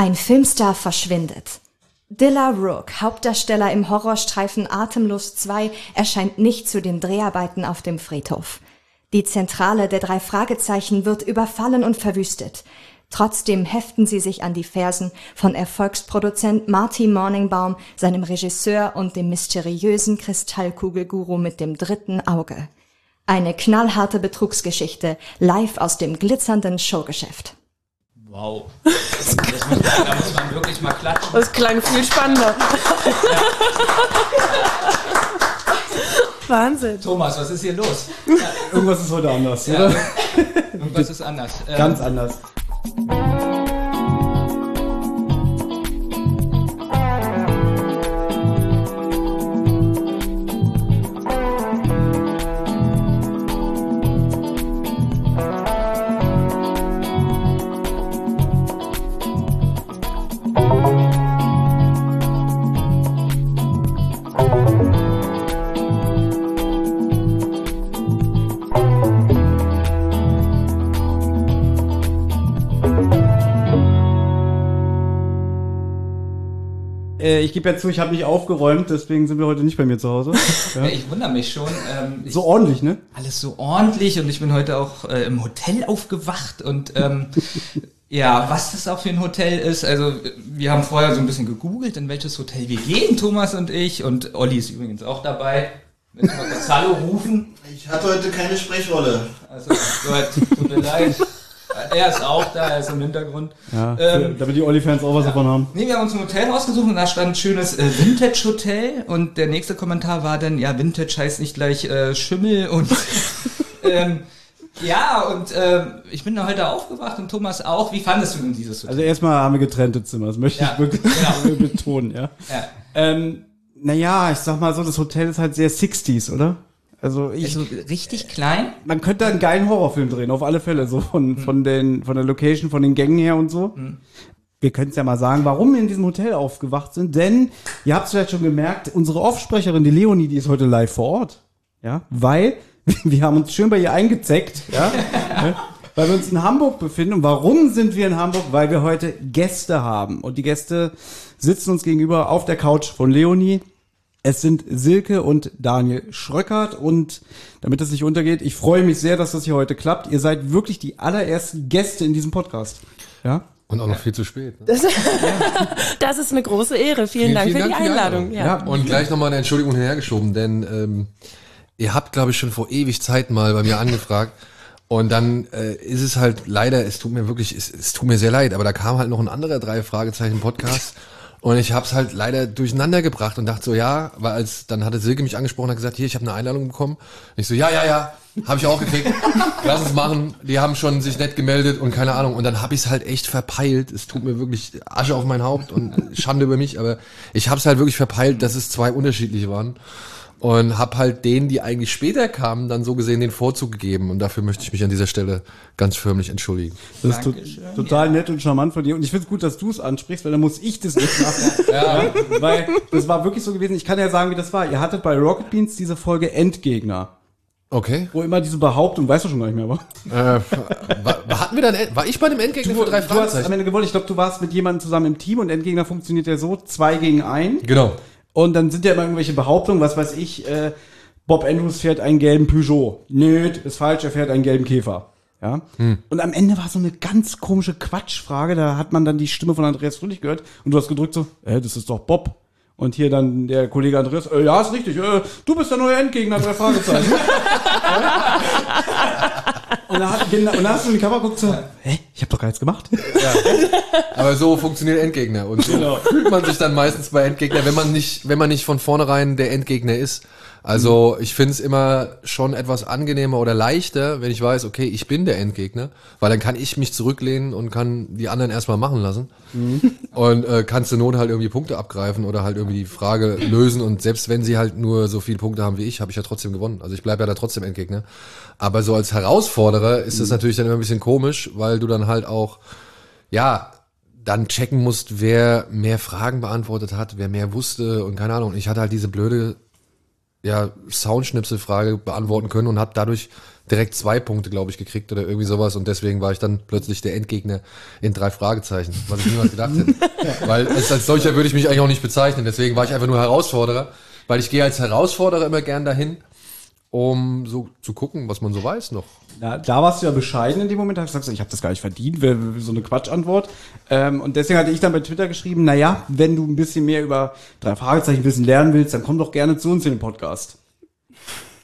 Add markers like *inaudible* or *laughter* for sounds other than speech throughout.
Ein Filmstar verschwindet. Dilla Rook, Hauptdarsteller im Horrorstreifen Atemlos 2, erscheint nicht zu den Dreharbeiten auf dem Friedhof. Die Zentrale der drei Fragezeichen wird überfallen und verwüstet. Trotzdem heften sie sich an die Fersen von Erfolgsproduzent Marty Morningbaum, seinem Regisseur und dem mysteriösen Kristallkugelguru mit dem dritten Auge. Eine knallharte Betrugsgeschichte, live aus dem glitzernden Showgeschäft. Wow. Das, das muss, da muss man wirklich mal klatschen. Das klang viel spannender. Wahnsinn. Thomas, was ist hier los? Irgendwas ist heute anders, Ja, oder? irgendwas ist anders. Ähm, Ganz anders. Äh, ich gebe ja zu, ich habe nicht aufgeräumt, deswegen sind wir heute nicht bei mir zu Hause. *laughs* ja, ich wundere mich schon. Ähm, ich, So ordentlich, ne? alles so ordentlich und ich bin heute auch äh, im Hotel aufgewacht und ähm, *laughs* ja, was das auch für ein Hotel ist. Also wir haben vorher so ein bisschen gegoogelt, in welches Hotel wir gehen, Thomas und ich und Olli ist übrigens auch dabei. Willst du mal kurz Hallo rufen? Ich hatte heute keine Sprechrolle. Also Gott, tut mir leid. *laughs* Er ist auch da, er ist im Hintergrund. Ja, Ähm, damit die Olli-Fans auch was davon haben. Nee, wir haben uns ein Hotel rausgesucht und da stand ein schönes äh, Vintage Hotel und der nächste Kommentar war dann, ja, Vintage heißt nicht gleich äh, Schimmel und *laughs* ähm, ja, und äh, ich bin da heute aufgewacht und Thomas auch. Wie fandest du denn dieses Hotel? Also erstmal haben wir getrennte Zimmer, das möchte Ja, ich wirklich *laughs* genau. betonen, ja. ja. Ähm, naja, ich sag mal so, das Hotel ist halt sehr 60s, oder? Also ich, Also richtig klein. man könnte da einen geilen Horrorfilm drehen, auf alle Fälle, so von, Mhm. von den, von der Location, von den Gängen her und so. Wir können es ja mal sagen, warum wir in diesem Hotel aufgewacht sind, denn ihr habt es vielleicht schon gemerkt, unsere Offsprecherin, die Leonie, die ist heute live vor Ort. Ja, weil *laughs* wir haben uns schön bei ihr eingezeckt, ja, ja, *laughs* weil wir uns in Hamburg befinden. Und warum sind wir in Hamburg? Weil wir heute Gäste haben. Und die Gäste sitzen uns gegenüber auf der Couch von Leonie. Es sind Silke und Daniel Schröckert und damit es nicht untergeht, ich freue mich sehr, dass das hier heute klappt. Ihr seid wirklich die allerersten Gäste in diesem Podcast. Ja? Und auch noch viel zu spät. Ne? Das, *laughs* das ist eine große Ehre. Vielen, Dank für die Einladung. Ja. Ja. Und gleich nochmal eine Entschuldigung hinhergeschoben, denn ähm, ihr habt, glaube ich, schon vor ewig Zeit mal bei mir angefragt. Und dann äh, ist es halt leider, es tut mir wirklich, es, es tut mir sehr leid, aber da kam halt noch ein anderer drei Fragezeichen Podcast und ich habe es halt leider durcheinander gebracht und dachte so, ja, weil als dann hatte Silke mich angesprochen und hat gesagt, hier, ich habe eine Einladung bekommen. Und ich so, ja, ja, ja, habe ich auch gekriegt. *laughs* Lass uns machen. Die haben schon sich nett gemeldet und keine Ahnung. Und dann habe ich es halt echt verpeilt. Es tut mir wirklich Asche auf mein Haupt und Schande über mich, aber ich habe es halt wirklich verpeilt, dass es zwei unterschiedliche waren und habe halt denen, die eigentlich später kamen, dann so gesehen den Vorzug gegeben. Und dafür möchte ich mich an dieser Stelle ganz förmlich entschuldigen. Das ist to Dankeschön. total nett und charmant von dir. Und ich finde es gut, dass du es ansprichst, weil dann muss ich das nicht machen. *laughs* ja. Weil das war wirklich so gewesen. Ich kann ja sagen, wie das war. Ihr hattet bei Rocket Beans diese Folge Endgegner. Okay. Wo immer diese Behauptung, weißt du schon gar nicht mehr, aber Äh, war, hatten wir dann, war ich bei dem Endgegner für drei du hast am Fragezeichen? Ende gewonnen. Ich glaube, du warst mit jemandem zusammen im Team und Endgegner funktioniert ja so, zwei gegen ein. Genau. Und dann sind ja immer irgendwelche Behauptungen, was weiß ich, äh, Bob Andrews fährt einen gelben Peugeot. Nö, ist falsch, er fährt einen gelben Käfer. Ja. Und am Ende war so eine ganz komische Quatschfrage, da hat man dann die Stimme von Andreas Fröhlich gehört und du hast gedrückt so, äh, das ist doch Bob. Und hier dann der Kollege Andreas, äh, ja, ist richtig, äh, du bist der neue Endgegner, drei Fragezeichen. *laughs* und, da hat, genau, und da hast du in die Kamera geguckt so, hä, ich hab doch gar nichts gemacht. Aber so funktioniert Endgegner. Und so fühlt man sich dann meistens bei Endgegner, wenn man nicht, wenn man nicht von vornherein der Endgegner ist. Also ich finde es immer schon etwas angenehmer oder leichter, wenn ich weiß, okay, ich bin der Endgegner, weil dann kann ich mich zurücklehnen und kann die anderen erstmal machen lassen. Und äh, kann zur Not halt irgendwie Punkte abgreifen oder halt irgendwie die Frage lösen. Und selbst wenn sie halt nur so viele Punkte haben wie ich, habe ich ja trotzdem gewonnen. Also ich bleibe ja da trotzdem Endgegner. Aber so als Herausforderer ist das natürlich dann immer ein bisschen komisch, weil du dann halt auch, ja, dann checken musst, wer mehr Fragen beantwortet hat, wer mehr wusste und keine Ahnung. Ich hatte halt diese blöde ja, Soundschnipselfrage beantworten können und habe dadurch direkt zwei Punkte, glaube ich, gekriegt oder irgendwie sowas. Und deswegen war ich dann plötzlich der Endgegner in drei Fragezeichen, was ich niemals gedacht hätte. *laughs* weil als, als solcher würde ich mich eigentlich auch nicht bezeichnen. Deswegen war ich einfach nur Herausforderer, weil ich gehe als Herausforderer immer gern dahin, um so zu gucken, was man so weiß noch. Da, da warst du ja bescheiden in dem Moment, da hast du gesagt, ich habe das gar nicht verdient, so eine Quatschantwort. Ähm, und deswegen hatte ich dann bei Twitter geschrieben, na ja, wenn du ein bisschen mehr über drei Fragezeichen wissen lernen willst, dann komm doch gerne zu uns in den Podcast.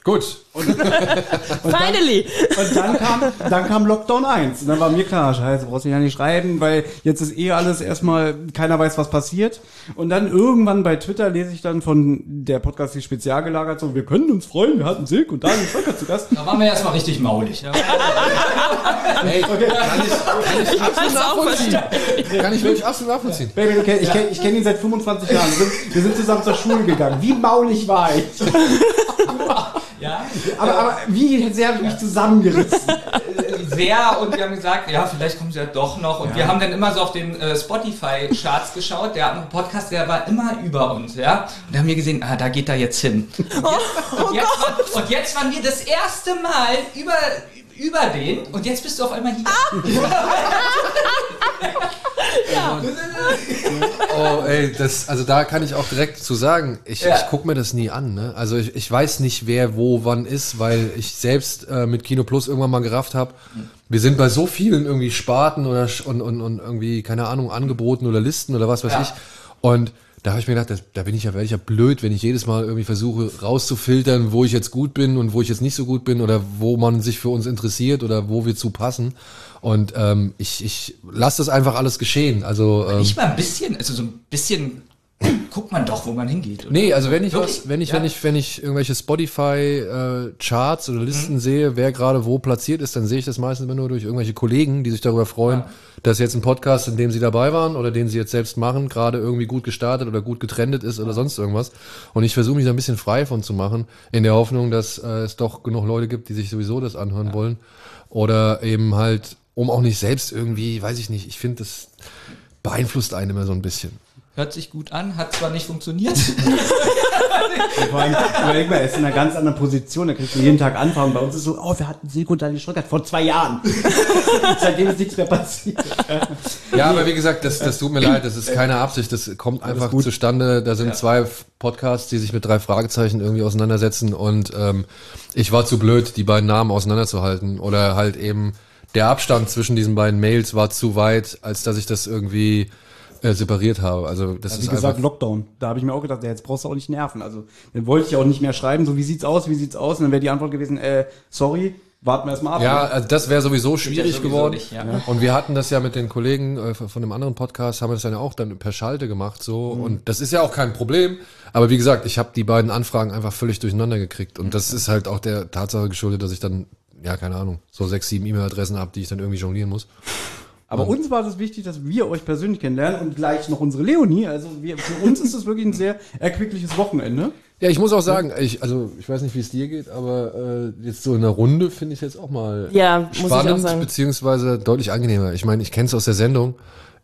Gut. Finally! Und dann kam, dann kam Lockdown 1. Und dann war mir klar, scheiße, brauchst du ja nicht schreiben, weil jetzt ist eh alles erstmal, keiner weiß, was passiert. Und dann irgendwann bei Twitter lese ich dann von der Podcast, die spezial gelagert, so, wir können uns freuen, wir hatten Silk und Daniel Völker zu Gast. Da waren wir erstmal richtig maulig. Ja. *laughs* Hey, kann ich, kann ich absolut nachvollziehen. Kann ich wirklich absolut nachvollziehen. Baby, okay, ich kenne ich kenn ihn seit 25 Jahren. Wir sind, wir sind zusammen zur Schule gegangen. Wie maulig war ich? ja. Aber, aber wie sehr habe ich mich zusammengerissen? *laughs* Sehr und wir haben gesagt, ja, vielleicht kommen sie ja doch noch. Und wir haben dann immer so auf den äh, Spotify-Charts geschaut. Der Podcast, der war immer über uns, ja. Und da haben wir gesehen, ah, da geht er jetzt hin. Und *laughs* jetzt, und jetzt, war, und jetzt waren wir das erste Mal über, über den und jetzt bist du auf einmal hier. *laughs* Oh, ey, das, also da kann ich auch direkt zu sagen, ich, Ja. ich gucke mir das nie an. Ne? Also ich, ich weiß nicht, wer wo wann ist, weil ich selbst äh, mit Kino Plus irgendwann mal gerafft habe. Wir sind bei so vielen irgendwie Sparten oder und, und, und irgendwie, keine Ahnung, Angeboten oder Listen oder was weiß Ja. ich. Und da habe ich mir gedacht, das, da bin ich ja, ich ja blöd, wenn ich jedes Mal irgendwie versuche rauszufiltern, wo ich jetzt gut bin und wo ich jetzt nicht so gut bin oder wo man sich für uns interessiert oder wo wir zu passen. Und ähm, ich, ich lasse das einfach alles geschehen. Also ähm, Nicht mal ein bisschen, also so ein bisschen *clears throat* guckt man doch, wo man hingeht. oder? Nee, also wenn ich Wirklich? was, wenn ich, Ja. wenn ich, wenn ich irgendwelche Spotify äh, Charts oder Listen sehe, wer gerade wo platziert ist, dann sehe ich das meistens immer nur durch irgendwelche Kollegen, die sich darüber freuen, dass jetzt ein Podcast, in dem sie dabei waren oder den sie jetzt selbst machen, gerade irgendwie gut gestartet oder gut getrennt ist oder sonst irgendwas. Und ich versuche mich da ein bisschen frei von zu machen, in der Hoffnung, dass äh, es doch genug Leute gibt, die sich sowieso das anhören wollen. Oder eben halt, um auch nicht selbst irgendwie, weiß ich nicht, ich finde, das beeinflusst einen immer so ein bisschen. Hört sich gut an, hat zwar nicht funktioniert. *laughs* *laughs* Vor allem, überleg mal, er ist in einer ganz anderen Position, da kriegst du jeden Tag Anfragen. Bei uns ist so, oh, wir hatten Silke und Daniel Schröckert vor zwei Jahren. *laughs* Seitdem ist nichts mehr passiert. Ja, aber wie gesagt, das, das tut mir leid, das ist keine Absicht, das kommt einfach gut. zustande. Da sind zwei F- Podcasts, die sich mit drei Fragezeichen irgendwie auseinandersetzen und ähm, ich war zu blöd, die beiden Namen auseinanderzuhalten oder halt eben der Abstand zwischen diesen beiden Mails war zu weit, als dass ich das irgendwie äh, separiert habe. Also das Wie ist gesagt, Lockdown. Da habe ich mir auch gedacht, ja, jetzt brauchst du auch nicht nerven. Also, dann wollte ich auch nicht mehr schreiben, so wie sieht's aus, wie sieht's aus? Und dann wäre die Antwort gewesen, äh, sorry, warten wir erstmal ab. Ja, also das wäre sowieso schwierig sowieso geworden. nicht, ja. Und wir hatten das ja mit den Kollegen äh, von dem anderen Podcast, haben wir das dann ja auch dann per Schalte gemacht so. Und das ist ja auch kein Problem. Aber wie gesagt, ich habe die beiden Anfragen einfach völlig durcheinander gekriegt. Und das ist halt auch der Tatsache geschuldet, dass ich dann, ja, keine Ahnung, so sechs, sieben E-Mail-Adressen habe, die ich dann irgendwie jonglieren muss. Aber uns war es wichtig, dass wir euch persönlich kennenlernen und gleich noch unsere Leonie. Also wir, für uns ist das wirklich ein sehr erquickliches Wochenende. Ja, ich muss auch sagen, ich, also ich weiß nicht, wie es dir geht, aber äh, jetzt so in der Runde finde ich jetzt auch mal Ja, muss ich auch spannend, sagen. beziehungsweise deutlich angenehmer. Ich meine, ich kenne es aus der Sendung.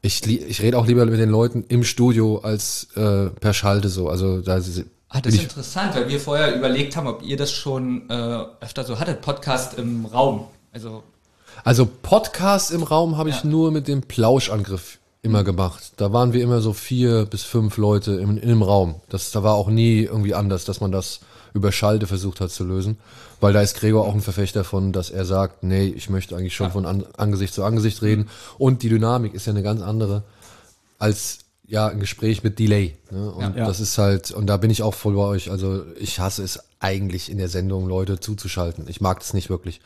Ich, ich rede auch lieber mit den Leuten im Studio als äh, per Schalte so. Also da sie- Ah, das ist ich, interessant, weil wir vorher überlegt haben, ob ihr das schon äh, öfter so hattet, Podcast im Raum. Also also Podcast im Raum habe ich Ja. nur mit dem Plauschangriff immer gemacht. Da waren wir immer so vier bis fünf Leute im, in einem Raum. Das, da war auch nie irgendwie anders, dass man das über Schalte versucht hat zu lösen. Weil da ist Gregor auch ein Verfechter von, dass er sagt, nee, ich möchte eigentlich schon von an, Angesicht zu Angesicht reden. Und die Dynamik ist ja eine ganz andere als ja ein Gespräch mit Delay. Ne? Und Ja. das ist halt, und da bin ich auch voll bei euch. Also ich hasse es eigentlich in der Sendung, Leute zuzuschalten. Ich mag das nicht wirklich,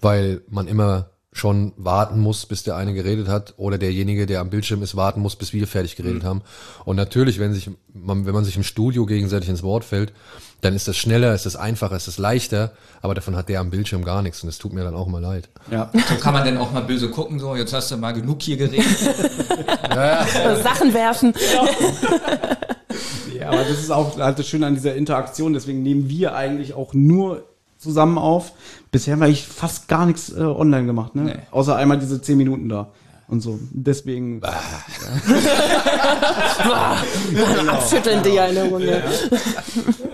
weil man immer schon warten muss, bis der eine geredet hat, oder derjenige, der am Bildschirm ist, warten muss, bis wir fertig geredet haben. Und natürlich, wenn sich, man, wenn man sich im Studio gegenseitig ins Wort fällt, dann ist das schneller, ist das einfacher, ist das leichter, aber davon hat der am Bildschirm gar nichts und es tut mir dann auch immer leid. Ja. so kann man denn auch mal böse gucken, so jetzt hast du mal genug hier geredet. *laughs* Sachen werfen. *laughs* Ja, aber das ist auch halt das Schöne an dieser Interaktion. Deswegen nehmen wir eigentlich auch nur zusammen auf. Bisher habe ich fast gar nichts äh, online gemacht, ne? Nee. Außer einmal diese zehn Minuten da. und so. Deswegen. *laughs* Abschütteln die Erinnerungen. Ja.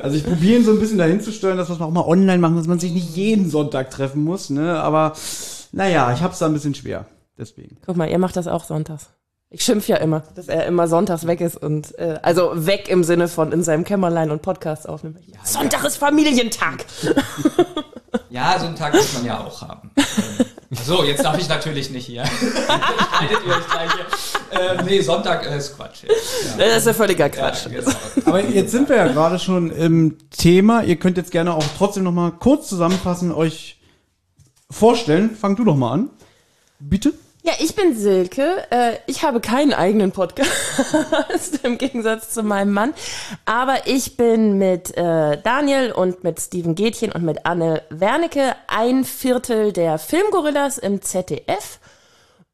Also ich probiere ihn so ein bisschen dahin zu steuern, dass wir es auch mal online machen, dass man sich nicht jeden Sonntag treffen muss, ne? Aber naja, ich hab's da ein bisschen schwer. Deswegen. Guck mal, ihr macht das auch sonntags. Ich schimpf ja immer, dass er immer sonntags weg ist und äh, also weg im Sinne von in seinem Kämmerlein und Podcasts aufnimmt. Sonntag ist Familientag. *laughs* Ja, so einen Tag muss man ja auch haben. Ähm, So, jetzt darf ich natürlich nicht hier. Schneidet ihr euch gleich hier. Ähm, nee, Sonntag äh, ist Quatsch. Ja. Das ist ja völliger Quatsch. Ja, genau. Aber jetzt sind wir ja gerade schon im Thema. Ihr könnt jetzt gerne auch trotzdem noch mal kurz zusammenfassen, euch vorstellen. Fang du doch mal an. Bitte. Ja, ich bin Silke. Äh, ich habe keinen eigenen Podcast *laughs* im Gegensatz zu meinem Mann. Aber ich bin mit äh, Daniel und mit Steven Gätchen und mit Anne Wernicke ein Viertel der Filmgorillas im ZDF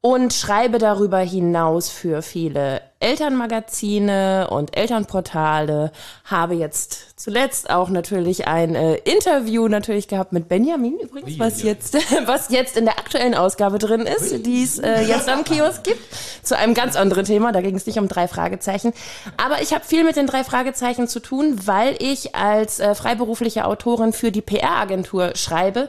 und schreibe darüber hinaus für viele Elternmagazine und Elternportale. Habe jetzt zuletzt auch natürlich ein äh, Interview natürlich gehabt mit Benjamin übrigens, was jetzt, *laughs* was jetzt in der aktuellen Ausgabe drin ist, die es äh, jetzt am Kiosk gibt, zu einem ganz anderen Thema. Da ging es nicht um drei Fragezeichen. Aber ich habe viel mit den drei Fragezeichen zu tun, weil ich als äh, freiberufliche Autorin für die PR-Agentur schreibe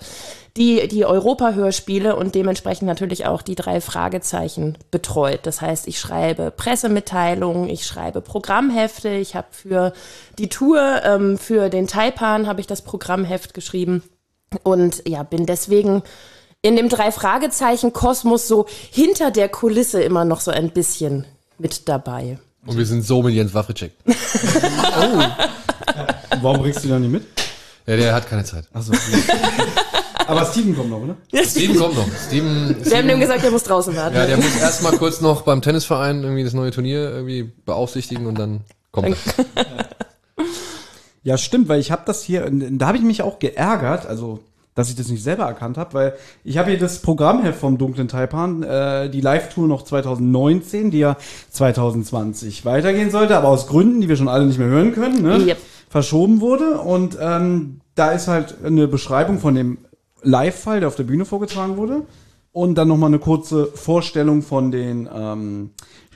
die die Europa-Hörspiele und dementsprechend natürlich auch die drei Fragezeichen betreut. Das heißt, ich schreibe Pressemitteilungen, ich schreibe Programmhefte, ich habe für die Tour, ähm, für den Taipan habe ich das Programmheft geschrieben und ja, bin deswegen in dem drei Fragezeichen Kosmos so hinter der Kulisse immer noch so ein bisschen mit dabei. Und wir sind so mit Jens Wawritschek. *laughs* Warum bringst du da nicht mit? Ja, der hat keine Zeit. Achso. Aber Steven kommt noch, oder? Steven kommt noch. Steven, Wir haben Steven dem gesagt, er muss draußen warten. ja, der muss erstmal kurz noch beim Tennisverein irgendwie das neue Turnier irgendwie beaufsichtigen und dann kommt er. Ja, stimmt, weil ich habe das hier, da habe ich mich auch geärgert, also dass ich das nicht selber erkannt habe, weil ich habe hier das Programmheft vom Dunklen Taipan, äh, die Live-Tour noch 2019, die ja 2020 weitergehen sollte, aber aus Gründen, die wir schon alle nicht mehr hören können, ne, Yep. verschoben wurde. Und ähm, da ist halt eine Beschreibung von dem Live-Fall, der auf der Bühne vorgetragen wurde. Und dann nochmal eine kurze Vorstellung von den ähm,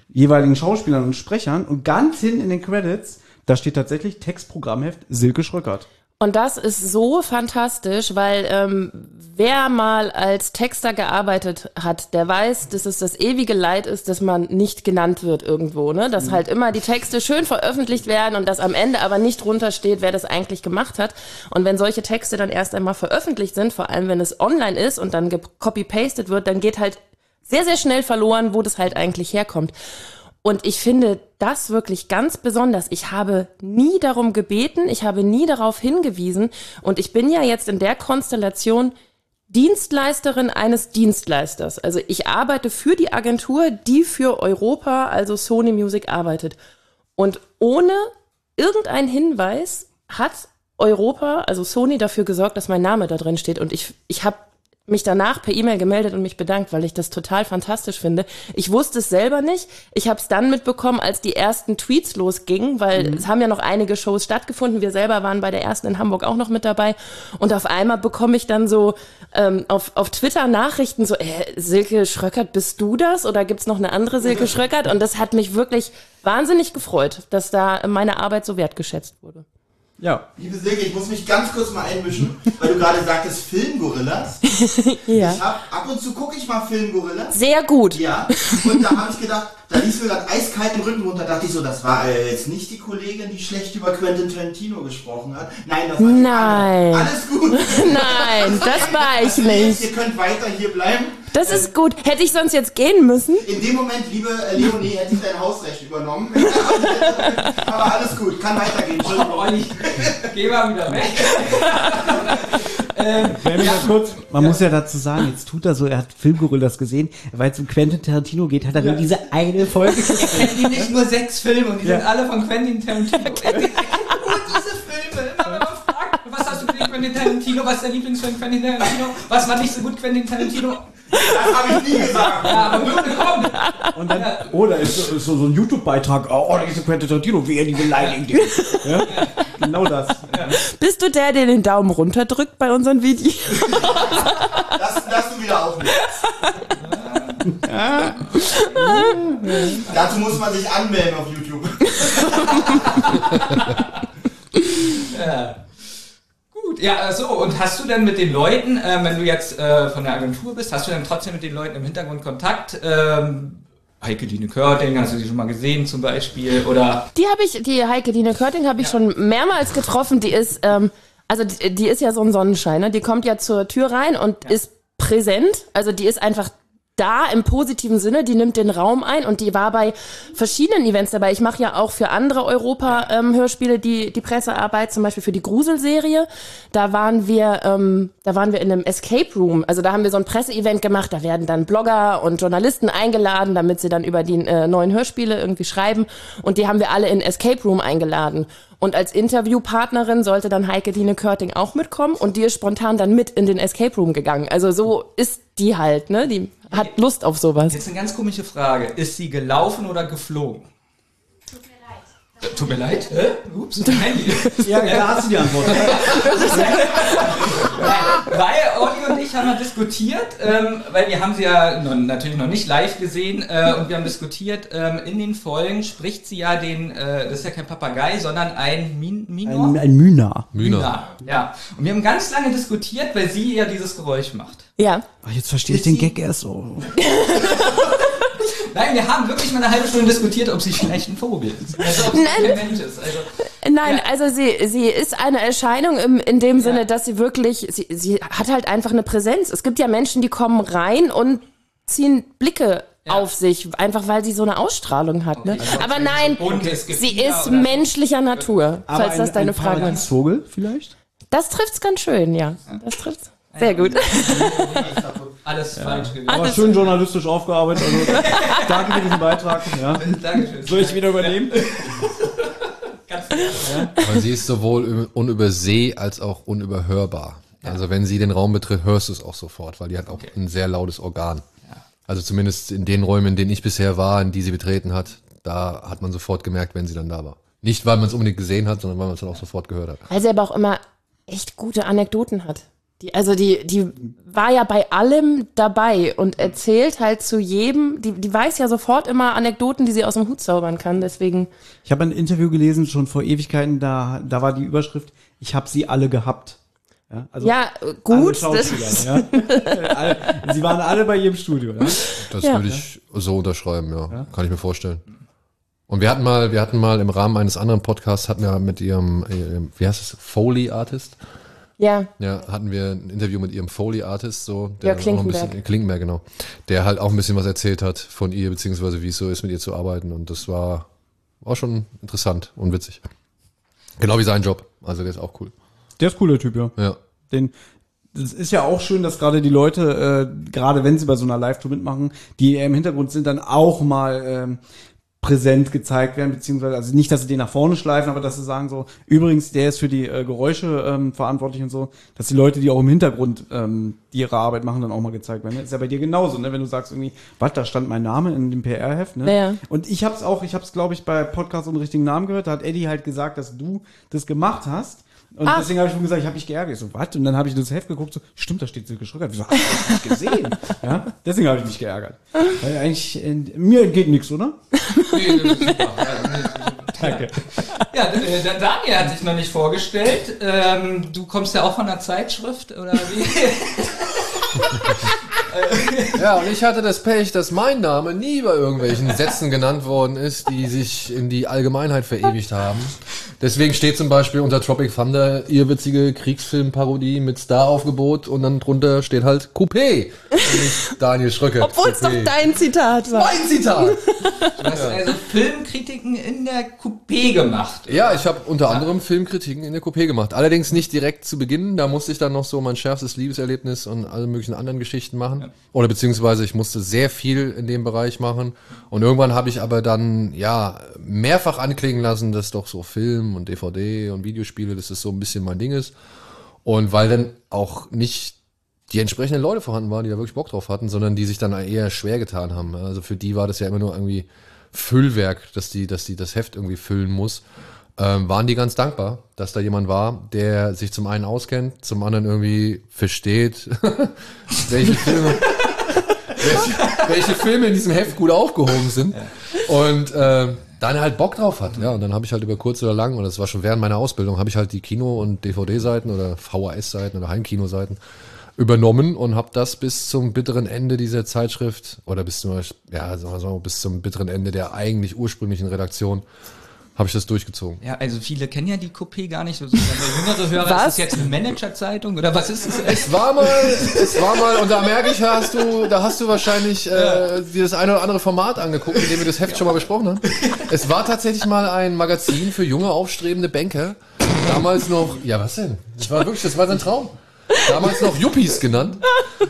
jeweiligen Schauspielern und Sprechern. Und ganz hinten in den Credits, da steht tatsächlich Textprogrammheft Silke Schröckert. Und das ist so fantastisch, weil ähm, wer mal als Texter gearbeitet hat, der weiß, dass es das ewige Leid ist, dass man nicht genannt wird irgendwo, ne? Dass halt immer die Texte schön veröffentlicht werden und dass am Ende aber nicht drunter steht, wer das eigentlich gemacht hat. Und wenn solche Texte dann erst einmal veröffentlicht sind, vor allem wenn es online ist und dann copy-pasted wird, dann geht halt sehr, sehr schnell verloren, wo das halt eigentlich herkommt. Und ich finde das wirklich ganz besonders. Ich habe nie darum gebeten, ich habe nie darauf hingewiesen. Und ich bin ja jetzt in der Konstellation Dienstleisterin eines Dienstleisters. Also ich arbeite für die Agentur, die für Europa, also Sony Music, arbeitet. Und ohne irgendeinen Hinweis hat Europa, also Sony, dafür gesorgt, dass mein Name da drin steht. Und ich, ich habe mich danach per E-Mail gemeldet und mich bedankt, weil ich das total fantastisch finde. Ich wusste es selber nicht. Ich habe es dann mitbekommen, als die ersten Tweets losgingen, weil es haben ja noch einige Shows stattgefunden. Wir selber waren bei der ersten in Hamburg auch noch mit dabei. Und auf einmal bekomme ich dann so ähm, auf, auf Twitter Nachrichten so, äh, Silke Schröckert, bist du das? Oder gibt's noch eine andere Silke *laughs* Schröckert? Und das hat mich wirklich wahnsinnig gefreut, dass da meine Arbeit so wertgeschätzt wurde. Ja. Liebe Silke, ich muss mich ganz kurz mal einmischen, weil du gerade sagtest Filmgorillas. *laughs* Ja. Ich hab, ab und zu gucke ich mal Filmgorillas. Sehr gut. Ja, und da habe ich gedacht, da lief mir gerade eiskalt den Rücken runter, dachte ich so, das war jetzt nicht die Kollegin, die schlecht über Quentin Tarantino gesprochen hat. Nein, das war Nein. Alles gut. *laughs* Nein, das war ich Also nicht. Ihr könnt weiter hier bleiben. Das ist gut. Hätte ich sonst jetzt gehen müssen? In dem Moment, liebe äh, Leonie, hätte ich dein Hausrecht übernommen. *laughs* Aber alles gut, kann weitergehen. Entschuldigung. Olli, geh mal wieder weg. *laughs* ähm, ja. kurz, man muss ja dazu sagen, jetzt tut er so, er hat Filmgorillas gesehen, weil es um Quentin Tarantino geht, hat er nur diese eine Folge *laughs* ich kenne die nicht nur sechs Filme und die Ja. sind alle von Quentin Tarantino. *laughs* Ich kenn *laughs* nur diese Filme. Immer wenn man fragt, was hast du für Quentin Tarantino, was ist der Lieblingsfilm Quentin Tarantino, was war nicht so gut Quentin Tarantino? Das habe ich nie gesagt. Ja, aber bitte komm. Und dann, oh, da ist so, so, ein YouTube-Beitrag, oh, da ist Quentin Tarantino, wie er die beleidigt. Ja? Genau das. Bist du der, der den Daumen runterdrückt bei unseren Videos? Das, das du wieder aufnimmst. Dazu muss man sich anmelden auf YouTube. *laughs* Gut, ja, so, und hast du denn mit den Leuten, äh, wenn du jetzt äh, von der Agentur bist, hast du dann trotzdem mit den Leuten im Hintergrund Kontakt? Ähm, Heike Dine Körting, hast du sie schon mal gesehen zum Beispiel? Oder Die habe ich, die Heike Dine Körting habe ich schon mehrmals getroffen. Die ist, ähm, also die, die ist ja so ein Sonnenschein. Ne? Die kommt ja zur Tür rein und ist präsent. Also die ist einfach da im positiven Sinne, die nimmt den Raum ein und die war bei verschiedenen Events dabei. Ich mache ja auch für andere Europa-Hörspiele die, die Pressearbeit, zum Beispiel für die Gruselserie. Da waren wir, ähm, da waren wir in einem Escape Room. Also da haben wir so ein Presseevent gemacht. Da werden dann Blogger und Journalisten eingeladen, damit sie dann über die äh, neuen Hörspiele irgendwie schreiben. Und die haben wir alle in Escape Room eingeladen. Und als Interviewpartnerin sollte dann Heike Dine Körting auch mitkommen und die ist spontan dann mit in den Escape Room gegangen. Also so ist die halt, ne? Die hat Lust auf sowas. jetzt eine ganz komische Frage. Ist sie gelaufen oder geflogen? Tut mir leid. Hä? Ups, nein. *laughs* Ja, da hast du die Antwort. *laughs* weil Olli und ich haben mal diskutiert, ähm, weil wir haben sie ja noch, natürlich noch nicht live gesehen äh, und wir haben diskutiert, ähm, in den Folgen spricht sie ja den, äh, das ist ja kein Papagei, sondern ein Min Minor. Ein, ein Mühner. Mühner. Ja, ja. Und wir haben ganz lange diskutiert, weil sie ja dieses Geräusch macht. Ja. Ach, jetzt verstehe ich den Gag erst so. *laughs* Nein, wir haben wirklich mal eine halbe Stunde diskutiert, ob sie vielleicht ein Vogel ist. Also ob sie Nein. kein Mensch ist. Also, Nein, Ja. also sie, sie ist eine Erscheinung im, in dem Sinne, dass sie wirklich, sie, sie hat halt einfach eine Präsenz. Es gibt ja Menschen, die kommen rein und ziehen Blicke auf sich, einfach weil sie so eine Ausstrahlung hat. Ne? Aber nein, sie ist menschlicher Natur, falls das deine Frage ist. Paradiesvogel vielleicht? Das trifft's ganz schön, ja. Das trifft's. Sehr gut. Alles falsch gewesen. Aber schön journalistisch aufgearbeitet. Also, *laughs* danke für diesen Beitrag. Ja. Dankeschön. Soll ich wieder übernehmen? Weil *laughs* sie ist sowohl unüberseh als auch unüberhörbar. Also wenn sie den Raum betritt, hörst du es auch sofort, weil die hat auch ein sehr lautes Organ. Also zumindest in den Räumen, in denen ich bisher war, in die sie betreten hat, da hat man sofort gemerkt, wenn sie dann da war. Nicht, weil man es unbedingt gesehen hat, sondern weil man es dann auch sofort gehört hat. Weil sie aber auch immer echt gute Anekdoten hat. Die, also die, die war ja bei allem dabei und erzählt halt zu jedem, die, die weiß ja sofort immer Anekdoten, die sie aus dem Hut zaubern kann. Deswegen, Ich habe ein Interview gelesen, schon vor Ewigkeiten, da, da war die Überschrift, ich habe sie alle gehabt. Ja, also ja, alle gut. Ja. *laughs* sie waren alle bei ihrem Studio. Ja? Das Ja. würde ich so unterschreiben, ja. Kann ich mir vorstellen. Und wir hatten mal, wir hatten mal im Rahmen eines anderen Podcasts, hatten wir mit ihrem, ihrem wie heißt es, Foley Artist, ja, Ja, hatten wir ein Interview mit ihrem Foley-Artist, so, Ja, der auch ein bisschen, Klinkenberg. Klinkenberg, genau, der halt auch ein bisschen was erzählt hat von ihr, beziehungsweise wie es so ist, mit ihr zu arbeiten. Und das war, war schon interessant und witzig. Genau wie sein Job. Also der ist auch cool. Der ist cooler Typ, ja. Ja. Den, das ist ja auch schön, dass gerade die Leute, äh, gerade wenn sie bei so einer Live-Tour mitmachen, die eher im Hintergrund sind, dann auch mal ähm, präsent gezeigt werden, beziehungsweise, also nicht, dass sie den nach vorne schleifen, aber dass sie sagen so, übrigens, der ist für die äh, Geräusche ähm, verantwortlich und so, dass die Leute, die auch im Hintergrund ähm, die ihre Arbeit machen, dann auch mal gezeigt werden. Ist ja bei dir genauso, ne? Wenn du sagst irgendwie, was, da stand mein Name in dem PR-Heft, ne? Ja. Und ich hab's auch, ich hab's, glaube ich, bei Podcast ohne richtigen Namen gehört, da hat Eddie halt gesagt, dass du das gemacht hast. Und Ach. deswegen habe ich schon gesagt, ich habe mich geärgert. Ich so, was? Und dann habe ich das Heft geguckt, so, stimmt, da steht Silke Schröcker. Wieso hast du das nicht gesehen? *laughs* ja, deswegen habe ich mich geärgert. Weil eigentlich, äh, mir entgeht nichts, oder? Nee, das ist super. Ja, nee, Danke. Ja, äh, der Daniel hat sich noch nicht vorgestellt. Ähm, du kommst ja auch von einer Zeitschrift, oder wie? *laughs* Ja, und ich hatte das Pech, dass mein Name nie bei irgendwelchen Sätzen genannt worden ist, die sich in die Allgemeinheit verewigt haben. Deswegen steht zum Beispiel unter Tropic Thunder irrwitzige Kriegsfilmparodie mit Staraufgebot und dann drunter steht halt Coupé *laughs* Daniel Schröcker. obwohl es doch dein Zitat war. Mein Zitat! *laughs* Du hast also Filmkritiken in der Coupé gemacht. Ja, ich habe unter anderem Filmkritiken in der Coupé gemacht. Allerdings nicht direkt zu Beginn. Da musste ich dann noch so mein schärfstes Liebeserlebnis und alle möglichen anderen Geschichten machen. Oder beziehungsweise ich musste sehr viel in dem Bereich machen. Und irgendwann habe ich aber dann, ja, mehrfach anklingen lassen, dass doch so Film und DVD und Videospiele, dass das so ein bisschen mein Ding ist. Und weil dann auch nicht die entsprechenden Leute vorhanden waren, die da wirklich Bock drauf hatten, sondern die sich dann eher schwer getan haben. Also für die war das ja immer nur irgendwie Füllwerk, dass die, dass die das Heft irgendwie füllen muss. Ähm, waren die ganz dankbar, dass da jemand war, der sich zum einen auskennt, zum anderen irgendwie versteht, *laughs* welche Filme, *laughs* welche, welche Filme in diesem Heft gut aufgehoben sind. Und äh, dann halt Bock drauf hat. Ja, und dann habe ich halt über kurz oder lang, und das war schon während meiner Ausbildung, habe ich halt die Kino- und DVD-Seiten oder VHS-Seiten oder Heimkino-Seiten übernommen und habe das bis zum bitteren Ende dieser Zeitschrift oder bis zum, ja, sagen wir so, bis zum bitteren Ende der eigentlich ursprünglichen Redaktion habe ich das durchgezogen. Ja, also viele kennen ja die Coupé gar nicht. So der jüngere Hörer, Was? ist das jetzt eine Managerzeitung oder was ist es? Es war mal, es war mal, und da merke ich, hast du, da hast du wahrscheinlich äh, dir das eine oder andere Format angeguckt, in dem wir das Heft schon mal besprochen haben. Es war tatsächlich mal ein Magazin für junge, aufstrebende Banker. Damals noch, ja was denn? Das war wirklich, das war sein Traum. Damals noch Yuppies genannt,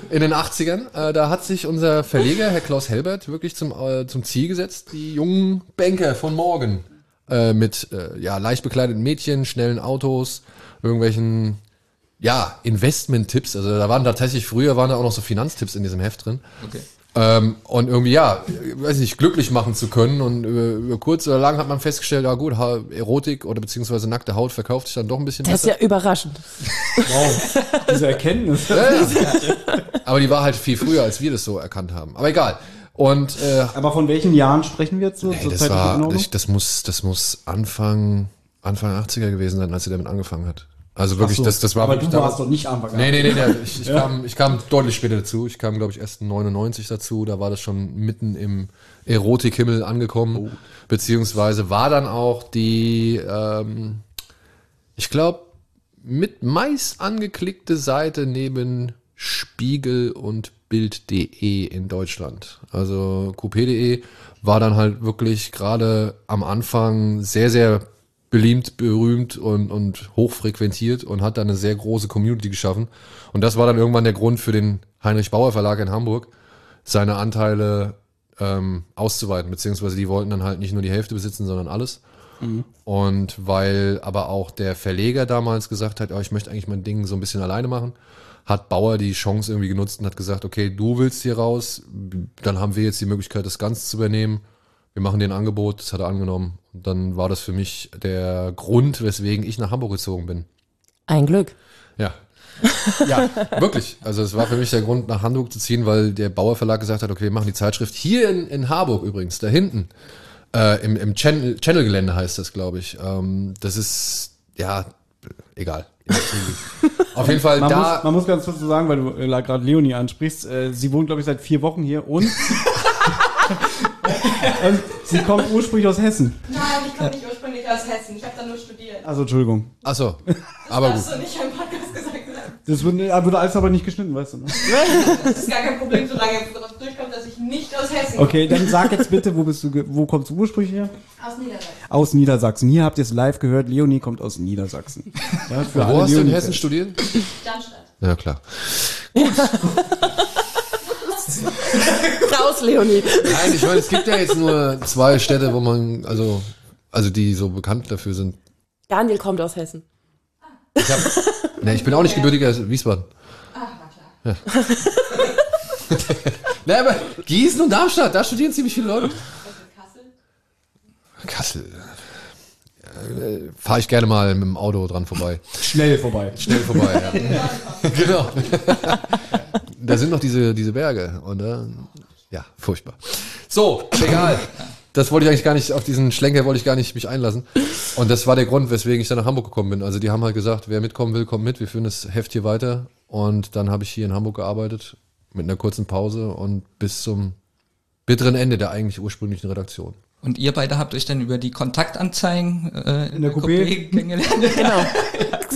in den 80ern. Äh, da hat sich unser Verleger, Herr Klaus Helbert, wirklich zum, äh, zum Ziel gesetzt, die jungen Banker von morgen äh, mit äh, ja, leicht bekleideten Mädchen, schnellen Autos, irgendwelchen ja, Investment-Tipps. Also da waren tatsächlich, früher waren da auch noch so Finanztipps in diesem Heft drin. Okay. Ähm, und irgendwie, ja, weiß nicht, glücklich machen zu können. Und über, über kurz oder lang hat man festgestellt, ja gut, ha Erotik oder beziehungsweise nackte Haut verkauft sich dann doch ein bisschen Das ist besser. ja überraschend. *laughs* Wow, diese Erkenntnis. Ja, ja. Aber die war halt viel früher, als wir das so erkannt haben. Aber egal. Und äh, Aber von welchen Jahren sprechen wir jetzt so? Ey, zur das zeitlichen war, ich, das muss, das muss Anfang, Anfang 80er gewesen sein, als sie damit angefangen hat. Also wirklich, so. das, das war Aber du warst doch nicht Anfang an. Nee, nee, nee, nee. Ich, ich, kam, ich kam deutlich später dazu. Ich kam, glaube ich, erst 99 dazu. Da war das schon mitten im Erotikhimmel angekommen. Oh. Beziehungsweise war dann auch die, ähm, ich glaube, mit meist angeklickte Seite neben Spiegel und Bild.de in Deutschland. Also Coupé.de war dann halt wirklich gerade am Anfang sehr, sehr beliebt, berühmt und, und hochfrequentiert und hat dann eine sehr große Community geschaffen. Und das war dann irgendwann der Grund für den Heinrich Bauer Verlag in Hamburg, seine Anteile ähm, auszuweiten, beziehungsweise die wollten dann halt nicht nur die Hälfte besitzen, sondern alles. Und weil aber auch der Verleger damals gesagt hat, ja, ich möchte eigentlich mein Ding so ein bisschen alleine machen, hat Bauer die Chance irgendwie genutzt und hat gesagt, okay, du willst hier raus, dann haben wir jetzt die Möglichkeit, das Ganze zu übernehmen. Wir machen dir ein Angebot, das hat er angenommen. Und dann war das für mich der Grund, weswegen ich nach Hamburg gezogen bin. Ein Glück. Ja. Ja, wirklich. Also es war für mich der Grund, nach Hamburg zu ziehen, weil der Bauer Verlag gesagt hat, okay, wir machen die Zeitschrift hier in, in Harburg übrigens, da hinten. Äh, Im im Channel- Channel-Gelände heißt das, glaube ich. Ähm, das ist, ja, egal. Auf jeden Fall Man, da. muss, man muss ganz kurz so sagen, weil du äh, gerade Leonie ansprichst, äh, sie wohnt, glaube ich, seit vier Wochen hier und, *laughs* und sie kommt ursprünglich aus Hessen. Nein, ich komme nicht ursprünglich aus Hessen. Ich habe da nur studiert. Also Entschuldigung. Achso, aber gut. Hast du nicht haben. Das würde, äh, würde alles aber nicht geschnitten, weißt du. Ne? Das ist gar kein Problem, solange darauf durchkommt, dass ich nicht aus Hessen Okay, dann sag jetzt bitte, wo bist du, ge- wo kommst du ursprünglich her? komme. Aus Niedersachsen. Aus Niedersachsen. Hier habt ihr es live gehört, Leonie kommt aus Niedersachsen. *laughs* Ja, für Wo alle hast du in Leonie- Hessen studiert? Darmstadt. Ja, klar. *laughs* Raus, Leonie. Nein, ich meine, es gibt ja jetzt nur zwei Städte, wo man, also, also die so bekannt dafür sind. Daniel kommt aus Hessen. Ich, hab, ne, ich bin auch nicht gebürtiger Wiesbaden. Ach, na klar. Ne, aber Gießen und Darmstadt, da studieren ziemlich viele Leute. Kassel. Kassel. Äh, Fahre ich gerne mal mit dem Auto dran vorbei. Schnell vorbei. Schnell vorbei, ja. *laughs* genau. da sind noch diese, diese Berge. Und äh, ja, furchtbar. So, egal. Das wollte ich eigentlich gar nicht, auf diesen Schlenker wollte ich gar nicht mich einlassen. Und das war der Grund, weswegen ich dann nach Hamburg gekommen bin. Also die haben halt gesagt, wer mitkommen will, kommt mit. Wir führen das Heft hier weiter. Und dann habe ich hier in Hamburg gearbeitet, mit einer kurzen Pause und bis zum bitteren Ende der eigentlich ursprünglichen Redaktion. Und ihr beide habt euch dann über die Kontaktanzeigen äh, in der Coupé? kennengelernt. *laughs* Genau.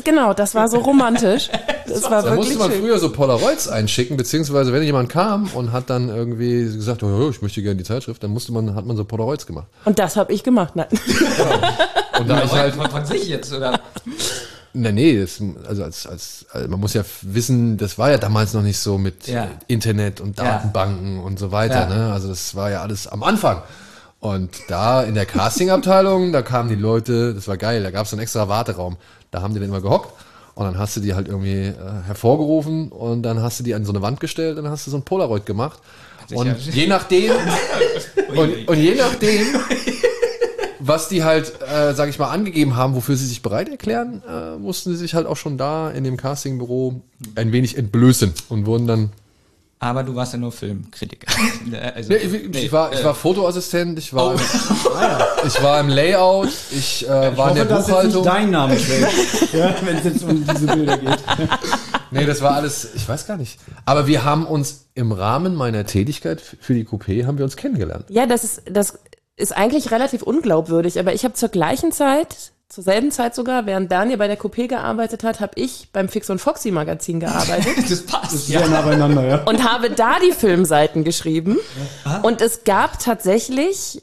genau, das war so romantisch. Das war Da wirklich musste man schön. früher so Polaroids einschicken, beziehungsweise wenn jemand kam und hat dann irgendwie gesagt, oh, ich möchte gerne die Zeitschrift, dann musste man, hat man so Polaroids gemacht. Und das habe ich gemacht. Nein. Und da ich halt, von, von sich jetzt, oder? na nee, das, also als, als, also man muss ja wissen, das war ja damals noch nicht so mit Ja. Internet und Datenbanken und so weiter, Ja. ne? Also das war ja alles am Anfang. Und da in der Castingabteilung, da kamen die Leute, das war geil, da gab es so einen extra Warteraum. Da haben die dann immer gehockt und dann hast du die halt irgendwie äh, hervorgerufen und dann hast du die an so eine Wand gestellt und dann hast du so ein Polaroid gemacht. Und je nachdem, *laughs* und, und je nachdem, was die halt, äh, sag ich mal, angegeben haben, wofür sie sich bereit erklären, äh, mussten sie sich halt auch schon da in dem Castingbüro ein wenig entblößen und wurden dann Aber du warst ja nur Filmkritiker. *laughs* also, Nee, ich, ich, war, ich war Fotoassistent, ich war, im, *laughs* ich war im Layout, ich äh, war in der hoffe, dass jetzt Buchhaltung. nicht dein Name *laughs* ja, wenn es jetzt um diese Bilder geht. Nee, das war alles, ich weiß gar nicht. Aber wir haben uns im Rahmen meiner Tätigkeit für die Coupé haben wir uns kennengelernt. Ja, das ist, das ist eigentlich relativ unglaubwürdig, aber ich habe zur gleichen Zeit, zur selben Zeit sogar, während Daniel bei der Coupé gearbeitet hat, habe ich beim Fix und Foxy Magazin gearbeitet *laughs* das passt. Sehr nah beieinander, ja. und habe da die Filmseiten geschrieben. Und es gab tatsächlich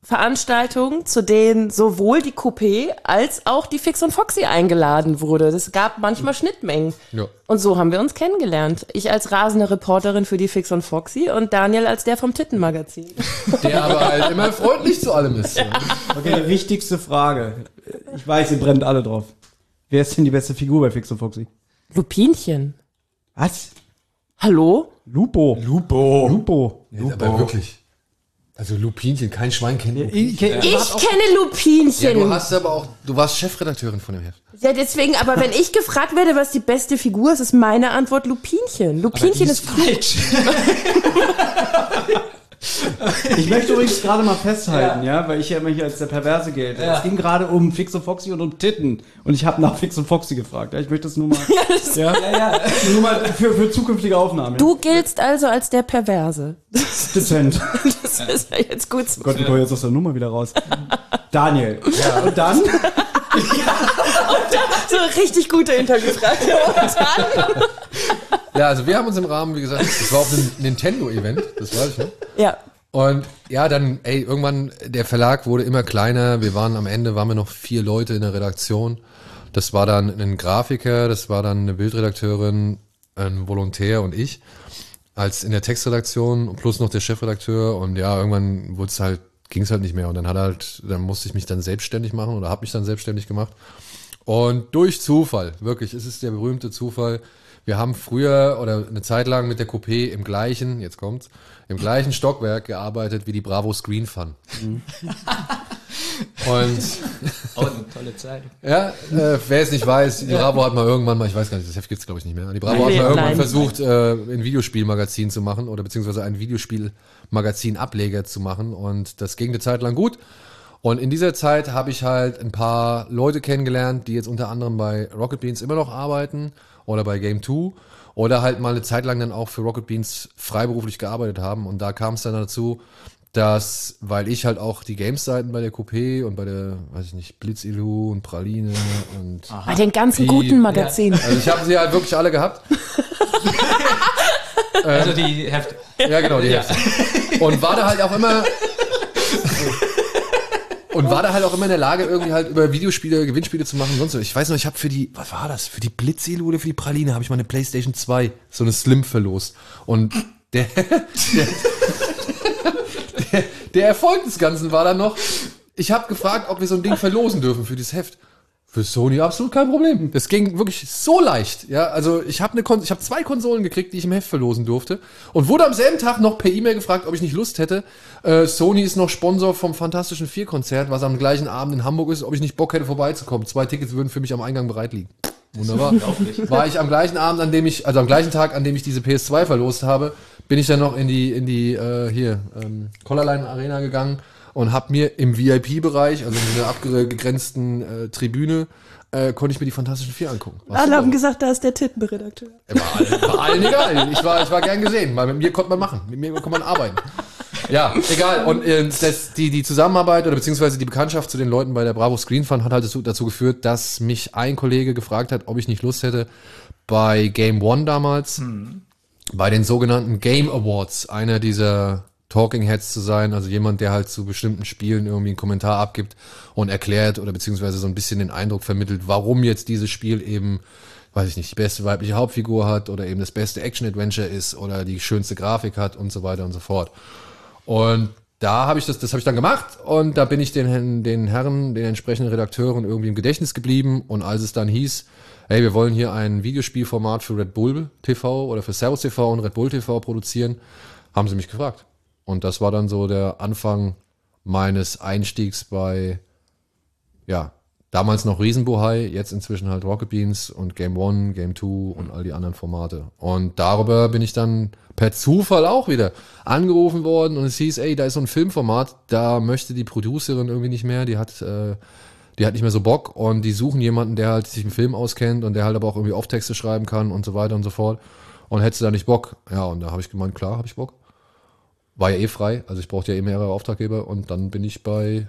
Presseveranstaltungen, zu denen sowohl die Coupé als auch die Fix und Foxy eingeladen wurde. Es gab manchmal Schnittmengen. Ja. Und so haben wir uns kennengelernt. Ich als rasende Reporterin für die Fix und Foxy und Daniel als der vom Tittenmagazin. *laughs* Der aber halt immer freundlich zu allem ist. Okay, die wichtigste Frage. Ich weiß, ihr brennt alle drauf. Wer ist denn die beste Figur bei Fix und Foxy? Lupinchen. Was? Hallo? Lupo. Lupo. Lupo. Nee, aber wirklich. Also Lupinchen, kein Schwein kennt Lupinchen. Ich, kenn- Ich kenne Ja, Lupinchen. du Ja, hast aber auch, du warst Chefredakteurin von dem Heft. deswegen, aber wenn ich gefragt werde, was die beste Figur ist, ist meine Antwort Lupinchen. Lupinchen ist falsch. *laughs* *laughs* ich möchte übrigens gerade mal festhalten, ja. weil ich ja immer hier als der Perverse gelte. Ja. Es ging gerade um Fix und Foxy und um Titten. Und ich habe nach Fix und Foxy gefragt. Ja, ich möchte das nur mal, *laughs* ja, nur mal für, für zukünftige Aufnahmen. Ja. Du giltst also als der Perverse. *laughs* Dezent. Das ist ja jetzt gut. so. Gott, wir kommen jetzt aus der Nummer wieder raus. Daniel. Ja, und dann? *laughs* So richtig gute Interviewfrage. Ja, also wir haben uns im Rahmen, wie gesagt, das war auf einem Nintendo-Event, das weiß ich, ne? Ja. Und ja, dann, ey, irgendwann, der Verlag wurde immer kleiner. Wir waren am Ende, waren wir noch vier Leute in der Redaktion. Das war dann ein Grafiker, das war dann eine Bildredakteurin, ein Volontär und ich. Als in der Textredaktion plus noch der Chefredakteur. Und ja, irgendwann wurde es halt, ging es halt nicht mehr. Und dann hat halt, dann musste ich mich dann selbstständig machen oder habe mich dann selbstständig gemacht. Und durch Zufall, wirklich, es ist der berühmte Zufall. Wir haben früher oder eine Zeit lang mit der Coupé im gleichen, jetzt kommt's, im gleichen Stockwerk gearbeitet wie die Bravo Screen Fun. Und *laughs* Oh, eine tolle Zeit. ja, äh, wer es nicht weiß, die Bravo hat mal irgendwann mal, ich weiß gar nicht, das Heft gibt's glaube ich nicht mehr. Die Bravo hat Nee, mal irgendwann nein. versucht, äh, ein Videospielmagazin zu machen oder beziehungsweise ein Videospielmagazin-Ableger zu machen und das ging eine Zeit lang gut. Und in dieser Zeit habe ich halt ein paar Leute kennengelernt, die jetzt unter anderem bei Rocket Beans immer noch arbeiten oder bei Game 2 oder halt mal eine Zeit lang dann auch für Rocket Beans freiberuflich gearbeitet haben. Und da kam es dann dazu, dass, weil ich halt auch die Games-Seiten bei der Coupé und bei der, weiß ich nicht, Blitzilu und Praline und Bei den ganzen Wie- guten Magazinen. also ich habe sie halt wirklich alle gehabt. *laughs* Also die Hefte. Ja, genau, die Hälfte. Und war da halt auch immer. *laughs* Und war da halt auch immer in der Lage, irgendwie halt über Videospiele, Gewinnspiele zu machen und sonst so. Ich weiß noch, ich habe für die, was war das? Für die Blitzilu oder für die Praline habe ich mal eine Playstation 2, so eine Slim verlost. Und der, *laughs* der, der, der Erfolg des Ganzen war dann noch, ich habe gefragt, ob wir so ein Ding verlosen dürfen für dieses Heft. Für Sony absolut kein Problem. Das ging wirklich so leicht. Ja, also ich habe eine Kon ich habe zwei Konsolen gekriegt, die ich im Heft verlosen durfte und wurde am selben Tag noch per E-Mail gefragt, ob ich nicht Lust hätte. Äh, Sony ist noch Sponsor vom Fantastischen Vier Konzert, was am gleichen Abend in Hamburg ist, ob ich nicht Bock hätte vorbeizukommen. Zwei Tickets würden für mich am Eingang bereit liegen. Wunderbar. War ich am gleichen Abend, an dem ich, also am gleichen Tag, an dem ich diese PS2 verlost habe, bin ich dann noch in die, in die, äh, hier, ähm, Collarline Arena gegangen und hab mir im VIP-Bereich, also in dieser abgegrenzten äh, Tribüne, äh, konnte ich mir die Fantastischen Vier angucken. War Alle haben gesagt, da ist der Tittenredakteur. War, allen- war allen egal. Ich war, ich war gern gesehen, weil mit mir konnte man machen. Mit mir konnte man arbeiten. Ja, egal. Und äh, das, die, die Zusammenarbeit oder beziehungsweise die Bekanntschaft zu den Leuten bei der Bravo Screen Fun hat halt dazu, dazu geführt, dass mich ein Kollege gefragt hat, ob ich nicht Lust hätte, bei Game One damals, bei den sogenannten Game Awards, einer dieser Talking Heads zu sein, also jemand, der halt zu bestimmten Spielen irgendwie einen Kommentar abgibt und erklärt oder beziehungsweise so ein bisschen den Eindruck vermittelt, warum jetzt dieses Spiel eben, weiß ich nicht, die beste weibliche Hauptfigur hat oder eben das beste Action-Adventure ist oder die schönste Grafik hat und so weiter und so fort. Und da habe ich das, das habe ich dann gemacht und da bin ich den, den Herren, den entsprechenden Redakteuren irgendwie im Gedächtnis geblieben und als es dann hieß, hey, wir wollen hier ein Videospielformat für Red Bull TV oder für Servus TV und Red Bull TV produzieren, haben sie mich gefragt. Und das war dann so der Anfang meines Einstiegs bei, ja, Damals noch Riesenbohai, jetzt inzwischen halt Rocket Beans und Game One, Game Two und all die anderen Formate. Und darüber bin ich dann per Zufall auch wieder angerufen worden und es hieß, ey, da ist so ein Filmformat, da möchte die Producerin irgendwie nicht mehr, die hat, äh, die hat nicht mehr so Bock und die suchen jemanden, der halt sich im Film auskennt und der halt aber auch irgendwie Offtexte schreiben kann und so weiter und so fort. Und hättest du da nicht Bock? Ja, und da habe ich gemeint, klar, habe ich Bock. War ja eh frei, also ich brauchte ja eh mehrere Auftraggeber und dann bin ich bei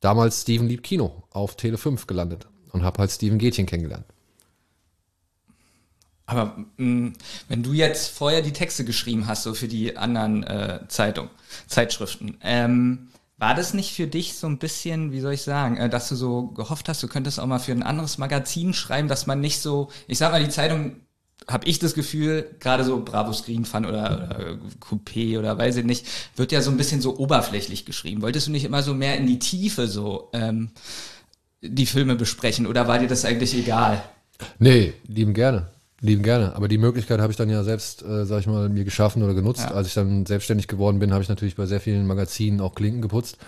damals Steven Lieb Kino auf Tele 5 gelandet und habe halt Steven Gätchen kennengelernt. Aber mh, wenn du jetzt vorher die Texte geschrieben hast, so für die anderen äh, Zeitung, Zeitschriften, ähm, war das nicht für dich so ein bisschen, wie soll ich sagen, äh, dass du so gehofft hast, du könntest auch mal für ein anderes Magazin schreiben, dass man nicht so, ich sag mal, die Zeitung habe ich das Gefühl, gerade so Bravo Screen Fun oder, oder Coupé oder weiß ich nicht, wird ja so ein bisschen so oberflächlich geschrieben. Wolltest du nicht immer so mehr in die Tiefe so ähm, die Filme besprechen oder war dir das eigentlich egal? Nee, lieben gerne. Lieben gerne. Aber die Möglichkeit habe ich dann ja selbst, äh, sag ich mal, mir geschaffen oder genutzt. Ja. Als ich dann selbstständig geworden bin, habe ich natürlich bei sehr vielen Magazinen auch Klinken geputzt.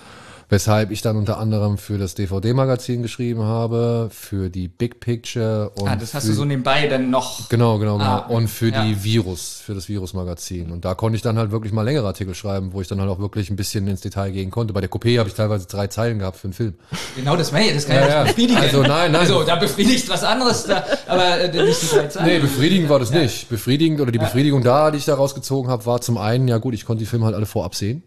Weshalb ich dann unter anderem für das DVD-Magazin geschrieben habe, für die Big Picture und ah, das hast du so nebenbei dann noch. Genau, genau, genau. Ah, und für ja. die Virus, für das Virus-Magazin. Und da konnte ich dann halt wirklich mal längere Artikel schreiben, wo ich dann halt auch wirklich ein bisschen ins Detail gehen konnte. Bei der Coupé habe ich teilweise drei Zeilen gehabt für einen Film. Genau, das wäre ja, das kann ja, Ja, nicht ja. befriedigen. Also nein, nein. Also da befriedigt was anderes, da, aber äh, nicht die drei Zeilen. Nee, befriedigend war das nicht. Befriedigend oder die Befriedigung da, die ich da rausgezogen habe, war zum einen, ja gut, ich konnte die Filme halt alle vorab sehen.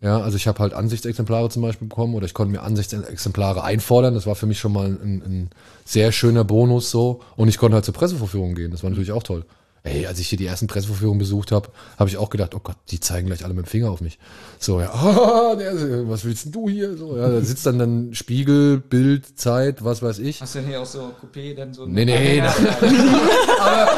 Ja, also ich habe halt Ansichtsexemplare zum Beispiel bekommen oder ich konnte mir Ansichtsexemplare einfordern. Das war für mich schon mal ein, ein sehr schöner Bonus so. Und ich konnte halt zur Pressevorführung gehen. Das war natürlich auch toll. Ey, als ich hier die ersten Pressevorführungen besucht habe, habe ich auch gedacht, oh Gott, die zeigen gleich alle mit dem Finger auf mich. So, ja, *laughs* ah, der, was willst denn du hier? So, ja, da sitzt dann dann Spiegel, Bild, Zeit, was weiß ich. Hast du denn hier auch so Coupé dann so? Nee, nee, das, *laughs* aber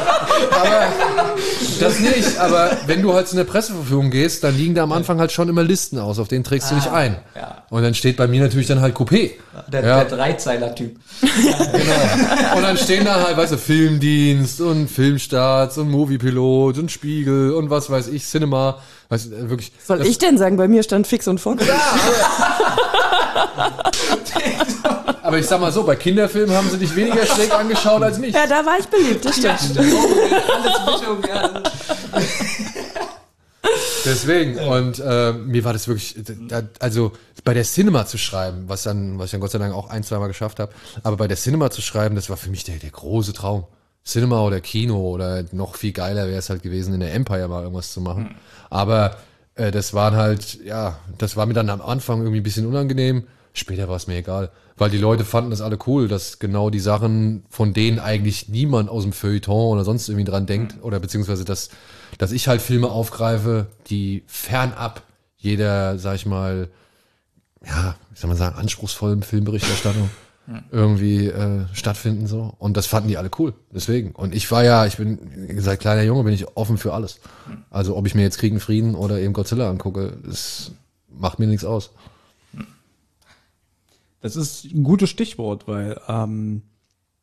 das nicht. Aber wenn du halt zu einer Presseverführung gehst, dann liegen da am Anfang halt schon immer Listen aus, auf denen trägst du dich ein. ja. Und dann steht bei mir natürlich dann halt Coupé. Der, Ja. der Dreizeiler-Typ. *laughs* Genau. Und dann stehen da halt, weißt du, Filmdienst und Filmstarts und Moviepilot und Spiegel und was weiß ich, Cinema. Weißt du, wirklich. Soll das- ich denn sagen, bei mir stand fix und fox? *laughs* Aber ich sag mal so, bei Kinderfilmen haben sie dich weniger schräg angeschaut als mich. Ja, da war ich beliebt, das stimmt. Alles Mischung, ja. *laughs* Deswegen. Und äh, mir war das wirklich, da, also bei der Cinema zu schreiben, was dann, was ich dann Gott sei Dank auch ein, zweimal geschafft habe, aber bei der Cinema zu schreiben, das war für mich der, der große Traum. Cinema oder Kino oder noch viel geiler wäre es halt gewesen, in der Empire mal irgendwas zu machen. Aber äh, das waren halt, ja, das war mir dann am Anfang irgendwie ein bisschen unangenehm. Später war es mir egal, weil die Leute fanden das alle cool, dass genau die Sachen, von denen eigentlich niemand aus dem Feuilleton oder sonst irgendwie dran denkt, oder beziehungsweise dass, dass ich halt Filme aufgreife, die fernab jeder, sag ich mal, ja, wie soll man sagen, anspruchsvollen Filmberichterstattung *laughs* irgendwie äh, stattfinden so und das fanden die alle cool deswegen und ich war ja ich bin seit kleiner Junge bin ich offen für alles also ob ich mir jetzt Kriegen Frieden oder eben Godzilla angucke das macht mir nichts aus Das ist ein gutes Stichwort, weil ähm,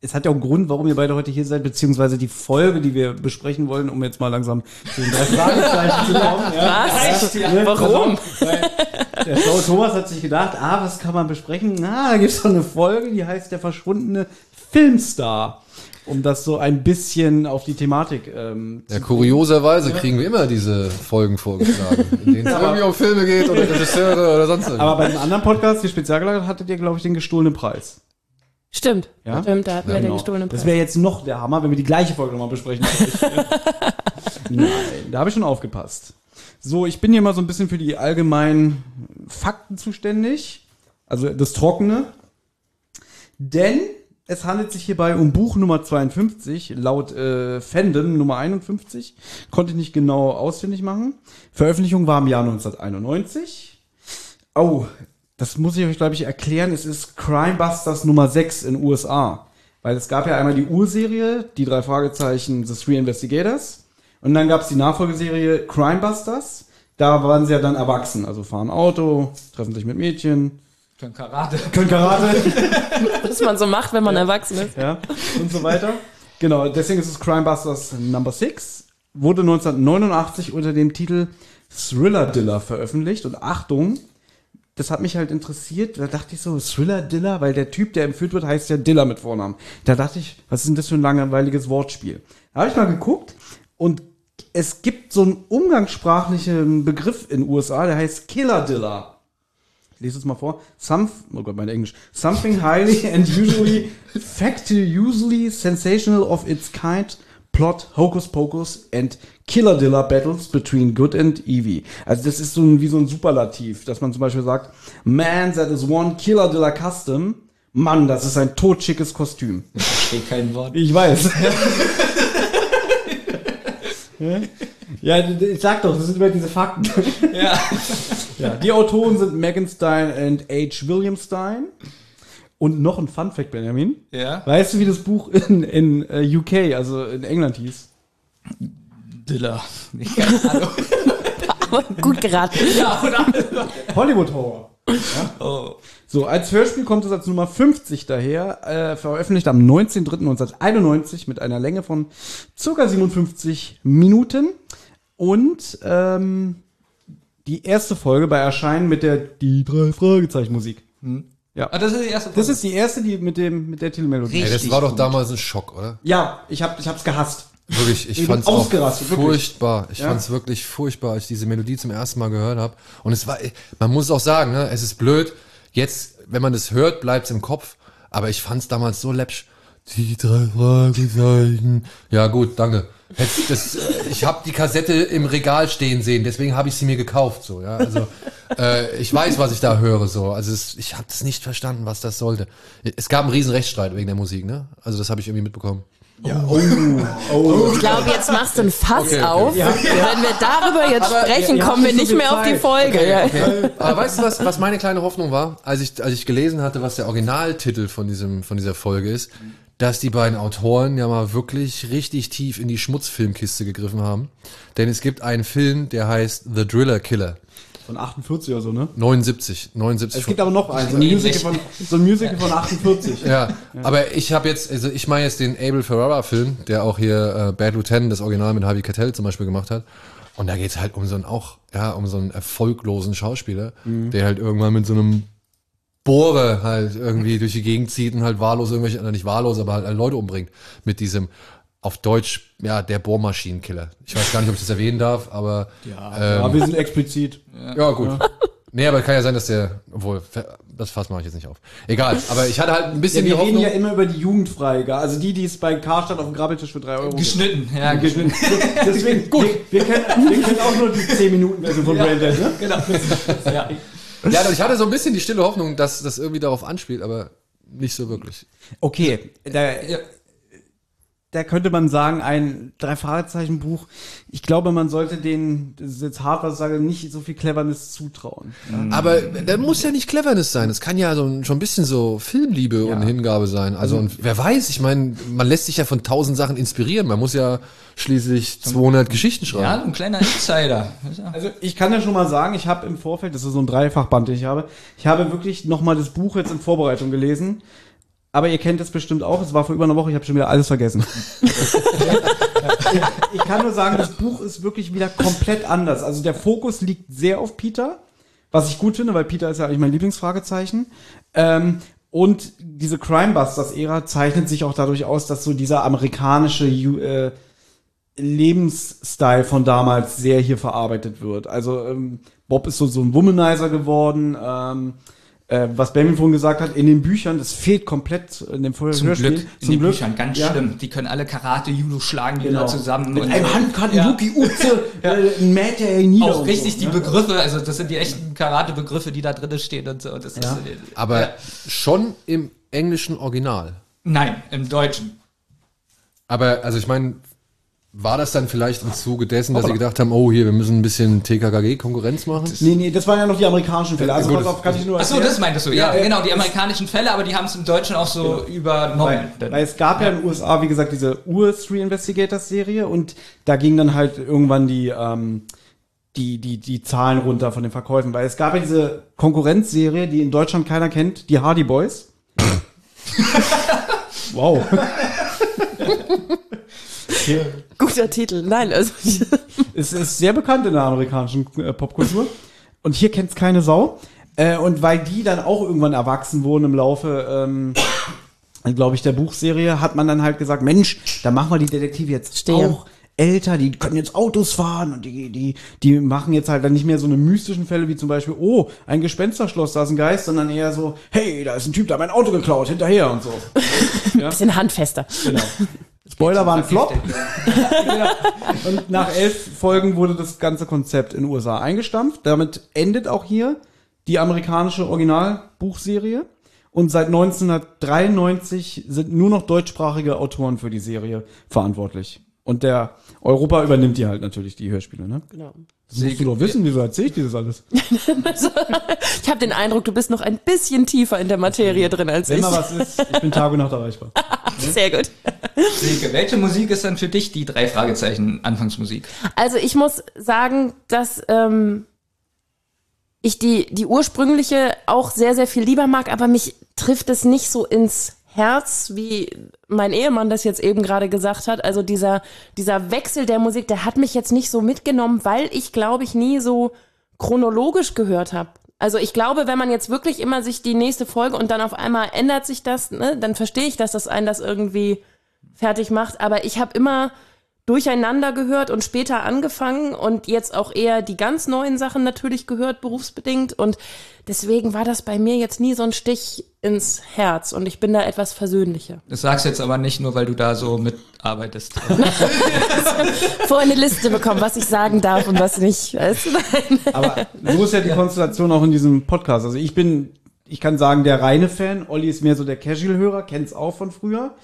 es hat ja auch einen Grund, warum ihr beide heute hier seid, beziehungsweise die Folge, die wir besprechen wollen, um jetzt mal langsam zu den drei Fragezeichen zu kommen. Ja. Was? Ne, Warum? weil Der schlaue Thomas hat sich gedacht, ah, was kann man besprechen? Na, da gibt's doch eine Folge, die heißt Der verschwundene Filmstar. Um das so ein bisschen auf die Thematik ähm, ja kurioserweise kriegen wir immer diese Folgen vorgeschlagen in denen es irgendwie um Filme geht oder *laughs* Regisseure oder sonst irgendwas Aber bei dem anderen Podcast, die Spezialgelagert, hattet ihr, glaube ich, den gestohlenen Preis. Stimmt. Ja? Stimmt, da hatten wir den Genau. gestohlenen Das Preis. wäre jetzt noch der Hammer, wenn wir die gleiche Folge nochmal besprechen. *laughs* Nein, da habe ich schon aufgepasst. So, ich bin hier mal so ein bisschen für die allgemeinen Fakten zuständig. Also das Trockene. Denn es handelt sich hierbei um Buch Nummer 52, laut äh, Fandom Nummer 51. Konnte ich nicht genau ausfindig machen. Veröffentlichung war im Jahr 1991. Oh, das muss ich euch, glaube ich, erklären. Es ist Crimebusters Nummer 6 in USA. Weil es gab ja einmal die Urserie, die drei Fragezeichen, The Three Investigators. Und dann gab es die Nachfolgeserie Crimebusters. Da waren sie ja dann erwachsen. Also fahren Auto, treffen sich mit Mädchen, Können Karate. können Karate. *laughs* Was man so macht, wenn man erwachsen ist. ja, und so weiter. Genau, deswegen ist es Crimebusters Number 6. Wurde 1989 unter dem Titel Thriller Diller veröffentlicht. Und Achtung, das hat mich halt interessiert. Da dachte ich so, Thriller Diller, weil der Typ, der entführt wird, heißt ja Diller mit Vornamen. Da dachte ich, was ist denn das für ein langweiliges Wortspiel? Da habe ich mal geguckt und es gibt so einen umgangssprachlichen Begriff in den USA, der heißt Killer Diller. Ich lese es mal vor. Some, oh Gott, mein Englisch. Something highly *laughs* and usually factually sensational of its kind, plot, hocus pocus and killer diller battles between good and evil. Also das ist so ein, wie so ein Superlativ, dass man zum Beispiel sagt, man, that is one killer diller custom. Mann, das ist ein totschickes Kostüm. Steht kein Wort. Ich weiß. *laughs* ja, ich sag doch, das sind immer diese Fakten. Ja. *laughs* Ja, die Autoren sind Megan Stein und H. William Stein. Und noch ein Fun Fact, Benjamin. Ja. Weißt du, wie das Buch in, in äh, UK, also in England hieß? Diller. *laughs* Nicht keine Ahnung. Gut geraten. ja, oder? Hollywood Horror. Oh. So, als Hörspiel kommt es als Nummer 50 daher, äh, veröffentlicht am 19.03.1991 mit einer Länge von circa 57 Minuten. Und ähm, die erste Folge bei Erscheinen mit der Die drei Fragezeichen Musik. Ja. Ah, das ist die erste Das ist die erste, die mit dem mit der Titelmelodie. Ey, das Richtig war doch gut. damals ein Schock, oder? Ja, ich hab ich hab's gehasst. Wirklich, ich Ich fand's auch ausgerastet, wirklich. furchtbar. Ich Ja. fand's wirklich furchtbar, als ich diese Melodie zum ersten Mal gehört habe. Und es war, man muss auch sagen, ne, es ist blöd. Jetzt, wenn man das hört, bleibt's im Kopf. Aber ich fand's damals so läppsch. Die drei Fragezeichen. Ja gut, danke. Das, äh, ich habe die Kassette im Regal stehen sehen, deswegen habe ich sie mir gekauft. So, ja, also äh, ich weiß, was ich da höre. So, also es, ich habe es nicht verstanden, was das sollte. Es gab einen riesen Rechtsstreit wegen der Musik, ne? Also das habe ich irgendwie mitbekommen. Ich glaube, jetzt machst du ein Fass Okay, okay. auf. Wenn wir darüber jetzt sprechen, ihr habt kommen wir nicht mehr auf die Zeit. Folge. Ja. Aber weißt du, was, was meine kleine Hoffnung war, als ich, als ich gelesen hatte, was der Originaltitel von diesem, von dieser Folge ist, dass die beiden Autoren ja mal wirklich richtig tief in die Schmutzfilmkiste gegriffen haben. Denn es gibt einen Film, der heißt The Driller Killer. Von 48 oder so, ne? 79, 79. Es gibt aber noch einen, so ein Musical von, so ein Musical von 48. ja, aber ich habe jetzt, also ich meine jetzt den Abel Ferrara-Film, der auch hier äh, Bad Lieutenant, das Original mit Harvey Keitel zum Beispiel gemacht hat. Und da geht's halt um so einen auch, ja, um so einen erfolglosen Schauspieler, der halt irgendwann mit so einem Bohrer halt irgendwie durch die Gegend zieht und halt wahllos irgendwelche, nicht wahllos, aber halt Leute umbringt. Mit diesem, auf Deutsch, ja, der Bohrmaschinenkiller. Ich weiß gar nicht, ob ich das erwähnen darf, aber ja, Ja, wir sind explizit. ja gut. Nee, aber kann ja sein, dass der, obwohl, das Fass mache ich jetzt nicht auf. Egal, aber ich hatte halt ein Ja, bisschen wir die reden Hoffnung. ja immer über die Jugendfreigabe. Also die, die es bei Karstadt auf dem Grabbeltisch für 3 Euro Geschnitten, ja, geschnitten. *laughs* Deswegen, gut. Wir, wir, kennen, wir kennen auch nur die 10 Minuten Version von Braindead, ne? Genau. ja. Ja, ich hatte so ein bisschen die stille Hoffnung, dass das irgendwie darauf anspielt, aber nicht so wirklich. Okay, da, da könnte man sagen, ein Drei-Fragezeichen-Buch. Ich glaube, man sollte den, das ist jetzt hart, was ich sage, nicht so viel Cleverness zutrauen. Aber da muss ja nicht Cleverness sein. Es kann ja so ein, schon ein bisschen so Filmliebe und Hingabe sein. Also, und wer weiß, ich meine, man lässt sich ja von tausend Sachen inspirieren. Man muss ja schließlich 200 Geschichten ja, schreiben. so ein kleiner Insider. Also ich kann ja schon mal sagen, ich habe im Vorfeld, das ist so ein Dreifachband, den ich habe, ich habe wirklich nochmal das Buch jetzt in Vorbereitung gelesen. Aber ihr kennt es bestimmt auch, es war vor über einer Woche, ich habe schon wieder alles vergessen. *laughs* ich kann nur sagen, das Buch ist wirklich wieder komplett anders. Also der Fokus liegt sehr auf Peter, was ich gut finde, weil Peter ist ja eigentlich mein Lieblingsfragezeichen. Ähm, und diese Crimebusters-Ära zeichnet sich auch dadurch aus, dass so dieser amerikanische äh, Lebensstil von damals sehr hier verarbeitet wird. Also ähm, Bob ist so, so ein Womanizer geworden. Ähm, äh, was Benjamin vorhin gesagt hat, in den Büchern, das fehlt komplett in dem Hörspiel. Zum Glück, in Zum den Glück. Büchern, ganz Ja. schlimm. Die können alle Karate, Judo schlagen, die Genau. da zusammen. Mit und- einem Handkanten, Ja. Yuki Uze, *laughs* äh, mäht er ihn nieder. Auch richtig so, die ne? Begriffe, also das sind die echten Karate-Begriffe, die da drin stehen und so. Das ist, äh, Aber ja. schon im englischen Original. Nein, im Deutschen. Aber, also ich meine, war das dann vielleicht im Zuge dessen, dass sie gedacht haben, oh hier, wir müssen ein bisschen TKKG-Konkurrenz machen? Nee, nee, das waren ja noch die amerikanischen Fälle. Also gut, pass auf, kann ich nur Achso, das meintest du. Ja, Ja, genau, die amerikanischen Fälle, aber die haben es im Deutschen auch so übernommen. Weil, weil es gab ja in den USA, wie gesagt, diese Ur-Three Investigators Serie und da ging dann halt irgendwann die, ähm, die, die, die Zahlen runter von den Verkäufen, weil es gab ja diese Konkurrenzserie, die in Deutschland keiner kennt, die Hardy Boys. *laughs* wow. *laughs* Guter Titel. Nein, also Es ist sehr bekannt in der amerikanischen äh, Popkultur. Und hier kennt's keine Sau. Äh, und weil die dann auch irgendwann erwachsen wurden im Laufe, ähm, glaube ich, der Buchserie, hat man dann halt gesagt, Mensch, da machen wir die Detektive jetzt Stehe. auch älter, die können jetzt Autos fahren und die, die, die machen jetzt halt dann nicht mehr so eine mystischen Fälle wie zum Beispiel, oh, ein Gespensterschloss, da ist ein Geist, sondern eher so, hey, da ist ein Typ, der hat mein Auto geklaut, hinterher und so. *laughs* Bisschen handfester. Genau. Spoiler war ein Flop. *laughs* ja. Und nach elf Folgen wurde das ganze Konzept in den USA eingestampft. Damit endet auch hier die amerikanische Originalbuchserie. Und seit 1993 sind nur noch deutschsprachige Autoren für die Serie verantwortlich. Und der Europa übernimmt die halt natürlich, die Hörspiele, ne? Genau. Das musst du doch wissen, wieso erzähle ich dir das alles? *laughs* Ich habe den Eindruck, du bist noch ein bisschen tiefer in der Materie drin als Wenn ich. mal was ist, ich bin Tag und Nacht erreichbar. *laughs* Sehr gut. Silke, welche Musik ist dann für dich die drei Fragezeichen Anfangsmusik? Also ich muss sagen, dass ähm, ich die, die ursprüngliche auch sehr, sehr viel lieber mag, aber mich trifft es nicht so ins Herz, wie mein Ehemann das jetzt eben gerade gesagt hat. Also dieser, dieser Wechsel der Musik, der hat mich jetzt nicht so mitgenommen, weil ich, glaube ich, nie so chronologisch gehört habe. Also ich glaube, wenn man jetzt wirklich immer sich die nächste Folge und dann auf einmal ändert sich das, ne, dann verstehe ich, dass das einen das irgendwie fertig macht. Aber ich habe immer durcheinander gehört und später angefangen und jetzt auch eher die ganz neuen Sachen natürlich gehört, berufsbedingt. Und deswegen war das bei mir jetzt nie so ein Stich ins Herz und ich bin da etwas versöhnlicher. Das sagst du jetzt aber nicht nur, weil du da so mitarbeitest. *laughs* Vor eine Liste bekommen, was ich sagen darf und was nicht. Weißt du? Aber so ist ja die Konstellation auch in diesem Podcast. Also ich bin, ich kann sagen, der reine Fan. Olli ist mehr so der Casual-Hörer, kennt's auch von früher.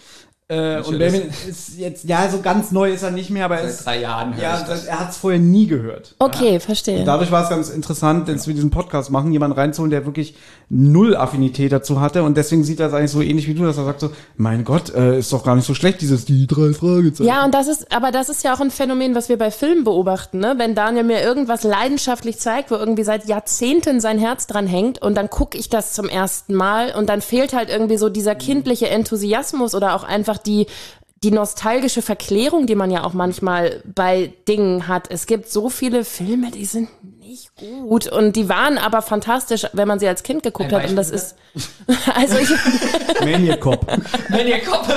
Äh, und Benjamin ist jetzt, ja, so ganz neu ist er nicht mehr, aber er Seit ist, drei Jahren ja, das. er hat's vorher nie gehört. Okay, verstehe. Dadurch war es ganz interessant, dass wir diesen Podcast machen, jemanden reinzuholen, der wirklich null Affinität dazu hatte. Und deswegen sieht er es eigentlich so ähnlich wie du, dass er sagt so, mein Gott, äh, ist doch gar nicht so schlecht, dieses die drei Fragezeichen. Ja, und das ist, aber das ist ja auch ein Phänomen, was wir bei Filmen beobachten, ne? Wenn Daniel mir irgendwas leidenschaftlich zeigt, wo irgendwie seit Jahrzehnten sein Herz dran hängt und dann gucke ich das zum ersten Mal und dann fehlt halt irgendwie so dieser kindliche Enthusiasmus oder auch einfach die, die nostalgische Verklärung, die man ja auch manchmal bei Dingen hat. Es gibt so viele Filme, die sind nicht gut und die waren aber fantastisch, wenn man sie als Kind geguckt Ein hat und das ist, *laughs* also ich, *laughs* Maniac Cop. Wenn ihr Kopf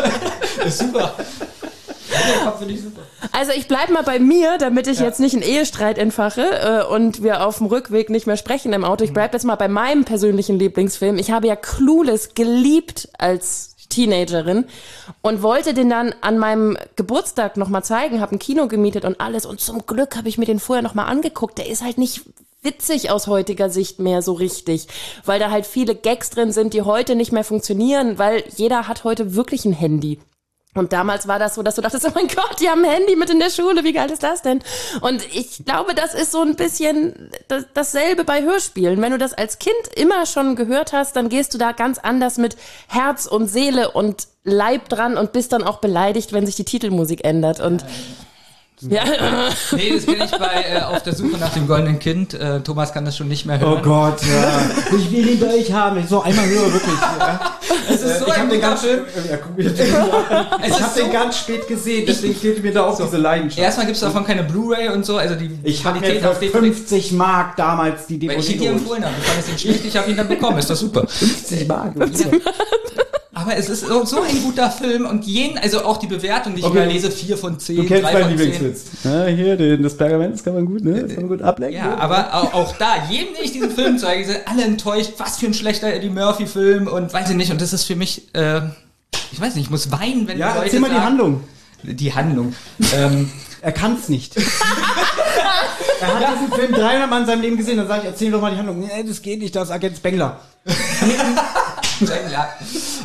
ist super. Wenn ihr Kopf finde ich super. Also ich bleib mal bei mir, damit ich jetzt nicht einen Ehestreit entfache äh, und wir auf dem Rückweg nicht mehr sprechen im Auto. Ich bleib jetzt mal bei meinem persönlichen Lieblingsfilm. Ich habe ja Clueless geliebt als Teenagerin und wollte den dann an meinem Geburtstag nochmal zeigen, habe ein Kino gemietet und alles und zum Glück habe ich mir den vorher nochmal angeguckt. Der ist halt nicht witzig aus heutiger Sicht mehr so richtig, weil da halt viele Gags drin sind, die heute nicht mehr funktionieren, weil jeder hat heute wirklich ein Handy. Und damals war das so, dass du dachtest, oh mein Gott, die haben ein Handy mit in der Schule, wie geil ist das denn? Und ich glaube, das ist so ein bisschen das, dasselbe bei Hörspielen. Wenn du das als Kind immer schon gehört hast, dann gehst du da ganz anders mit Herz und Seele und Leib dran und bist dann auch beleidigt, wenn sich die Titelmusik ändert. Und ja, *laughs* Nee, das kenne ich bei äh, Auf der Suche nach dem goldenen Kind. Äh, Thomas kann das schon nicht mehr hören. Oh Gott, ja. *laughs* Ich will ihn euch haben. Ich so einmal höre wirklich. Ja. *laughs* Es ist so ich habe den ganz Film. Ja, guck mir das an. Es Ich habe den so, ganz spät gesehen, deswegen fehlt mir da auch diese Leidenschaft. erstmal gibt es davon keine Blu-ray und so, also die Ich habe mir Qualität für auf DVD. 50 Mark damals die Weil ich ihn DVD dir empfohlen habe. Du fandest ihn schlecht, ich habe ihn dann bekommen. Ist das super. 50 Mark. Aber es ist so, ein guter Film und jeden, also auch die Bewertung, die ich Okay. immer lese, 4 von 10, Du kennst 3 meinen von 10. Lieblingswitz. Ja, hier, den, das Pergament, das kann man gut, ne? Das kann man gut ablecken. Ja, aber auch, auch da, jedem, den ich diesen Film zeige, sind alle enttäuscht, was für ein schlechter Eddie Murphy-Film und weiß ich nicht. Und das ist für mich, äh, ich weiß nicht, ich muss weinen, wenn Ja, Leute erzähl mal die Handlung. Die Handlung. ähm, Er kann's nicht. *laughs* er hat diesen Film 300 Mal in seinem Leben gesehen. Dann sage ich, erzähl doch mal die Handlung. Nee, das geht nicht, das ist Agent Spengler. *laughs* ja.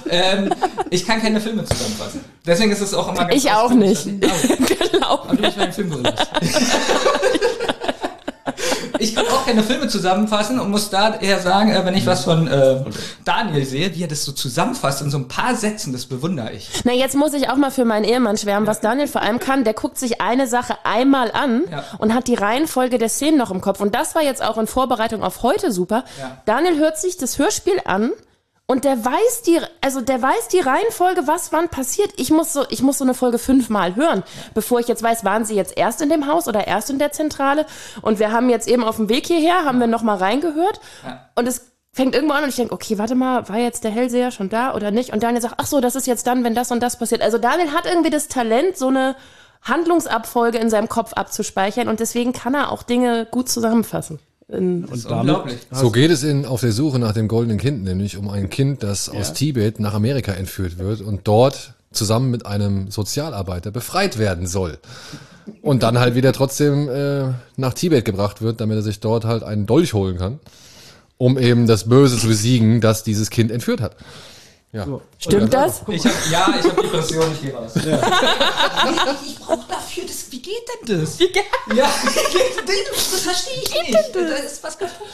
Ähm, ich kann keine Filme zusammenfassen. Deswegen ist es auch immer ganz ich auch nicht. Genau. *laughs* aber du bist mein Filmbrüder. *laughs* Ich kann auch keine Filme zusammenfassen und muss da eher sagen, äh, wenn ich was von äh, Daniel sehe, wie er das so zusammenfasst in so ein paar Sätzen, das bewundere ich. Na, jetzt muss ich auch mal für meinen Ehemann schwärmen, was Daniel vor allem kann. Der guckt sich eine Sache einmal an Ja. und hat die Reihenfolge der Szenen noch im Kopf. Und das war jetzt auch in Vorbereitung auf heute super. Ja. Daniel hört sich das Hörspiel an und der weiß die, also der weiß die Reihenfolge, was wann passiert. Ich muss so, ich muss so eine Folge fünfmal hören, bevor ich jetzt weiß, waren sie jetzt erst in dem Haus oder erst in der Zentrale. Und wir haben jetzt eben auf dem Weg hierher, haben wir noch mal reingehört. Ja. Und es fängt irgendwo an und ich denke, okay, warte mal, war jetzt der Hellseher schon da oder nicht? Und Daniel sagt, ach so, das ist jetzt dann, wenn das und das passiert. Also Daniel hat irgendwie das Talent, so eine Handlungsabfolge in seinem Kopf abzuspeichern und deswegen kann er auch Dinge gut zusammenfassen. Ist unglaublich. So geht es in Auf der Suche nach dem goldenen Kind, nämlich um ein Kind, das aus Tibet nach Amerika entführt wird und dort zusammen mit einem Sozialarbeiter befreit werden soll. Und dann halt wieder trotzdem äh, nach Tibet gebracht wird, damit er sich dort halt einen Dolch holen kann, um eben das Böse zu besiegen, das dieses Kind entführt hat. Ja. Stimmt das? Ich hab, ja, ich habe Depression, ich gehe raus. *laughs* ich ich brauche dafür, das, wie geht denn das? Wie geht *laughs* Ja, wie geht denn das? Das verstehe ich nicht. Da ist was kaputt.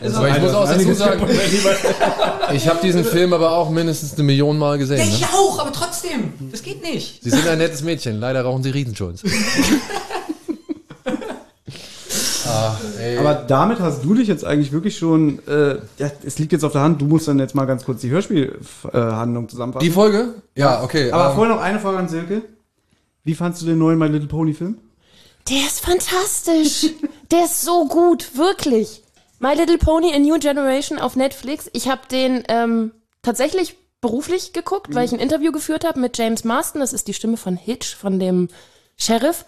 Also, Aber ich muss auch dazu sagen, ich habe diesen Film aber auch mindestens eine Million Mal ja, gesehen. Ne? ich auch, aber trotzdem, das geht nicht. Sie sind ein nettes Mädchen, leider rauchen sie Riesenjoints. *laughs* ah, ey. Aber damit hast du dich jetzt eigentlich wirklich schon, äh, ja, es liegt jetzt auf der Hand, du musst dann jetzt mal ganz kurz die Hörspielhandlung zusammenfassen. Die Folge? Ja, okay. Aber ähm, vorher noch eine Frage an Silke. Wie fandst du den neuen My Little Pony Film? Der ist fantastisch. Der ist so gut, wirklich. My Little Pony A New Generation auf Netflix. Ich habe den ähm, tatsächlich beruflich geguckt, weil ich ein Interview geführt habe mit James Marston. Das ist die Stimme von Hitch, von dem Sheriff.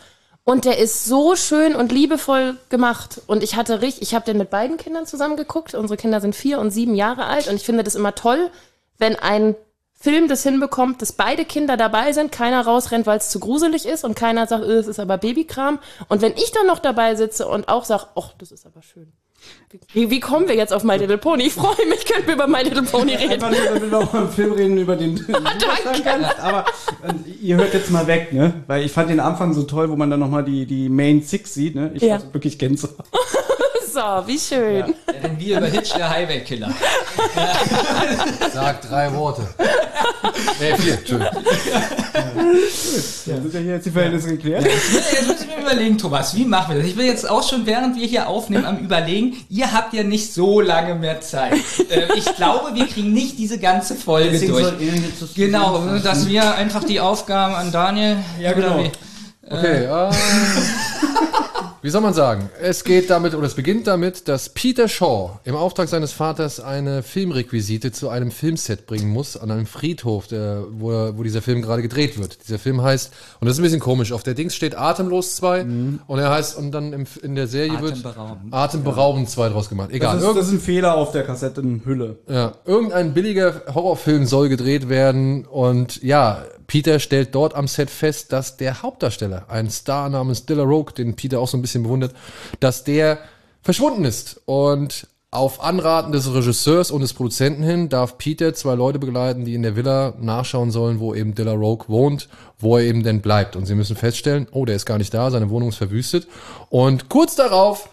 Und der ist so schön und liebevoll gemacht. Und ich hatte richtig, ich habe den mit beiden Kindern zusammen geguckt. Unsere Kinder sind vier und sieben Jahre alt. Und ich finde das immer toll, wenn ein Film das hinbekommt, dass beide Kinder dabei sind, keiner rausrennt, weil es zu gruselig ist und keiner sagt, äh, es ist aber Babykram. Und wenn ich dann noch dabei sitze und auch sage, ach, das ist aber schön. Wie, wie kommen wir jetzt auf My Little Pony? Ich freue mich, können wir über My Little Pony reden. Einfach nur, damit wir auch mal einen Film reden, über den *laughs* du sagen kannst. Aber äh, ihr hört jetzt mal weg, ne? Weil ich fand den Anfang so toll, wo man dann nochmal die, die Main Six sieht, ne? Ich Ja. wirklich Gänsehaut. *laughs* So, wie schön. Ja, denn wir über Hitch, der Highway-Killer. *laughs* Sag drei Worte. *laughs* nee, vier, Entschuldigung. Ja, sind ja hier jetzt die Verhältnisse geklärt. Jetzt muss ich mir überlegen, Thomas, wie machen wir das? Ich bin jetzt auch schon, während wir hier aufnehmen, am überlegen, ihr habt ja nicht so lange mehr Zeit. Äh, ich glaube, wir kriegen nicht diese ganze Folge Deswegen durch. das Genau, dass wir einfach die Aufgaben an Daniel. Ja, genau. Wie? Okay, ähm, *laughs* wie soll man sagen? Es geht damit, oder es beginnt damit, dass Peter Shaw im Auftrag seines Vaters eine Filmrequisite zu einem Filmset bringen muss, an einem Friedhof, der, wo, wo dieser Film gerade gedreht wird. Dieser Film heißt, und das ist ein bisschen komisch, auf der Dings steht Atemlos 2 und er heißt, und dann im, in der Serie wird Atemberaubend. Atemberaubend 2 draus gemacht. Egal. Das ist, das ist ein Fehler auf der Kassettenhülle. Ja, irgendein billiger Horrorfilm soll gedreht werden und ja, Peter stellt dort am Set fest, dass der Hauptdarsteller, ein Star namens Dilla Rogue, den Peter auch so ein bisschen bewundert, dass der verschwunden ist und auf Anraten des Regisseurs und des Produzenten hin darf Peter zwei Leute begleiten, die in der Villa nachschauen sollen, wo eben Dilla Rogue wohnt, wo er eben denn bleibt. Und sie müssen feststellen, oh, der ist gar nicht da, seine Wohnung ist verwüstet. Und kurz darauf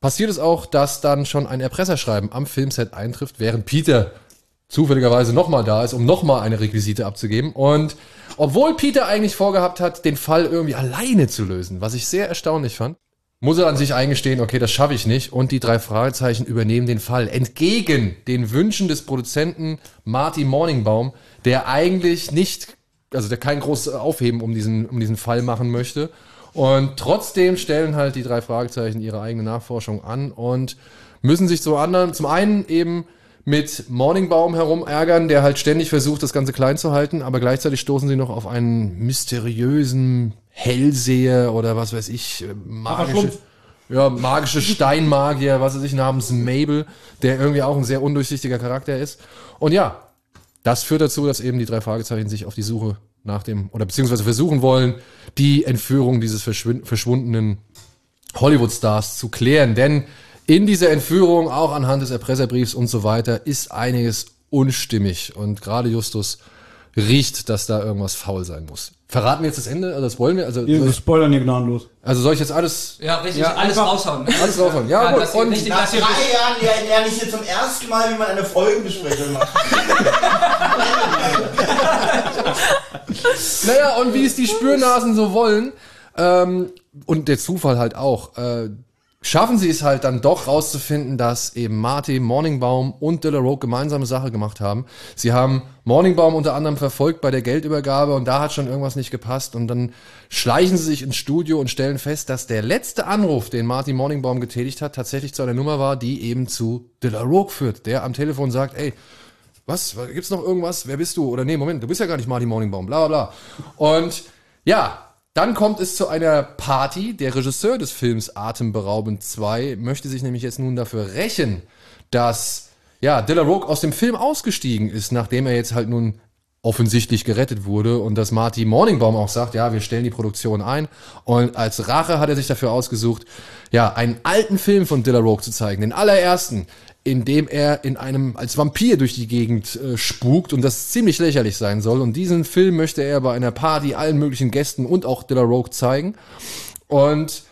passiert es auch, dass dann schon ein Erpresserschreiben am Filmset eintrifft, während Peter zufälligerweise nochmal da ist, um nochmal eine Requisite abzugeben. Und obwohl Peter eigentlich vorgehabt hat, den Fall irgendwie alleine zu lösen, was ich sehr erstaunlich fand, muss er an sich eingestehen, okay, das schaffe ich nicht. Und die drei Fragezeichen übernehmen den Fall. Entgegen den Wünschen des Produzenten Marty Morningbaum, der eigentlich nicht, also der kein großes Aufheben um diesen, um diesen Fall machen möchte. Und trotzdem stellen halt die drei Fragezeichen ihre eigene Nachforschung an und müssen sich zum anderen, zum einen eben mit Morningbaum herumärgern, der halt ständig versucht, das Ganze klein zu halten, aber gleichzeitig stoßen sie noch auf einen mysteriösen Hellseher oder was weiß ich, äh, magische, ja, magische Steinmagier, was weiß ich, namens Mabel, der irgendwie auch ein sehr undurchsichtiger Charakter ist. Und ja, das führt dazu, dass eben die drei Fragezeichen sich auf die Suche nach dem, oder beziehungsweise versuchen wollen, die Entführung dieses verschwundenen Hollywood-Stars zu klären. Denn in dieser Entführung, auch anhand des Erpresserbriefs und so weiter, ist einiges unstimmig. Und gerade Justus riecht, dass da irgendwas faul sein muss. Verraten wir jetzt das Ende? Also das wollen wir? Also, Wir soll ich, spoilern hier gnadenlos. also soll ich jetzt alles, Ja, richtig, Ja, alles einfach- raushauen. alles raushauen? Ja, gut. dass ihr Und richtig, Nach drei Jahren lerne lerne ich hier zum ersten Mal, wie man eine Folgenbesprechung macht. *laughs* Naja, und wie es die Spürnasen so wollen, ähm, und der Zufall halt auch, äh, schaffen sie es halt dann doch rauszufinden, dass eben Marty, Morningbaum und Dilla Rogue gemeinsame Sache gemacht haben. Sie haben Morningbaum unter anderem verfolgt bei der Geldübergabe und da hat schon irgendwas nicht gepasst und dann schleichen sie sich ins Studio und stellen fest, dass der letzte Anruf, den Marty Morningbaum getätigt hat, tatsächlich zu einer Nummer war, die eben zu Dilla Rogue führt, der am Telefon sagt, ey, was, gibt's noch irgendwas? Wer bist du? Oder nee, Moment, du bist ja gar nicht Marty Morningbaum, bla bla bla. Und ja, dann kommt es zu einer Party. Der Regisseur des Films Atemberaubend 2 möchte sich nämlich jetzt nun dafür rächen, dass ja, Dilla Rogue aus dem Film ausgestiegen ist, nachdem er jetzt halt nun offensichtlich gerettet wurde und dass Marty Morningbaum auch sagt, ja, wir stellen die Produktion ein. Und als Rache hat er sich dafür ausgesucht, ja, einen alten Film von Dilla Rogue zu zeigen, den allerersten, in dem er in einem als Vampir durch die Gegend äh, spukt und das ziemlich lächerlich sein soll. Und diesen Film möchte er bei einer Party allen möglichen Gästen und auch Dilla Rogue zeigen. Und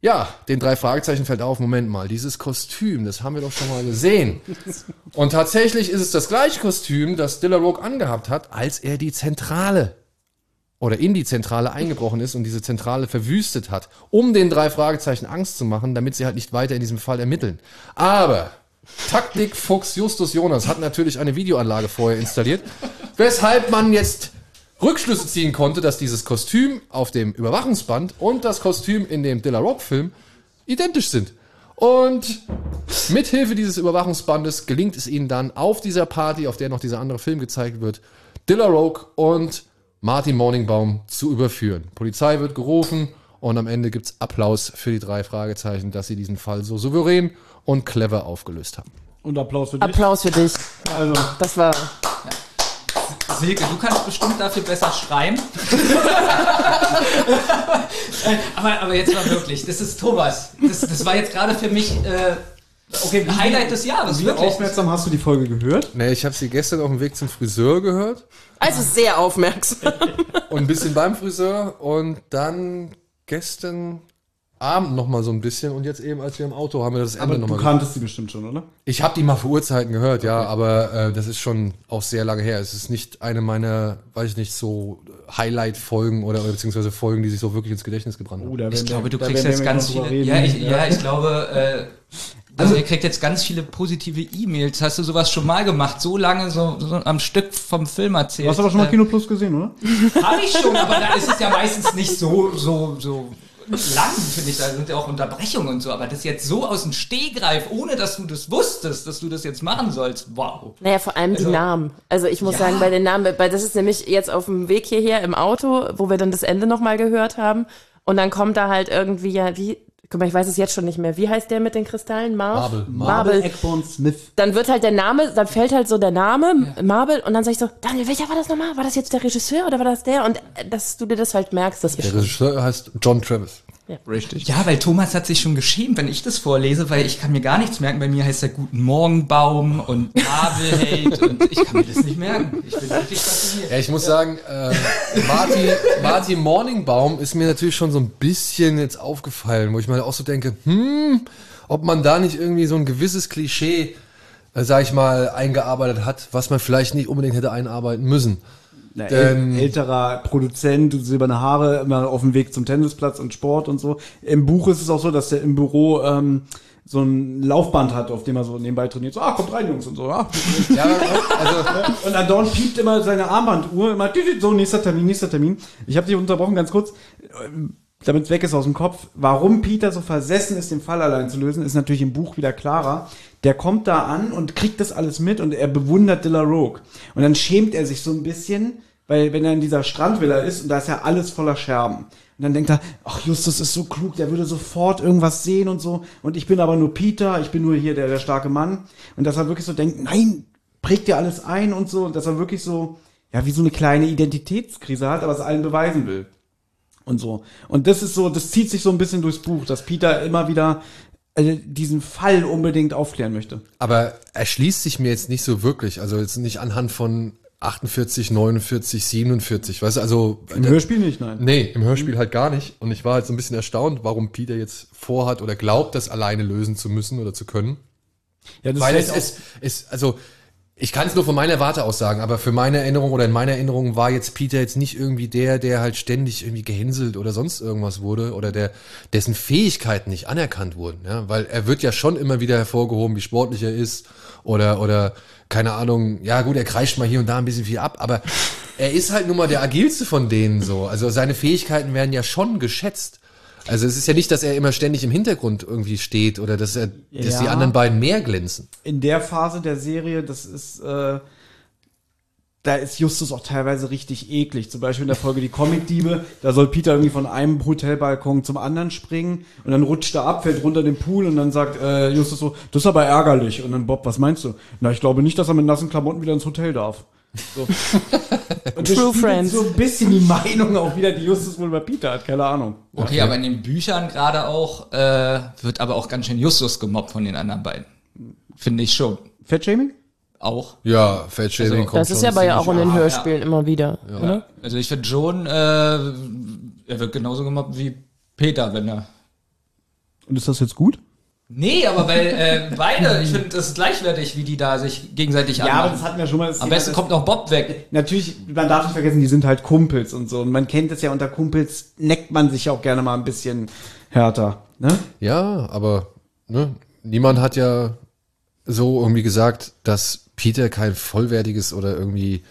ja, den drei Fragezeichen fällt auf, Moment mal, dieses Kostüm, das haben wir doch schon mal gesehen. *laughs* Und tatsächlich ist es das gleiche Kostüm, das Dilla Rogue angehabt hat, als er die Zentrale oder in die Zentrale eingebrochen ist und diese Zentrale verwüstet hat, um den drei Fragezeichen Angst zu machen, damit sie halt nicht weiter in diesem Fall ermitteln. Aber Taktik Fuchs Justus Jonas hat natürlich eine Videoanlage vorher installiert, weshalb man jetzt Rückschlüsse ziehen konnte, dass dieses Kostüm auf dem Überwachungsband und das Kostüm in dem Dilla Rock Film identisch sind. Und mithilfe dieses Überwachungsbandes gelingt es ihnen dann auf dieser Party, auf der noch dieser andere Film gezeigt wird, Dilla Rogue und Martin Morningbaum zu überführen. Polizei wird gerufen und am Ende gibt's Applaus für die drei Fragezeichen, dass sie diesen Fall so souverän und clever aufgelöst haben. Und Applaus für dich. Applaus für dich. Also, Das war. Silke, du kannst bestimmt dafür besser schreiben. *laughs* aber, aber jetzt mal wirklich, das ist Thomas. Das, das war jetzt gerade für mich äh, okay, Highlight des Jahres, wie wirklich. aufmerksam hast du die Folge gehört? Nee, ich habe sie gestern auf dem Weg zum Friseur gehört Also sehr aufmerksam. und ein bisschen beim Friseur und dann gestern Abend noch mal so ein bisschen und jetzt eben, als wir im Auto haben wir das Ende Aber noch du mal kanntest die bestimmt schon, oder? Ich habe die mal vor Uhrzeiten gehört, ja, aber äh, das ist schon auch sehr lange her. Es ist nicht eine meiner, weiß ich nicht, so Highlight-Folgen oder, oder beziehungsweise Folgen, die sich so wirklich ins Gedächtnis gebrannt haben. Oh, Ich glaube, wir- du kriegst jetzt ganz viele. reden. Ja, ich, ja, ich glaube, äh, also ihr kriegt jetzt ganz viele positive E-Mails. Hast du sowas schon mal gemacht? So lange so, so am Stück vom Film erzählt? Du hast aber schon mal Äh, Kino Plus gesehen, oder? Habe ich schon, aber da ist es ja meistens nicht so, so, so lang, finde ich. Da sind ja auch Unterbrechungen und so. Aber das jetzt so aus dem Stehgreif, ohne dass du das wusstest, dass du das jetzt machen sollst, wow. Naja, vor allem die Also- Namen. Also ich muss Ja. sagen, bei den Namen, weil das ist nämlich jetzt auf dem Weg hierher im Auto, wo wir dann das Ende nochmal gehört haben. Und dann kommt da halt irgendwie, ja, wie, guck mal, ich weiß es jetzt schon nicht mehr. Wie heißt der mit den Kristallen? Marv? Marble. Marble. Eckborn Smith. Dann wird halt der Name, dann fällt halt so der Name, Marble, und dann sag ich so, Daniel, welcher war das nochmal? War das jetzt der Regisseur oder war das der? Und äh, dass du dir das halt merkst, das ist Der. Regisseur heißt John Travis. Richtig. Ja, weil Thomas hat sich schon geschämt, wenn ich das vorlese, weil ich kann mir gar nichts merken. Bei mir heißt er Guten Morgen Baum und Marvelheld *laughs* und ich kann mir das nicht merken. Ich bin wirklich fasziniert. Ja, ich muss sagen, äh, Marty, Marty Morningbaum ist mir natürlich schon so ein bisschen jetzt aufgefallen, wo ich mir auch so denke, hm, ob man da nicht irgendwie so ein gewisses Klischee, äh, sag ich mal, eingearbeitet hat, was man vielleicht nicht unbedingt hätte einarbeiten müssen. Na, äl älterer Produzent, silberne Haare, immer auf dem Weg zum Tennisplatz und Sport und so. Im Buch ist es auch so, dass der im Büro ähm, so ein Laufband hat, auf dem er so nebenbei trainiert. So, ah, kommt rein, Jungs und so. Ah. Ja, also, *laughs* Und andauernd piept immer seine Armbanduhr, immer so, nächster Termin, nächster Termin. Ich habe dich unterbrochen, ganz kurz, damit es weg ist aus dem Kopf. Warum Peter so versessen ist, den Fall allein zu lösen, ist natürlich im Buch wieder klarer. Der kommt da an und kriegt das alles mit und er bewundert Dilla Rogue. Und dann schämt er sich so ein bisschen, weil wenn er in dieser Strandvilla ist und da ist ja alles voller Scherben. Und dann denkt er, ach Justus ist so klug, der würde sofort irgendwas sehen und so. Und ich bin aber nur Peter, ich bin nur hier der, der starke Mann. Und dass er wirklich so denkt, nein, prägt dir alles ein und so. Und dass er wirklich so, ja, wie so eine kleine Identitätskrise hat, aber es allen beweisen will. Und so. Und das ist so, das zieht sich so ein bisschen durchs Buch, dass Peter immer wieder äh, diesen Fall unbedingt aufklären möchte. aber erschließt sich mir jetzt nicht so wirklich, also jetzt nicht anhand von 48, 49, 47, weißt du, also Im Hörspiel nicht, nein. Nee, im Hörspiel halt gar nicht. Und ich war halt so ein bisschen erstaunt, warum Peter jetzt vorhat oder glaubt, das alleine lösen zu müssen oder zu können. Ja, das Weil es ist, ist, also Ich kann es nur von meiner Warte aus sagen, aber für meine Erinnerung oder in meiner Erinnerung war jetzt Peter jetzt nicht irgendwie der, der halt ständig irgendwie gehänselt oder sonst irgendwas wurde oder der dessen Fähigkeiten nicht anerkannt wurden, ja, weil er wird ja schon immer wieder hervorgehoben, wie sportlich er ist oder oder keine Ahnung, ja gut, er kreischt mal hier und da ein bisschen viel ab, aber er ist halt nun mal der agilste von denen so, also seine Fähigkeiten werden ja schon geschätzt. Also es ist ja nicht, dass er immer ständig im Hintergrund irgendwie steht oder dass er, dass Ja. die anderen beiden mehr glänzen. in der Phase der Serie, das ist, äh, da ist Justus auch teilweise richtig eklig. Zum Beispiel in der Folge Die Comicdiebe, da soll Peter irgendwie von einem Hotelbalkon zum anderen springen und dann rutscht er ab, fällt runter in den Pool und dann sagt äh, Justus so, das ist aber ärgerlich. Und dann Bob, was meinst du? Na, ich glaube nicht, dass er mit nassen Klamotten wieder ins Hotel darf. So. *laughs* Und das True Friends. so ein bisschen die Meinung auch wieder, die Justus wohl über Peter hat, keine Ahnung. Okay, aber in den Büchern gerade auch äh, wird aber auch ganz schön Justus gemobbt von den anderen beiden. Finde ich schon. Fettshaming? Auch. Ja, Fatshaming Also, kommt Das ist schon ja aber ja auch in den ja. Hörspielen immer wieder, oder? Also ich finde John, äh, er wird genauso gemobbt wie Peter, wenn er. Und ist das jetzt gut? Nee, aber weil äh, beide, ich finde das ist gleichwertig, wie die da sich gegenseitig Ja, aber anmachen. das hatten wir schon mal. das Am besten dass- kommt noch Bob weg. natürlich, man darf nicht vergessen, die sind halt Kumpels und so. Und man kennt es ja unter Kumpels, neckt man sich auch gerne mal ein bisschen härter. Ne? Ja, aber ne, niemand hat ja so irgendwie gesagt, dass Peter kein vollwertiges oder irgendwie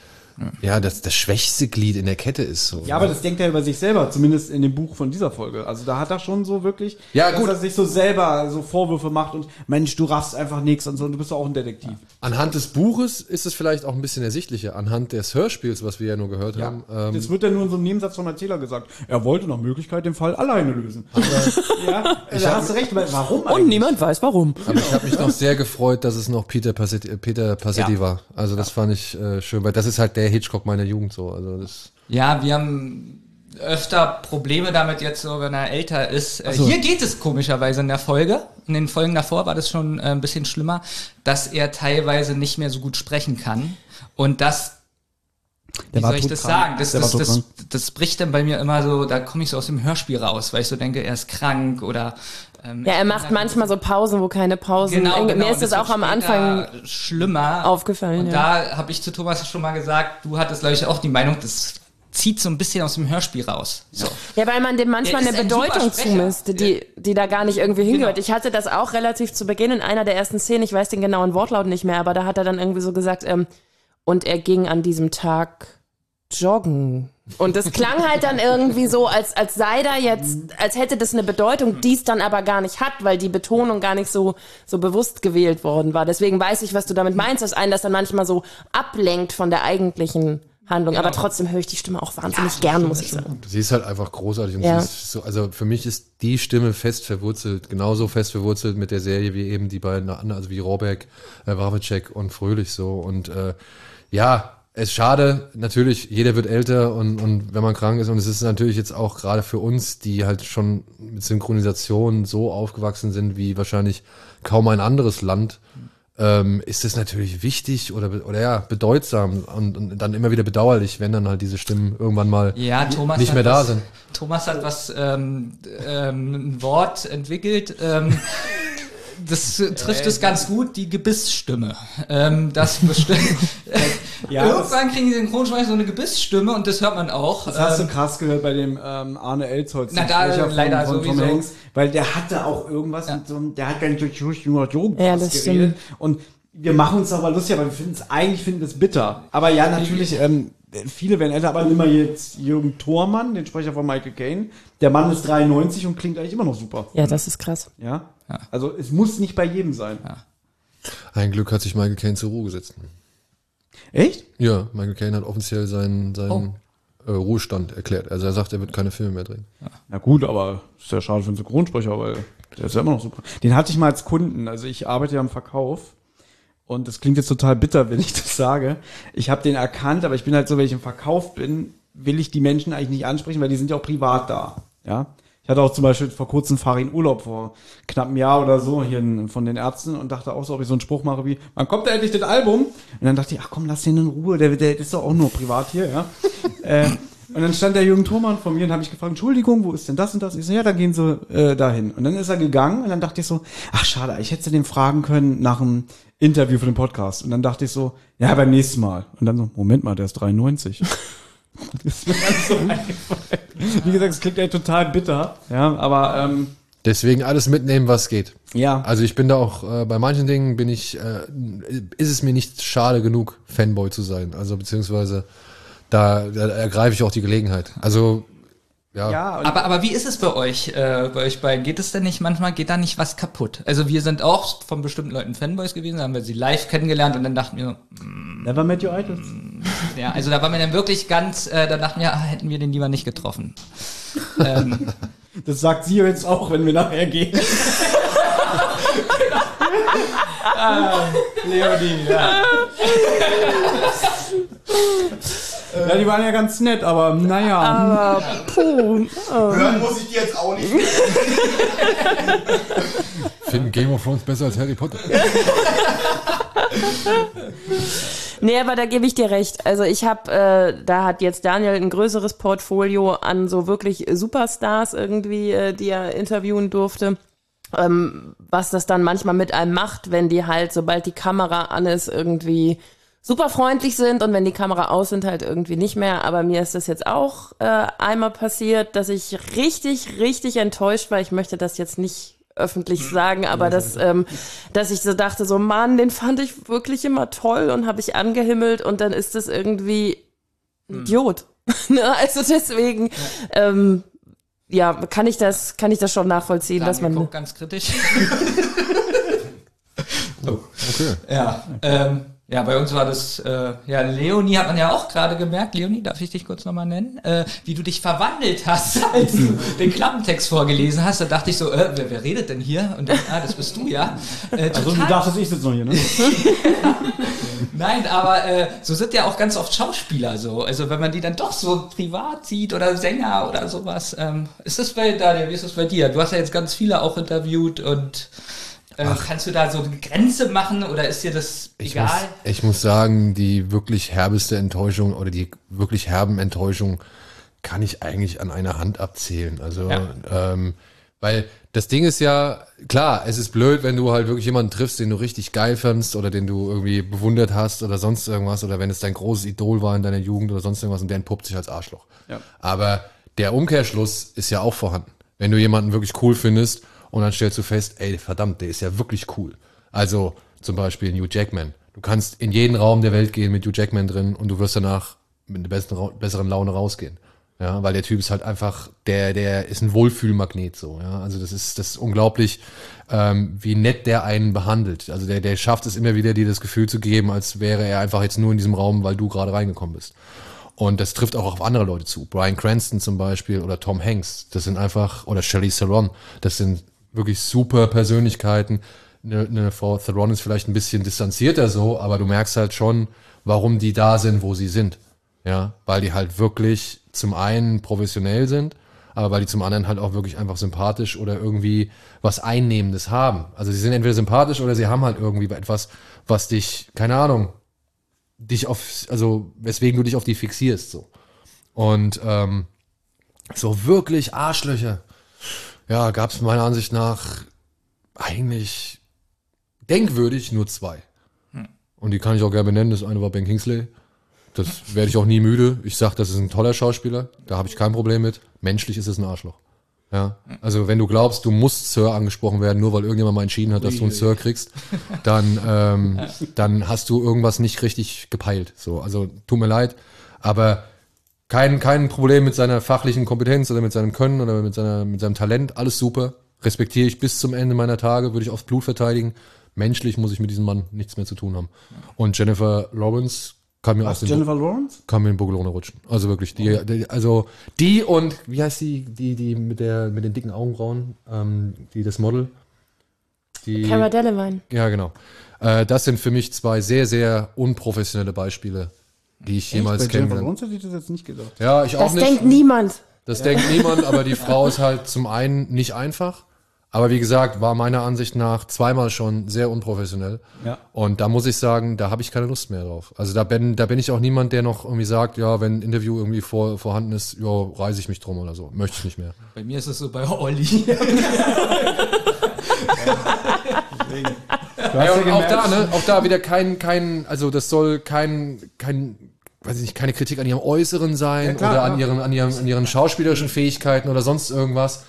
ja, das, das schwächste Glied in der Kette ist. So. Ja, aber das denkt er über sich selber, zumindest in dem Buch von dieser Folge. Also da hat er schon so wirklich, Ja, dass gut. er sich so selber so Vorwürfe macht und Mensch, du raffst einfach nichts und so, und du bist doch auch ein Detektiv. Anhand des Buches ist es vielleicht auch ein bisschen ersichtlicher. Anhand des Hörspiels, was wir ja nur gehört haben. Ähm, das wird ja nur in so einem Nebensatz vom Erzähler gesagt. Er wollte nach Möglichkeit den Fall alleine lösen. *laughs* ja, da hast du recht, aber warum Und niemand weiß warum. aber ich habe mich noch sehr gefreut, dass es noch Peter Passetti, Peter Passetti Ja. war. Also das fand ich äh, schön, weil das ist halt der Hitchcock meiner Jugend so. Also das Ja, wir haben öfter Probleme damit jetzt so, wenn er älter ist. Äh, Hier geht es komischerweise in der Folge. In den Folgen davor war das schon äh, ein bisschen schlimmer, dass er teilweise nicht mehr so gut sprechen kann. Und das, wie Der war soll ich das todkrank. sagen? Das, das, das, das bricht dann bei mir immer so, da komme ich so aus dem Hörspiel raus, weil ich so denke, er ist krank oder ähm, Ja, er macht manchmal so Pausen, wo keine Pausen. Genau, Mir genau. ist das wird auch am Anfang schlimmer aufgefallen, Und ja. da habe ich zu Thomas schon mal gesagt, du hattest glaube ich auch die Meinung, das zieht so ein bisschen aus dem Hörspiel raus. So. Ja, weil man dem manchmal eine ein Bedeutung zumisst, die, die da gar nicht irgendwie hingehört. Genau. Ich hatte das auch relativ zu Beginn in einer der ersten Szenen, ich weiß den genauen Wortlaut nicht mehr, aber da hat er dann irgendwie so gesagt, ähm, und er ging an diesem Tag joggen. Und das klang halt dann irgendwie so, als, als sei da jetzt, als hätte das eine Bedeutung, die es dann aber gar nicht hat, weil die Betonung gar nicht so, so bewusst gewählt worden war. Deswegen weiß ich, was du damit meinst, dass einen das dann manchmal so ablenkt von der eigentlichen Handlung. Aber trotzdem höre ich die Stimme auch wahnsinnig gern, muss ich sagen. Sie ist halt einfach großartig. Und Ja. sie ist so, also für mich ist die Stimme fest verwurzelt, genauso fest verwurzelt mit der Serie wie eben die beiden anderen, also wie Rohrbeck, äh, Wawacek und Fröhlich so. Und äh, ja, es ist schade, natürlich, jeder wird älter und, und wenn man krank ist, und es ist natürlich jetzt auch gerade für uns, die halt schon mit Synchronisation so aufgewachsen sind wie wahrscheinlich kaum ein anderes Land, ähm, ist es natürlich wichtig oder, oder ja, bedeutsam und, und dann immer wieder bedauerlich, wenn dann halt diese Stimmen irgendwann mal Ja, Thomas nicht mehr da was, sind. Thomas hat was ähm, ähm, ein Wort entwickelt. *laughs* Ähm, das äh, trifft es ganz gut, die Gebissstimme. Ähm, das bestimmt. *laughs* Ja, Irgendwann kriegen die Synchronsprecher so eine Gebissstimme und das hört man auch. Das hast Ähm, du krass gehört bei dem ähm, Arne Elsholz, Na, da Sprecher leider sowieso. weil der hatte auch irgendwas mit so einem, der hat gar nicht durch nur so Ja, geredet. Und wir machen uns aber lustig, aber wir finden es eigentlich finden wir es bitter. Aber ja, natürlich, ähm, viele werden älter, aber nimm mal jetzt Jürgen Thormann, den Sprecher von Michael Caine. Der Mann ist 93 und klingt eigentlich immer noch super. Ja, das ist krass. Ja. Also es muss nicht bei jedem sein. Ein Glück hat sich Michael Caine zur Ruhe gesetzt. Echt? Ja, Michael Caine hat offiziell seinen, seinen äh, Ruhestand erklärt. Also er sagt, er wird keine Filme mehr drehen. Na gut, aber ist ja schade für den Synchronsprecher, weil der ist ja immer noch super. Den hatte ich mal als Kunden. Also ich arbeite ja im Verkauf. Und das klingt jetzt total bitter, wenn ich das sage. Ich habe den erkannt, aber ich bin halt so, wenn ich im Verkauf bin, will ich die Menschen eigentlich nicht ansprechen, weil die sind ja auch privat da. Ja. Ich hatte auch zum Beispiel vor kurzem Farin Urlaub vor knapp einem Jahr oder so hier von den Ärzten und dachte auch so, ob ich so einen Spruch mache wie, wann kommt da endlich das Album? Und dann dachte ich, ach komm, lass den in Ruhe, der, der ist doch auch nur privat hier, ja. *laughs* äh, Und dann stand der Jürgen Thomann vor mir und habe ich gefragt, Entschuldigung, wo ist denn das und das? Ich so, ja, dann gehen Sie äh, dahin. Und dann ist er gegangen und dann dachte ich so, ach schade, ich hätte den fragen können nach einem Interview für den Podcast. Und dann dachte ich so, ja, beim nächsten Mal. Und dann so, Moment mal, der ist 93. *laughs* das ist mir so *laughs* eingefallen. Wie gesagt, es klingt ja total bitter. Ja, aber ähm, Deswegen alles mitnehmen, was geht. ja. Also ich bin da auch, äh, bei manchen Dingen bin ich, äh, ist es mir nicht schade genug, Fanboy zu sein. Also beziehungsweise da, da ergreife ich auch die Gelegenheit. Also ja, ja, Aber, aber wie ist es bei euch, äh, bei euch beiden? Geht es denn nicht manchmal, geht da nicht was kaputt? Also wir sind auch von bestimmten Leuten Fanboys gewesen, haben wir sie live kennengelernt und dann dachten wir, Never met your idols. ja, also da waren wir dann wirklich ganz, äh, da dachten wir, ah, hätten wir den lieber nicht getroffen. ähm, *laughs* Das sagt sie jetzt auch, wenn wir nachher gehen. *laughs* Leonie, ja. *laughs* Ja, die waren ja ganz nett, aber naja. Aber puh. Hören muss ich die jetzt auch nicht. *laughs* finden Game of Thrones besser als Harry Potter. Nee, aber da gebe ich dir recht. Also ich habe, äh, da hat jetzt Daniel ein größeres Portfolio an so wirklich Superstars irgendwie, äh, die er interviewen durfte. Ähm, was das dann manchmal mit einem macht, wenn die halt, sobald die Kamera an ist, irgendwie super freundlich sind und wenn die Kamera aus sind, halt irgendwie nicht mehr. Aber mir ist das jetzt auch äh, einmal passiert, dass ich richtig, richtig enttäuscht war. Ich möchte das jetzt nicht öffentlich sagen, aber dass, ähm, dass ich so dachte, so Mann, den fand ich wirklich immer toll und habe ich angehimmelt und dann ist das irgendwie ein Idiot. *laughs* Ne? also deswegen, ja. Ähm, ja, kann ich das, kann ich das schon nachvollziehen, dass Daniel man. guckt ganz kritisch. *laughs* *laughs* Okay. Ja, ähm, ja, bei uns war das, äh, ja, Leonie hat man ja auch gerade gemerkt, Leonie, darf ich dich kurz nochmal nennen, äh, wie du dich verwandelt hast, *laughs* als du den Klappentext vorgelesen hast. Da dachte ich so, äh, wer, wer redet denn hier? Und dann, ah, das bist du ja. Äh, Also du dachtest, ich sitze noch hier, ne? *laughs* Nein, aber äh, so sind ja auch ganz oft Schauspieler so. Also wenn man die dann doch so privat sieht oder Sänger oder sowas. Ähm, ist das bei Daniel, wie ist das bei dir? Du hast ja jetzt ganz viele auch interviewt und äh, kannst du da so eine Grenze machen oder ist dir das Ich egal? muss, ich muss sagen, die wirklich herbeste Enttäuschung oder die wirklich herben Enttäuschungen kann ich eigentlich an einer Hand abzählen. Also, Ja. ähm, weil das Ding ist ja, klar, es ist blöd, wenn du halt wirklich jemanden triffst, den du richtig geil fandst oder den du irgendwie bewundert hast oder sonst irgendwas oder wenn es dein großes Idol war in deiner Jugend oder sonst irgendwas und der entpuppt sich als Arschloch. Ja. Aber der Umkehrschluss ist ja auch vorhanden. Wenn du jemanden wirklich cool findest und dann stellst du fest, ey, verdammt, der ist ja wirklich cool. Also zum Beispiel Hugh Jackman. Du kannst in jeden Raum der Welt gehen mit Hugh Jackman drin und du wirst danach mit einer besseren, besseren Laune rausgehen. Ja, weil der Typ ist halt einfach, der, der ist ein Wohlfühlmagnet so, ja. Also das ist, das ist unglaublich, ähm, wie nett der einen behandelt. Also der, der schafft es immer wieder, dir das Gefühl zu geben, als wäre er einfach jetzt nur in diesem Raum, weil du gerade reingekommen bist. Und das trifft auch auf andere Leute zu. Brian Cranston zum Beispiel oder Tom Hanks. Das sind einfach, oder Shelley Theron. Das sind wirklich super Persönlichkeiten. Eine, eine Frau Theron ist vielleicht ein bisschen distanzierter so, aber du merkst halt schon, warum die da sind, wo sie sind. Ja, weil die halt wirklich zum einen professionell sind, aber weil die zum anderen halt auch wirklich einfach sympathisch oder irgendwie was Einnehmendes haben. Also sie sind entweder sympathisch oder sie haben halt irgendwie etwas, was dich, keine Ahnung, dich auf, also weswegen du dich auf die fixierst so. Und ähm, so wirklich Arschlöcher, ja, gab es meiner Ansicht nach eigentlich denkwürdig nur zwei. Und die kann ich auch gerne benennen. Das eine war Ben Kingsley. Das werde ich auch nie müde. Ich sag, das ist ein toller Schauspieler. Da habe ich kein Problem mit. Menschlich ist es ein Arschloch. Ja, also wenn du glaubst, du musst Sir angesprochen werden, nur weil irgendjemand mal entschieden hat, dass du einen Sir kriegst, dann, ähm, *laughs* dann hast du irgendwas nicht richtig gepeilt. So, also tut mir leid, aber kein, kein Problem mit seiner fachlichen Kompetenz oder mit seinem Können oder mit, seiner, mit seinem Talent. Alles super. Respektiere ich bis zum Ende meiner Tage, würde ich aufs Blut verteidigen. Menschlich muss ich mit diesem Mann nichts mehr zu tun haben. Und Jennifer Lawrence kann mir aus dem Jennifer Lawrence? kann mir den Buckel runterrutschen. Also wirklich, die, die, also die und wie heißt die, die, die mit der mit den dicken Augenbrauen, ähm, die das Model? Die, Cara Delevingne. ja, genau. Äh, das sind für mich zwei sehr, sehr unprofessionelle Beispiele, die ich jemals kennengelernt Lawrence hätte ich das jetzt nicht gedacht. Ja, ich auch Das nicht. denkt niemand. Das denkt niemand, aber die Frau ist halt zum einen nicht einfach, Aber wie gesagt, war meiner Ansicht nach zweimal schon sehr unprofessionell. Ja. Und da muss ich sagen, da habe ich keine Lust mehr drauf. Also da bin, da bin ich auch niemand, der noch irgendwie sagt, ja, wenn ein Interview irgendwie vor, vorhanden ist, ja, reise ich mich drum oder so. Möchte ich nicht mehr. Bei mir ist es so bei Olli. *laughs* Ja, und auch da, ne? Auch da wieder kein, kein, also das soll kein, kein, weiß ich nicht, keine Kritik an ihrem Äußeren sein klar, oder an ja. ihren, an ihren, an ihren schauspielerischen Fähigkeiten oder sonst irgendwas.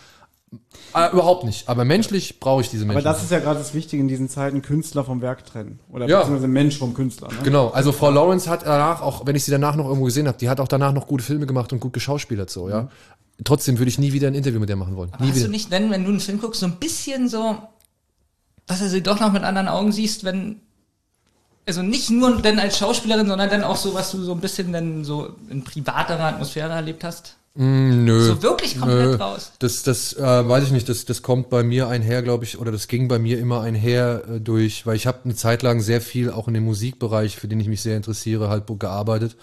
Ah, überhaupt nicht. Aber menschlich brauche ich diese Aber Menschen. das ist ja gerade das Wichtige in diesen Zeiten, Künstler vom Werk trennen. Oder Ja. beziehungsweise Mensch vom Künstler. Ne? Genau, also Frau Lawrence hat danach, auch wenn ich sie danach noch irgendwo gesehen habe, die hat auch danach noch gute Filme gemacht und gut geschauspielert so, ja. Trotzdem würde ich nie wieder ein Interview mit der machen wollen. Nie Hast wieder. du nicht, denn, wenn du einen Film guckst, so ein bisschen so, dass du sie doch noch mit anderen Augen siehst, wenn, also nicht nur denn als Schauspielerin, sondern dann auch so, was du so ein bisschen dann so in privaterer Atmosphäre erlebt hast? Mm, nö. So wirklich komplett Nö. raus. Das, das äh, weiß ich nicht, das, das kommt bei mir einher, glaube ich, oder das ging bei mir immer einher äh, durch, weil ich habe eine Zeit lang sehr viel auch in dem Musikbereich, für den ich mich sehr interessiere, halt gearbeitet.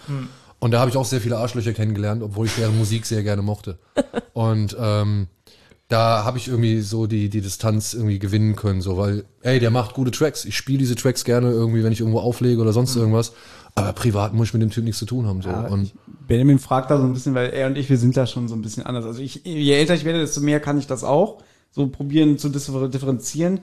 Und da habe ich auch sehr viele Arschlöcher kennengelernt, obwohl ich deren Musik sehr gerne mochte. *laughs* Und ähm, da habe ich irgendwie so die, die Distanz irgendwie gewinnen können, so, weil, ey, der macht gute Tracks. Ich spiele diese Tracks gerne irgendwie, wenn ich irgendwo auflege oder sonst irgendwas. Aber privat muss ich mit dem Typ nichts zu tun haben. So. Ja, und Benjamin fragt da so ein bisschen, weil er und ich, wir sind da schon so ein bisschen anders. Also ich, je älter ich werde, desto mehr kann ich das auch. So probieren zu differ- differenzieren.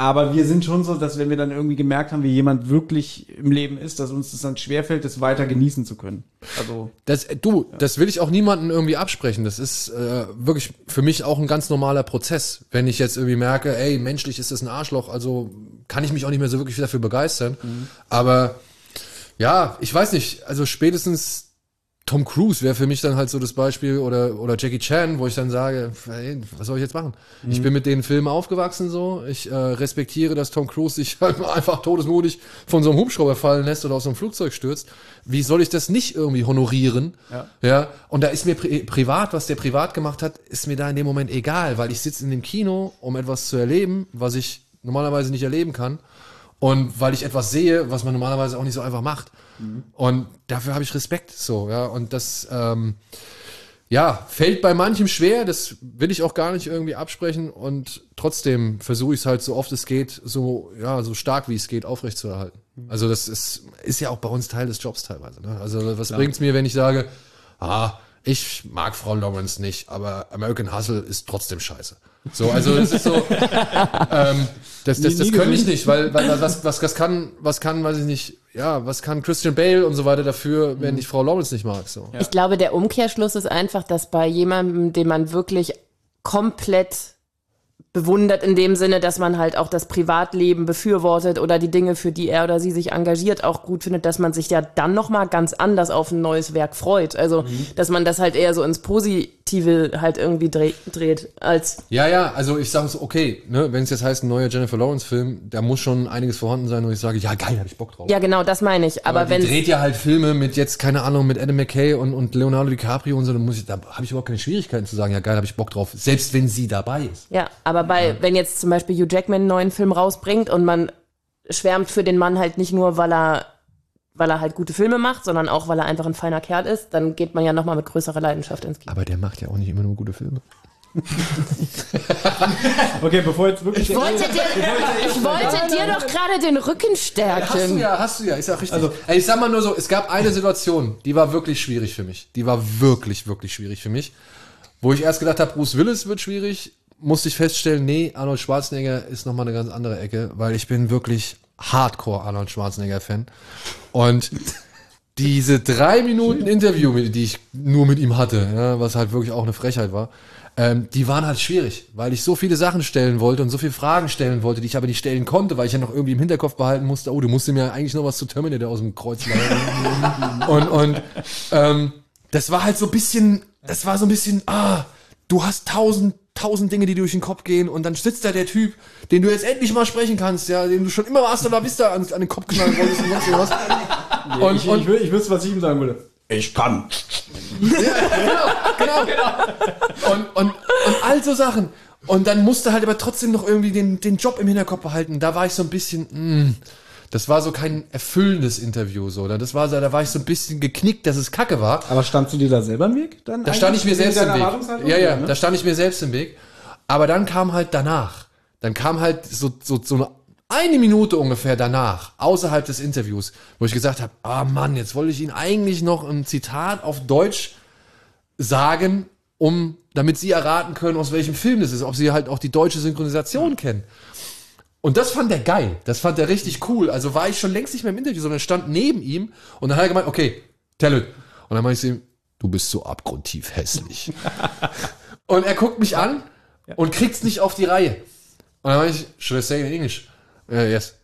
Aber wir sind schon so, dass wenn wir dann irgendwie gemerkt haben, wie jemand wirklich im Leben ist, dass uns das dann schwerfällt, das weiter genießen zu können. Also, Das, du, das will ich auch niemandem irgendwie absprechen. Das ist äh, wirklich für mich auch ein ganz normaler Prozess. Wenn ich jetzt irgendwie merke, ey, menschlich ist das ein Arschloch, also kann ich mich auch nicht mehr so wirklich dafür begeistern. Aber ja, ich weiß nicht, also spätestens Tom Cruise wäre für mich dann halt so das Beispiel oder, oder Jackie Chan, wo ich dann sage, ey, was soll ich jetzt machen? Ich bin mit den Filmen aufgewachsen so. Ich äh, respektiere, dass Tom Cruise sich *laughs* halt einfach todesmutig von so einem Hubschrauber fallen lässt oder aus so einem Flugzeug stürzt. Wie soll ich das nicht irgendwie honorieren? Ja. ja? Und da ist mir pri privat, was der privat gemacht hat, ist mir da in dem Moment egal, weil ich sitze in dem Kino, um etwas zu erleben, was ich normalerweise nicht erleben kann. Und weil ich etwas sehe, was man normalerweise auch nicht so einfach macht. Und dafür habe ich Respekt, so, ja. Und das, ähm, ja, fällt bei manchem schwer, das will ich auch gar nicht irgendwie absprechen. Und trotzdem versuche ich es halt so oft es geht, so, ja, so stark wie es geht, aufrechtzuerhalten. Also das ist, ist ja auch bei uns Teil des Jobs teilweise. Ne? Also was bringt's mir, wenn ich sage, ah, ich mag Frau Lawrence nicht, aber American Hustle ist trotzdem scheiße. So, also das ist so, *laughs* ähm, das, das, das könnte ich nicht, weil, weil was, was, was kann, was kann, weiß ich nicht, ja, was kann Christian Bale und so weiter dafür, wenn ich Frau Lawrence nicht mag, so. Ich glaube, der Umkehrschluss ist einfach, dass bei jemandem, den man wirklich komplett bewundert in dem Sinne, dass man halt auch das Privatleben befürwortet oder die Dinge, für die er oder sie sich engagiert, auch gut findet, dass man sich ja dann noch mal ganz anders auf ein neues Werk freut. Also, dass man das halt eher so ins Positive halt irgendwie dreh, dreht, als Ja, ja, also ich sage so, okay, ne, wenn es jetzt heißt, ein neuer Jennifer Lawrence-Film, da muss schon einiges vorhanden sein, wo ich sage, ja, geil, hab ich Bock drauf. ja genau, das meine ich. Aber, die wenn dreht ja halt Filme mit jetzt, keine Ahnung, mit Adam McKay und, und Leonardo DiCaprio und so, dann muss ich, da habe ich überhaupt keine Schwierigkeiten zu sagen, ja geil, habe ich Bock drauf, selbst wenn sie dabei ist. Ja, aber bei, wenn jetzt zum Beispiel Hugh Jackman einen neuen Film rausbringt und man schwärmt für den Mann halt nicht nur, weil er, weil er halt gute Filme macht, sondern auch, weil er einfach ein feiner Kerl ist, dann geht man ja nochmal mit größerer Leidenschaft ins Kino. Aber der macht ja auch nicht immer nur gute Filme. *laughs* okay, bevor jetzt wirklich. Ich wollte dir, ich wollte dir doch gerade den Rücken Hast du stärken. ja, hast du ja, ist ja richtig. Also, ich sag mal nur so, es gab eine Situation, die war wirklich schwierig für mich. Die war wirklich, wirklich schwierig für mich. Wo ich erst gedacht habe, Bruce Willis wird schwierig, musste ich feststellen, nee, Arnold Schwarzenegger ist nochmal eine ganz andere Ecke, weil ich bin wirklich Hardcore Arnold Schwarzenegger-Fan. Und *laughs* diese drei Minuten Interview, die ich nur mit ihm hatte, ja, was halt wirklich auch eine Frechheit war, ähm, die waren halt schwierig, weil ich so viele Sachen stellen wollte und so viele Fragen stellen wollte, die ich aber nicht stellen konnte, weil ich ja noch irgendwie im Hinterkopf behalten musste, oh, du musst mir eigentlich noch was zu Terminator aus dem Kreuz leihen. *laughs* und und ähm, das war halt so ein bisschen, das war so ein bisschen, ah, du hast tausend, tausend Dinge, die durch den Kopf gehen und dann sitzt da der Typ, den du jetzt endlich mal sprechen kannst, ja, den du schon immer Hasta la Vista an, an den Kopf knallen wolltest und sonst irgendwas. Und, ich, und, ich, ich wüsste, was ich ihm sagen würde. Ich kann. genau, genau. Und, und, und all so Sachen. Und dann musste halt aber trotzdem noch irgendwie den, den Job im Hinterkopf behalten. Da war ich so ein bisschen, mh, das war so kein erfüllendes Interview, so. Das war so, da war ich so ein bisschen geknickt, dass es kacke war. Aber standst du dir da selber im Weg? Dann Da stand ich mir selbst im Weg. Ja, ja, ne? da stand ich mir selbst im Weg. Aber dann kam halt danach, dann kam halt so, so, so eine, eine Minute ungefähr danach, außerhalb des Interviews, wo ich gesagt habe, ah Mann, jetzt wollte ich Ihnen eigentlich noch ein Zitat auf Deutsch sagen, um, damit Sie erraten können, aus welchem Film das ist, ob Sie halt auch die deutsche Synchronisation kennen. Und das fand er geil. Das fand er richtig cool. Also war ich schon längst nicht mehr im Interview, sondern stand neben ihm und dann hat er gemeint, okay, tell it. Und dann meinte ich zu ihm, du bist so abgrundtief hässlich. *laughs* und er guckt mich an und kriegt's nicht auf die Reihe. Und dann meinte ich, should I say in English? Uh, yes.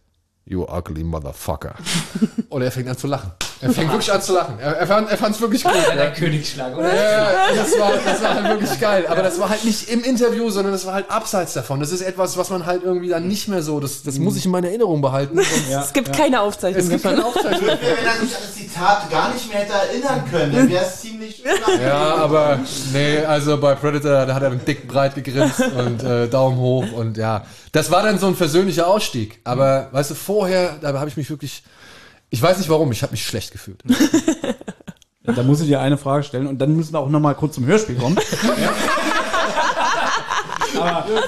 You ugly motherfucker. *laughs* und er fängt an zu lachen. Er fängt wirklich an zu lachen. Er, er fand er fand's wirklich. Der Ja. Königsschlag, oder? Ja, das war, das war halt wirklich geil. Aber das war halt nicht im Interview, sondern das war halt abseits davon. Das ist etwas, was man halt irgendwie dann nicht mehr so, das, das muss ich in meiner Erinnerung behalten. Und es gibt keine Aufzeichnung es gibt keine *laughs* Aufzeichnung. Wenn er sich an das Zitat gar nicht mehr hätte erinnern können, dann wäre es ziemlich unangenehm. Ja, aber nee, also bei Predator, da hat er dick breit gegrinst und äh, Daumen hoch und ja, das war dann so ein versöhnlicher Ausstieg. Aber weißt du, vorher, da habe ich mich wirklich, ich weiß nicht warum, ich habe mich schlecht gefühlt. *laughs* Da muss ich dir eine Frage stellen und dann müssen wir auch noch mal kurz zum Hörspiel kommen. *laughs*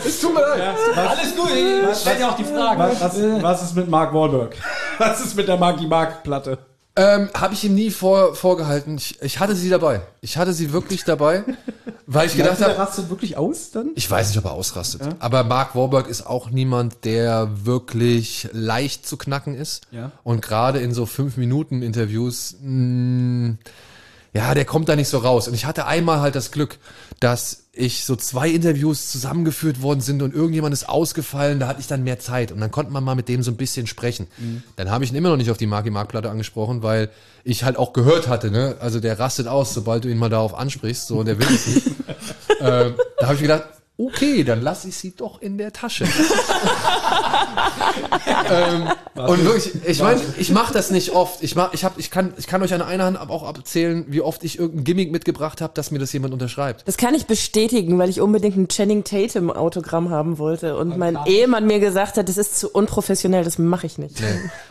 Es tut mir leid. Alles gut, ich stell dir auch die Frage. Was, was, was ist mit Mark Wahlberg? *laughs* Was ist mit der Marky Mark Platte? Ähm, habe ich ihm nie vor, vorgehalten. Ich, ich hatte sie dabei. Ich hatte sie wirklich dabei, *laughs* weil ich gedacht habe, rastet wirklich aus dann? Ich weiß nicht, ob er ausrastet. Aber Mark Wahlberg ist auch niemand, der wirklich leicht zu knacken ist. Ja. Und gerade in so fünf Minuten Interviews, mh, ja, der kommt da nicht so raus. Und ich hatte einmal halt das Glück, dass ich so zwei Interviews zusammengeführt worden sind und irgendjemand ist ausgefallen, da hatte ich dann mehr Zeit und dann konnte man mal mit dem so ein bisschen sprechen. Dann habe ich ihn immer noch nicht auf die Marky Mark Platte angesprochen, weil ich halt auch gehört hatte, ne, also der rastet aus, sobald du ihn mal darauf ansprichst, so und der will es nicht. *laughs* ähm, da habe ich gedacht, okay, dann lasse ich sie doch in der Tasche. *laughs* ähm, und wirklich, ich meine, ich mache das nicht oft. Ich mach, ich hab, ich kann, ich kann euch an einer Hand auch erzählen, wie oft ich irgendein Gimmick mitgebracht habe, dass mir das jemand unterschreibt. Das kann ich bestätigen, weil ich unbedingt ein Channing Tatum Autogramm haben wollte und mein Ehemann mir gesagt hat, das ist zu unprofessionell, das mache ich nicht.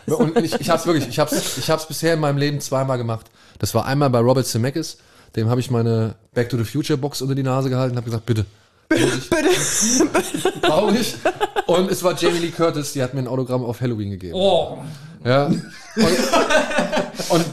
Und ich, ich habe es wirklich, ich habe es ich hab's bisher in meinem Leben zweimal gemacht. Das war einmal bei Robert Zemeckis, dem habe ich meine Back to the Future Box unter die Nase gehalten und habe gesagt, bitte. Bitte. Brauche ich. Und es war Jamie Lee Curtis, die hat mir ein Autogramm auf Halloween gegeben. Oh, Ja. Und, und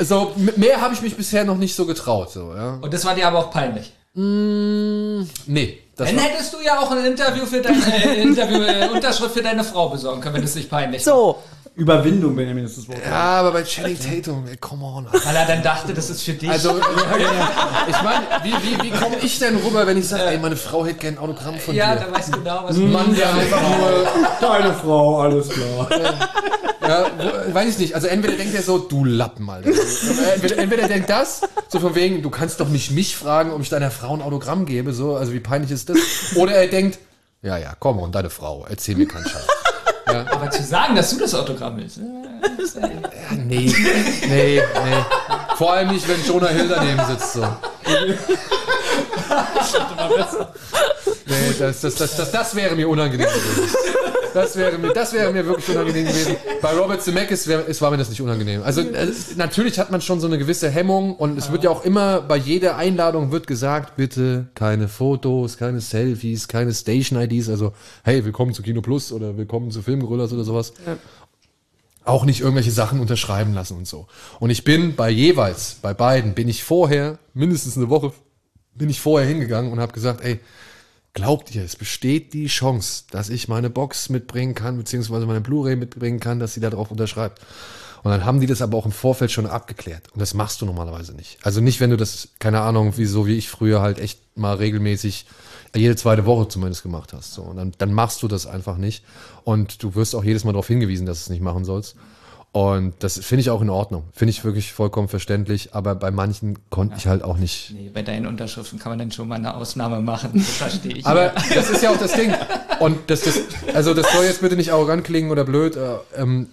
so mehr habe ich mich bisher noch nicht so getraut. So, ja. und das war dir aber auch peinlich. Nee, das Dann war, hättest du ja auch ein Interview für deine äh, Interview, äh, Unterschrift für deine Frau besorgen können, wenn das nicht peinlich ist. So, Überwindung, Benjamin, ist das Wort. ja, aber bei Channing Tatum, ey, come on. Alter. Weil er dann dachte, das ist für dich. Also, *laughs* ich meine, wie, wie, wie komme ich denn rüber, wenn ich sage, ey, meine Frau hätte gern ein Autogramm von ja, dir? da weißt du genau, was Ein Mann, der einfach nur Deine Frau, alles klar. Ja, wo, weiß ich nicht. Also entweder denkt er so, du Lappen, Alter. Entweder, entweder denkt das, so von wegen, du kannst doch nicht mich fragen, ob ich deiner Frau ein Autogramm gebe, so, also wie peinlich ist das? Oder er denkt, ja, ja, komm und deine Frau, erzähl mir keinen Scheiß. Aber zu sagen, dass du das Autogramm willst. äh, Ja, nee, nee, nee. Vor allem nicht, wenn Jonah Hill daneben sitzt, so. *laughs* Nee, das, das, das, das, das wäre mir unangenehm gewesen. Das wäre mir, das wäre mir wirklich unangenehm gewesen. Bei Robert Zemeckis wär, es war mir das nicht unangenehm. Also äh, natürlich hat man schon so eine gewisse Hemmung und es wird ja auch immer bei jeder Einladung wird gesagt, bitte keine Fotos, keine Selfies, keine Station-IDs. Also hey, willkommen zu Kino Plus oder willkommen zu Filmgorillas oder sowas. Auch nicht irgendwelche Sachen unterschreiben lassen und so. Und ich bin bei jeweils, bei beiden, bin ich vorher, mindestens eine Woche, bin ich vorher hingegangen und habe gesagt, ey, Glaubt ihr, es besteht die Chance, dass ich meine Box mitbringen kann, beziehungsweise meine Blu-ray mitbringen kann, dass sie da drauf unterschreibt? Und dann haben die das aber auch im Vorfeld schon abgeklärt. Und das machst du normalerweise nicht. Also nicht, wenn du das, keine Ahnung, wie so wie ich früher halt echt mal regelmäßig jede zweite Woche zumindest gemacht hast. So. Und dann, dann machst du das einfach nicht. Und du wirst auch jedes Mal darauf hingewiesen, dass du es nicht machen sollst. Und das finde ich auch in Ordnung. Finde ich wirklich vollkommen verständlich. Aber bei manchen konnte ich halt auch nicht, Nee, bei deinen Unterschriften kann man dann schon mal eine Ausnahme machen. Das verstehe ich. Aber das ist ja auch das Ding. Und das, das, also das soll jetzt bitte nicht arrogant klingen oder blöd. Äh, ähm,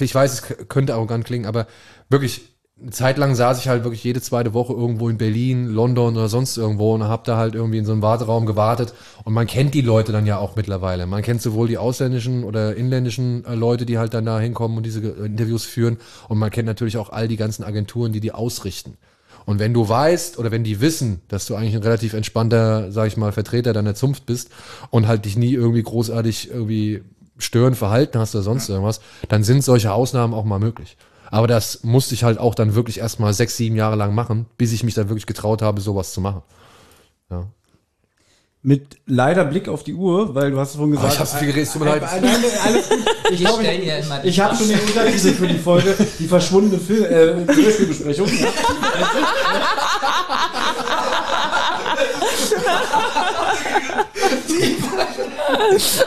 ich weiß, es könnte arrogant klingen, aber wirklich, eine Zeit lang saß ich halt wirklich jede zweite Woche irgendwo in Berlin, London oder sonst irgendwo und hab da halt irgendwie in so einem Warteraum gewartet. Und man kennt die Leute dann ja auch mittlerweile. Man kennt sowohl die ausländischen oder inländischen äh, Leute, die halt dann da hinkommen und diese Ge- Interviews führen. Und man kennt natürlich auch all die ganzen Agenturen, die die ausrichten. Und wenn du weißt oder wenn die wissen, dass du eigentlich ein relativ entspannter, sag ich mal, Vertreter deiner Zunft bist und halt dich nie irgendwie großartig irgendwie stören, verhalten hast oder sonst irgendwas, dann sind solche Ausnahmen auch mal möglich. Aber das musste ich halt auch dann wirklich erstmal sechs, sieben Jahre lang machen, bis ich mich dann wirklich getraut habe, sowas zu machen. Ja. Mit leider Blick auf die Uhr, weil du hast es vorhin gesagt. Oh, ich hab's viel geredet, tut mir leid. Alles gut. *laughs* Ich, ich, die ich habe schon den Untertitel für die Folge, die verschwundene Film, äh, Hörspielbesprechung. *laughs* Ja.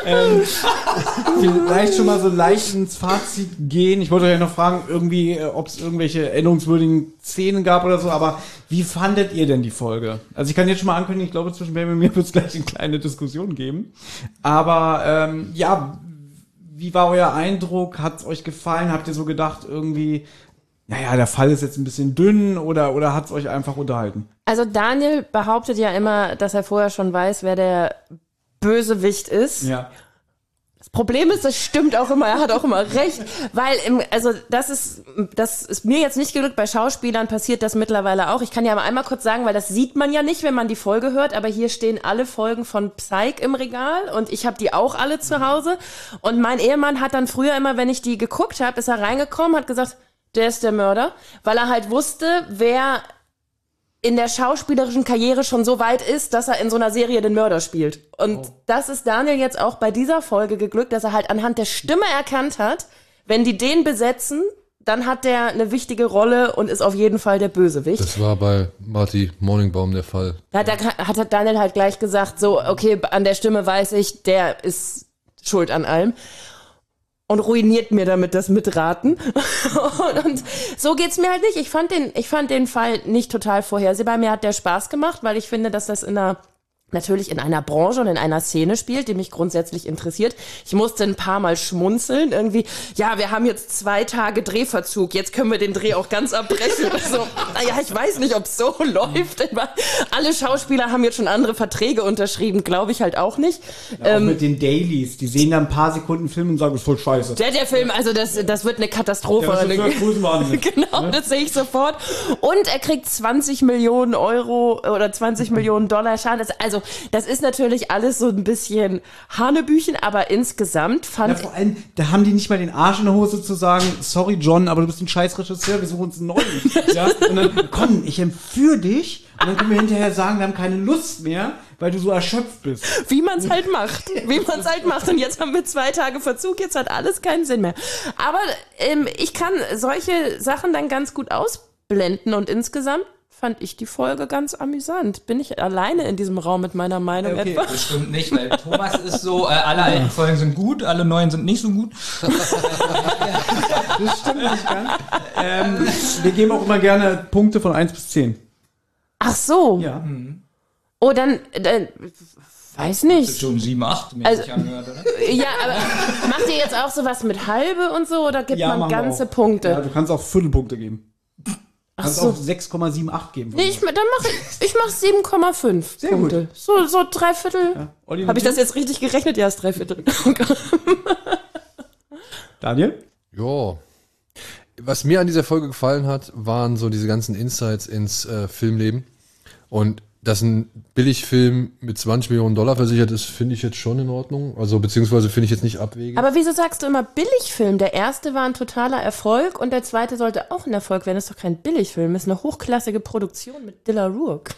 ähm, vielleicht schon mal so leicht ins Fazit gehen. Ich wollte euch noch fragen, irgendwie, äh, ob es irgendwelche erinnerungswürdigen Szenen gab oder so, aber wie fandet ihr denn die Folge? Also ich kann jetzt schon mal ankündigen, ich glaube, zwischen Baby und mir wird es gleich eine kleine Diskussion geben. Aber ähm, ja, wie war euer Eindruck? Hat es euch gefallen? Habt ihr so gedacht, irgendwie, naja, der Fall ist jetzt ein bisschen dünn oder, oder hat es euch einfach unterhalten? Also Daniel behauptet ja immer, dass er vorher schon weiß, wer der Bösewicht ist. Ja. Das Problem ist, das stimmt auch immer, er hat auch immer recht, weil im, also das ist, das ist mir jetzt nicht geglückt, bei Schauspielern passiert das mittlerweile auch. Ich kann ja mal einmal kurz sagen, weil das sieht man ja nicht, wenn man die Folge hört, aber hier stehen alle Folgen von Psych im Regal und ich habe die auch alle zu Hause und mein Ehemann hat dann früher immer, wenn ich die geguckt habe, ist er reingekommen, hat gesagt, der ist der Mörder, weil er halt wusste, wer in der schauspielerischen Karriere schon so weit ist, dass er in so einer Serie den Mörder spielt. Und das ist Daniel jetzt auch bei dieser Folge geglückt, dass er halt anhand der Stimme erkannt hat, wenn die den besetzen, dann hat der eine wichtige Rolle und ist auf jeden Fall der Bösewicht. Das war bei Marty Morningbaum der Fall. Da hat, er, hat Daniel halt gleich gesagt, so, okay, an der Stimme weiß ich, der ist schuld an allem. Und ruiniert mir damit das Mitraten. und, *laughs* und so geht's mir halt nicht. Ich fand den, ich fand den Fall nicht total vorhersehbar. Mir hat der Spaß gemacht, weil ich finde, dass das in einer natürlich in einer Branche und in einer Szene spielt, die mich grundsätzlich interessiert. Ich musste ein paar Mal schmunzeln, irgendwie, ja, wir haben jetzt zwei Tage Drehverzug, jetzt können wir den Dreh auch ganz abbrechen. Also, *laughs* naja, ich weiß nicht, ob es so *laughs* läuft. Alle Schauspieler haben jetzt schon andere Verträge unterschrieben, glaube ich halt auch nicht. Ja, auch mit den Dailies, die sehen dann ein paar Sekunden Film und sagen, das ist voll scheiße. Der, der Film, also das, das wird eine Katastrophe. Ja, das ist Größenwahnsinn. *laughs* genau, das sehe ich sofort. Und er kriegt 20 Millionen Euro oder 20 Millionen Dollar Schaden. Das, also das ist natürlich alles so ein bisschen Hanebüchen, aber insgesamt Ja, fand vor allem, da haben die nicht mal den Arsch in der Hose zu sagen, sorry John, aber du bist ein scheiß Regisseur, wir suchen uns einen neuen. *laughs* ja? Und dann, komm, ich entführe dich und dann können wir hinterher sagen, wir haben keine Lust mehr, weil du so erschöpft bist. wie man es halt macht. Wie man es halt macht. Und jetzt haben wir zwei Tage Verzug, jetzt hat alles keinen Sinn mehr. Aber ähm, ich kann solche Sachen dann ganz gut ausblenden und insgesamt fand ich die Folge ganz amüsant. Bin ich alleine in diesem Raum mit meiner Meinung Okay. etwa? Das stimmt nicht, weil Thomas ist so, äh, alle alten Folgen sind gut, alle neuen sind nicht so gut. Das stimmt nicht ganz. Ähm, wir geben auch immer gerne Punkte von 1 bis 10. Ach so. Ja. Oh, dann, dann weiß nicht. Schon 7, 8 mäßig Also- angehört, oder? *laughs* Ja, aber macht ihr jetzt auch sowas mit halbe und so oder gibt man machen wir ganze auch. Punkte? Ja, du kannst auch Viertelpunkte geben. Kannst so. auch 6,78 geben. Nee, ich, dann mache ich, ich mach 7,5 *laughs* Sehr Punkte. So, so drei Viertel. Olli, Habe ich das jetzt richtig gerechnet? Ja, ist drei Viertel. *laughs* Daniel? Ja. Was mir an dieser Folge gefallen hat, waren so diese ganzen Insights ins äh, Filmleben. Und dass ein Billigfilm mit 20 Millionen Dollar versichert ist, finde ich jetzt schon in Ordnung. Also beziehungsweise finde ich jetzt nicht abwegig. Aber wieso sagst du immer Billigfilm? Der erste war ein totaler Erfolg und der zweite sollte auch ein Erfolg werden. Das ist doch kein Billigfilm, das ist eine hochklassige Produktion mit Dilla Rourke.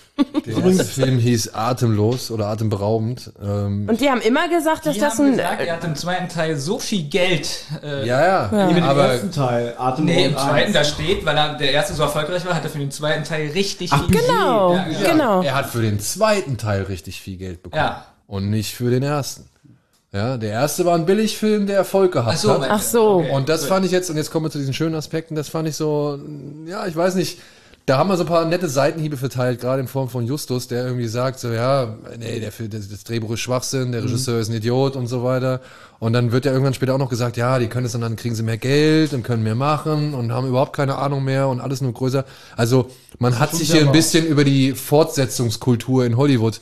Der erste Film hieß Atemlos oder Atemberaubend. Ähm, Und die haben immer gesagt, dass Die das haben ein. gesagt, er hat im zweiten Teil so viel Geld. Äh, ja, ja, mit dem aber ersten Teil. Atem Nee, im zweiten, da steht, weil er, der erste so erfolgreich war, hat er für den zweiten Teil richtig Ach, viel Genau, Ja, ja. genau. er hat für den zweiten Teil richtig viel Geld bekommen. Ja. Und nicht für den ersten. Ja, der erste war ein Billigfilm, der Erfolg gehabt Ach so, hat. Ach so. Okay. Und das fand ich jetzt, und jetzt kommen wir zu diesen schönen Aspekten, das fand ich so, ja, ich weiß nicht, da haben wir so ein paar nette Seitenhiebe verteilt, gerade in Form von Justus, der irgendwie sagt, so, ja, nee, der, das, das Drehbuch ist Schwachsinn, der Regisseur ist ein Idiot und so weiter. Und dann wird ja irgendwann später auch noch gesagt, ja, die können es dann, dann kriegen sie mehr Geld und können mehr machen und haben überhaupt keine Ahnung mehr und alles nur größer. Also, man hat sich hier ein bisschen über die Fortsetzungskultur in Hollywood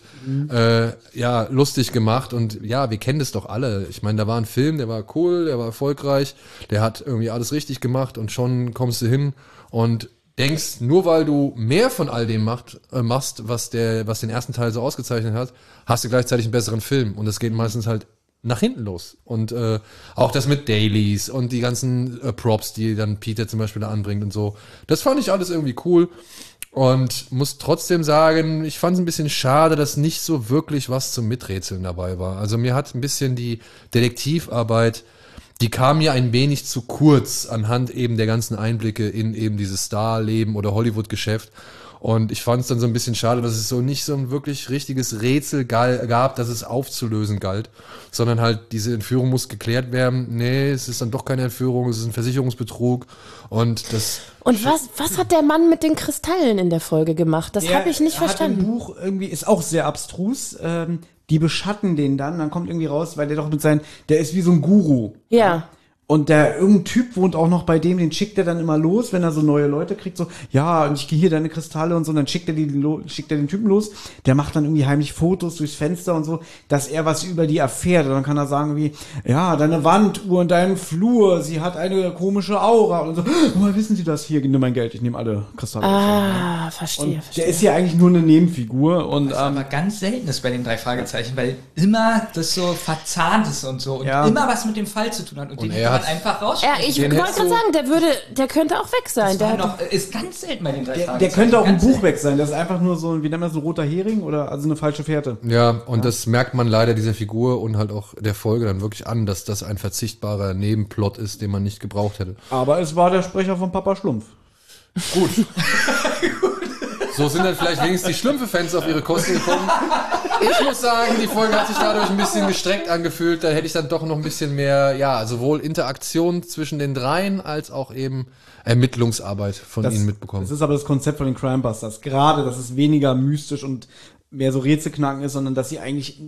äh, ja lustig gemacht und ja, wir kennen das doch alle. Ich meine, da war ein Film, der war cool, der war erfolgreich, der hat irgendwie alles richtig gemacht und schon kommst du hin und denkst, nur weil du mehr von all dem macht, äh, machst, was der, was den ersten Teil so ausgezeichnet hat, hast du gleichzeitig einen besseren Film. Und das geht meistens halt nach hinten los. Und äh, auch das mit Dailies und die ganzen äh, Props, die dann Peter zum Beispiel da anbringt und so. Das fand ich alles irgendwie cool. Und muss trotzdem sagen, ich fand es ein bisschen schade, dass nicht so wirklich was zum Miträtseln dabei war. Also mir hat ein bisschen die Detektivarbeit, die kam mir ein wenig zu kurz anhand eben der ganzen Einblicke in eben dieses Starleben oder Hollywood-Geschäft. Und ich fand es dann so ein bisschen schade, dass es so nicht so ein wirklich richtiges Rätsel gab, dass es aufzulösen galt, sondern halt diese Entführung muss geklärt werden. Nee, es ist dann doch keine Entführung, es ist ein Versicherungsbetrug und das Und was, was hat der Mann mit den Kristallen in der Folge gemacht? Das habe ich nicht er verstanden. Buch irgendwie ist auch sehr abstrus. Ähm, die beschatten den dann, dann kommt irgendwie raus, weil der doch mit seinen, der ist wie so ein Guru. Ja. Und der irgendein Typ wohnt auch noch bei dem, den schickt er dann immer los, wenn er so neue Leute kriegt, so, ja, und ich gehe hier deine Kristalle und so, und dann schickt er die schickt er den Typen los, der macht dann irgendwie heimlich Fotos durchs Fenster und so, dass er was über die erfährt. Und dann kann er sagen wie, ja, deine Wanduhr und deinen Flur, sie hat eine komische Aura und so, *gasps* woher wissen Sie das? Hier, nimm mein Geld, ich nehme alle Kristalle. Ah, verstehe, und der verstehe. ist hier eigentlich nur eine Nebenfigur und Was ähm, aber ganz selten ist bei den drei Fragezeichen, weil immer das so verzahnt ist und so und Ja. immer was mit dem Fall zu tun hat und, den er kann man einfach Ja, raussprechen. ich Den wollte gerade sagen, der würde, der könnte auch weg sein. Der noch, ist ganz selten bei den drei der, der könnte auch ein Buch selten. weg sein. Das ist einfach nur so, ein- wie nennt man das, ein roter Hering oder also eine falsche Fährte. Ja, und das merkt man leider dieser Figur und halt auch der Folge dann wirklich an, dass das ein verzichtbarer Nebenplot ist, den man nicht gebraucht hätte. Aber es war der Sprecher von Papa Schlumpf. Gut. *laughs* *laughs* So sind dann vielleicht wenigstens die Schlümpfe-Fans auf ihre Kosten gekommen. Ich muss sagen, die Folge hat sich dadurch ein bisschen gestreckt angefühlt. Da hätte ich dann doch noch ein bisschen mehr, ja, sowohl Interaktion zwischen den dreien als auch eben Ermittlungsarbeit von ihnen mitbekommen. Das ist aber das Konzept von den Crimebusters. Gerade, dass es weniger mystisch und mehr so Rätselknacken ist, sondern dass sie eigentlich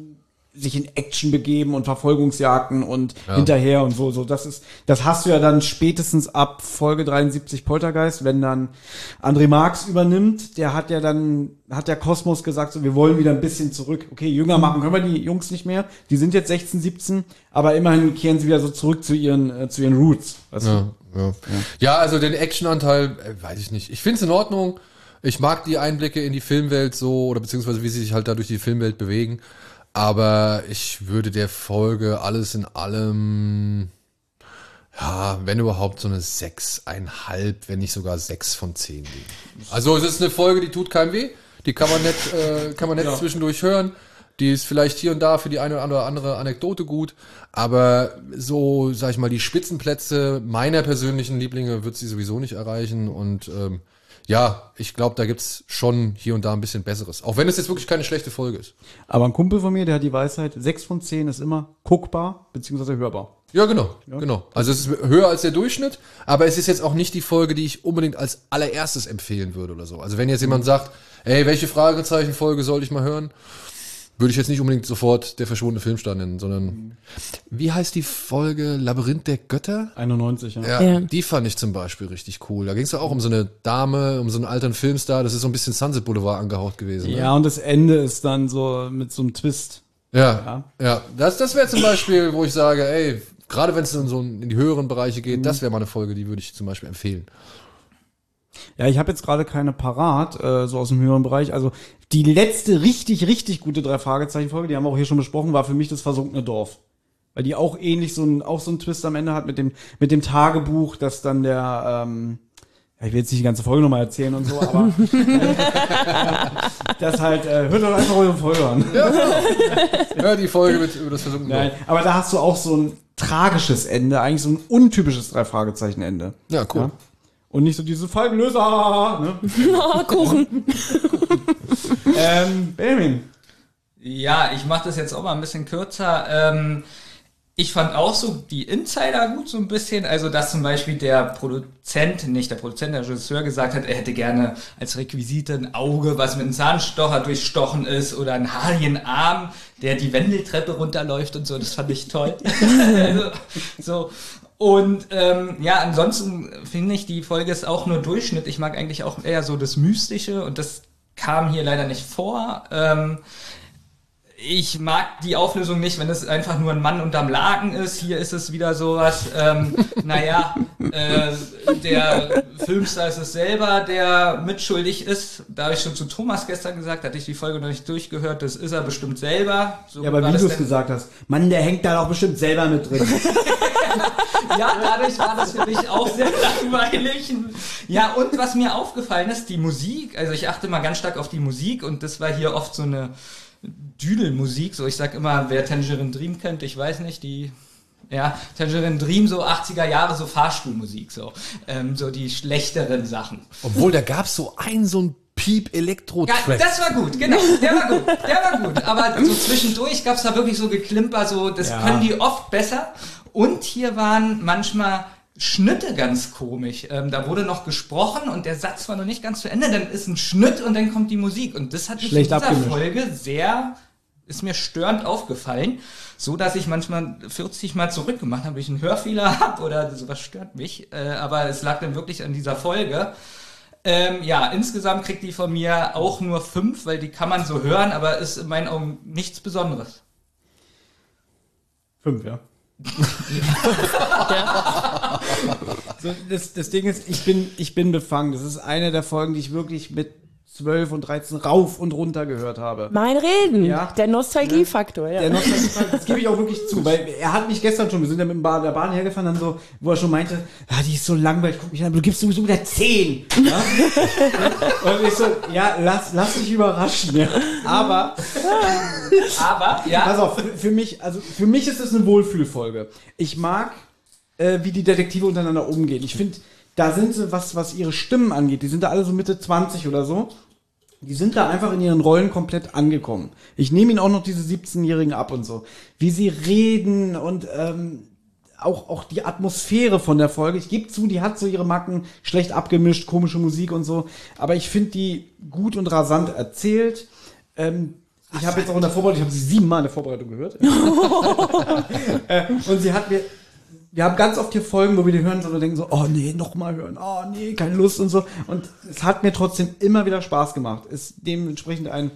sich in Action begeben und Verfolgungsjagden und hinterher und so, so. Das ist, das hast du ja dann spätestens ab Folge 73 Poltergeist, wenn dann André Marx übernimmt. Der hat ja dann, hat der Kosmos gesagt, so, wir wollen wieder ein bisschen zurück. Okay, jünger machen können wir die Jungs nicht mehr. Die sind jetzt 16, 17, aber immerhin kehren sie wieder so zurück zu ihren, äh, zu ihren Roots. Weißt du? Ja, ja. ja, also den Actionanteil, äh, weiß ich nicht. Ich finde es in Ordnung. Ich mag die Einblicke in die Filmwelt so, oder beziehungsweise wie sie sich halt da durch die Filmwelt bewegen. Aber ich würde der Folge alles in allem, ja, wenn überhaupt so eine sechseinhalb, wenn nicht sogar sechs von zehn geben. Also es ist eine Folge, die tut keinem weh. Die kann man nett, äh, kann man nett zwischendurch hören. Die ist vielleicht hier und da für die eine oder andere Anekdote gut, aber so, sag ich mal, die Spitzenplätze meiner persönlichen Lieblinge wird sie sowieso nicht erreichen und ähm, ja, ich glaube, da gibt's schon hier und da ein bisschen Besseres. Auch wenn es jetzt wirklich keine schlechte Folge ist. Aber ein Kumpel von mir, der hat die Weisheit, sechs von zehn ist immer guckbar bzw. hörbar. Ja, genau, genau. Also es ist höher als der Durchschnitt, aber es ist jetzt auch nicht die Folge, die ich unbedingt als allererstes empfehlen würde oder so. Also wenn jetzt jemand sagt, ey, welche Fragezeichenfolge soll ich mal hören, würde ich jetzt nicht unbedingt sofort der verschwundene Filmstar nennen, sondern wie heißt die Folge Labyrinth der Götter? 91, ja. Ja, Ja. die fand ich zum Beispiel richtig cool. Da ging es ja auch um so eine Dame, um so einen alten Filmstar. Das ist so ein bisschen Sunset Boulevard angehaucht gewesen. Ne? Ja, und das Ende ist dann so mit so einem Twist. Ja, ja. Das, das wäre zum Beispiel, wo ich sage, ey, gerade wenn es in so in die höheren Bereiche geht, das wäre mal eine Folge, die würde ich zum Beispiel empfehlen. Ja, ich habe jetzt gerade keine parat, äh, so aus dem höheren Bereich. Also die letzte richtig, richtig gute drei Fragezeichen-Folge, die haben wir auch hier schon besprochen, war für mich das versunkene Dorf. Weil die auch ähnlich so ein, auch so ein Twist am Ende hat mit dem, mit dem Tagebuch, dass dann der, ähm, ja, ich will jetzt nicht die ganze Folge nochmal erzählen und so, aber *laughs* das halt, äh, hört doch einfach eure Folge an. Ja, die Folge mit über das versunkene Nein, aber da hast du auch so ein tragisches Ende, eigentlich so ein untypisches drei Fragezeichen Ende. Ja, cool. Ja. Und nicht so diese Falkenlöser, ne? oh, *laughs* Kuchen. *laughs* ähm, Benjamin. Ja, ich mache das jetzt auch mal ein bisschen kürzer. Ähm, ich fand auch so die Insider gut so ein bisschen, also dass zum Beispiel der Produzent, nicht der Produzent, der Regisseur gesagt hat, er hätte gerne als Requisite ein Auge, was mit einem Zahnstocher durchstochen ist oder ein Halienarm, der die Wendeltreppe runterläuft und so, das fand ich toll. *laughs* also, so. Und ähm, ja, ansonsten finde ich, die Folge ist auch nur Durchschnitt. Ich mag eigentlich auch eher so das Mystische und das kam hier leider nicht vor. Ähm, ich mag die Auflösung nicht, wenn es einfach nur ein Mann unterm Laken ist. Hier ist es wieder sowas, ähm, *laughs* naja, äh, der Filmstar ist es selber, der mitschuldig ist. Da habe ich schon zu Thomas gestern gesagt, hatte ich die Folge noch nicht durchgehört, das ist er bestimmt selber. So Ja, aber wie das du es gesagt hast, Mann, der hängt da doch bestimmt selber mit drin. *laughs* Ja, dadurch war das für mich auch sehr langweilig. Ja, und was mir aufgefallen ist, die Musik, also ich achte mal ganz stark auf die Musik und das war hier oft so eine Düdelmusik, so ich sag immer, wer Tangerine Dream kennt, ich weiß nicht, die ja, Tangerine Dream, so 80er Jahre, so Fahrstuhlmusik, so, ähm, so die schlechteren Sachen. Obwohl, da gab's so einen, so ein Ja, Piep-Elektro-Track. das war gut, genau, der war gut, der war gut. Aber so zwischendurch gab's da wirklich so Geklimper, so, das Ja. können die oft besser. Und hier waren manchmal Schnitte ganz komisch. Ähm, da wurde noch gesprochen und der Satz war noch nicht ganz zu Ende, dann ist ein Schnitt und dann kommt die Musik. Und das hat mich Schlecht in dieser abgemischt. Folge sehr, ist mir störend aufgefallen, so dass ich manchmal 40 Mal zurückgemacht habe, weil ich einen Hörfehler *laughs* habe oder sowas stört mich. Äh, aber es lag dann wirklich an dieser Folge. Ähm, ja, insgesamt kriegt die von mir auch nur fünf, weil die kann man so hören, aber ist in meinen Augen nichts Besonderes. Fünf, ja. So, das, das Ding ist, ich bin, ich bin befangen. Das ist eine der Folgen, die ich wirklich mit 12 und 13 rauf und runter gehört habe. Mein Reden, Ja. der Nostalgiefaktor, ja. Der Nostalgie- das gebe ich auch wirklich zu, weil er hat mich gestern schon, wir sind ja mit dem Bahn, der Bahn hergefahren, dann so, wo er schon meinte, ah, die ist so langweilig, guck mich an, du gibst sowieso wieder 10. Ja? *laughs* und ich so, ja, lass, lass dich überraschen. Ja. Aber, Aber, ja, pass auf, für, für mich, also für mich ist es eine Wohlfühlfolge. Ich mag, äh, wie die Detektive untereinander umgehen. Ich finde, da sind sie, was, was ihre Stimmen angeht, die sind da alle so Mitte 20 oder so. Die sind da einfach in ihren Rollen komplett angekommen. Ich nehme ihnen auch noch diese 17-Jährigen ab und so. Wie sie reden und ähm, auch, auch die Atmosphäre von der Folge. Ich gebe zu, die hat so ihre Macken schlecht abgemischt, komische Musik und so. Aber ich finde die gut und rasant erzählt. Ähm, ich habe jetzt auch in der Vorbereitung, ich habe sie siebenmal in der Vorbereitung gehört. *laughs* *laughs* äh, und sie hat mir wir haben ganz oft hier Folgen, wo wir die hören so und denken so, oh nee, noch mal hören, oh nee, keine Lust und so. Und es hat mir trotzdem immer wieder Spaß gemacht. Ist dementsprechend ein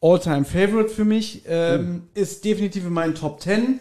All-Time-Favorite für mich. Ähm, Ist definitiv in meinen Top 10.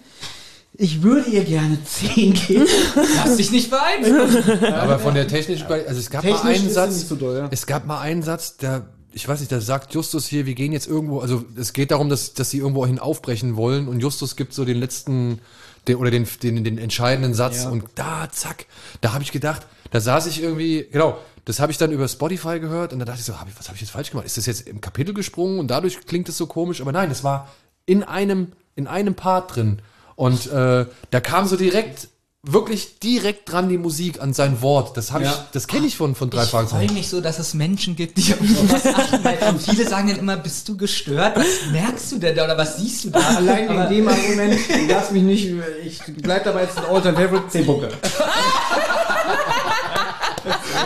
Ich würde ihr gerne *laughs* 10 geben. lass dich nicht beeinflussen. Aber von der technischen Qualität, also es gab mal Technisch einen ist sie Satz, so doll, ja. es gab mal einen Satz, der, ich weiß nicht, da sagt Justus hier, wir gehen jetzt irgendwo, also es geht darum, dass, dass sie irgendwo hin aufbrechen wollen und Justus gibt so den letzten, den, oder den, den, den entscheidenden Satz Ja. und da, zack, da habe ich gedacht, da saß ich irgendwie, genau, das habe ich dann über Spotify gehört und da dachte ich so, hab ich, was habe ich jetzt falsch gemacht? Ist das jetzt im Kapitel gesprungen und dadurch klingt es so komisch? Aber nein, es war in einem, in einem Part drin. Und äh, da kam so direkt, wirklich direkt dran die Musik an sein Wort. Das habe Ja. ich, das kenne ich von, von drei Ich freue mich so, dass es Menschen gibt, die auf sowas achten. weil *laughs* viele sagen dann immer, bist du gestört? Was merkst du denn da oder was siehst du da? Allein Aber- in dem Argument, lass mich nicht, ich bleib dabei jetzt ein All-Time-Favorite, 10 Punkte. *laughs*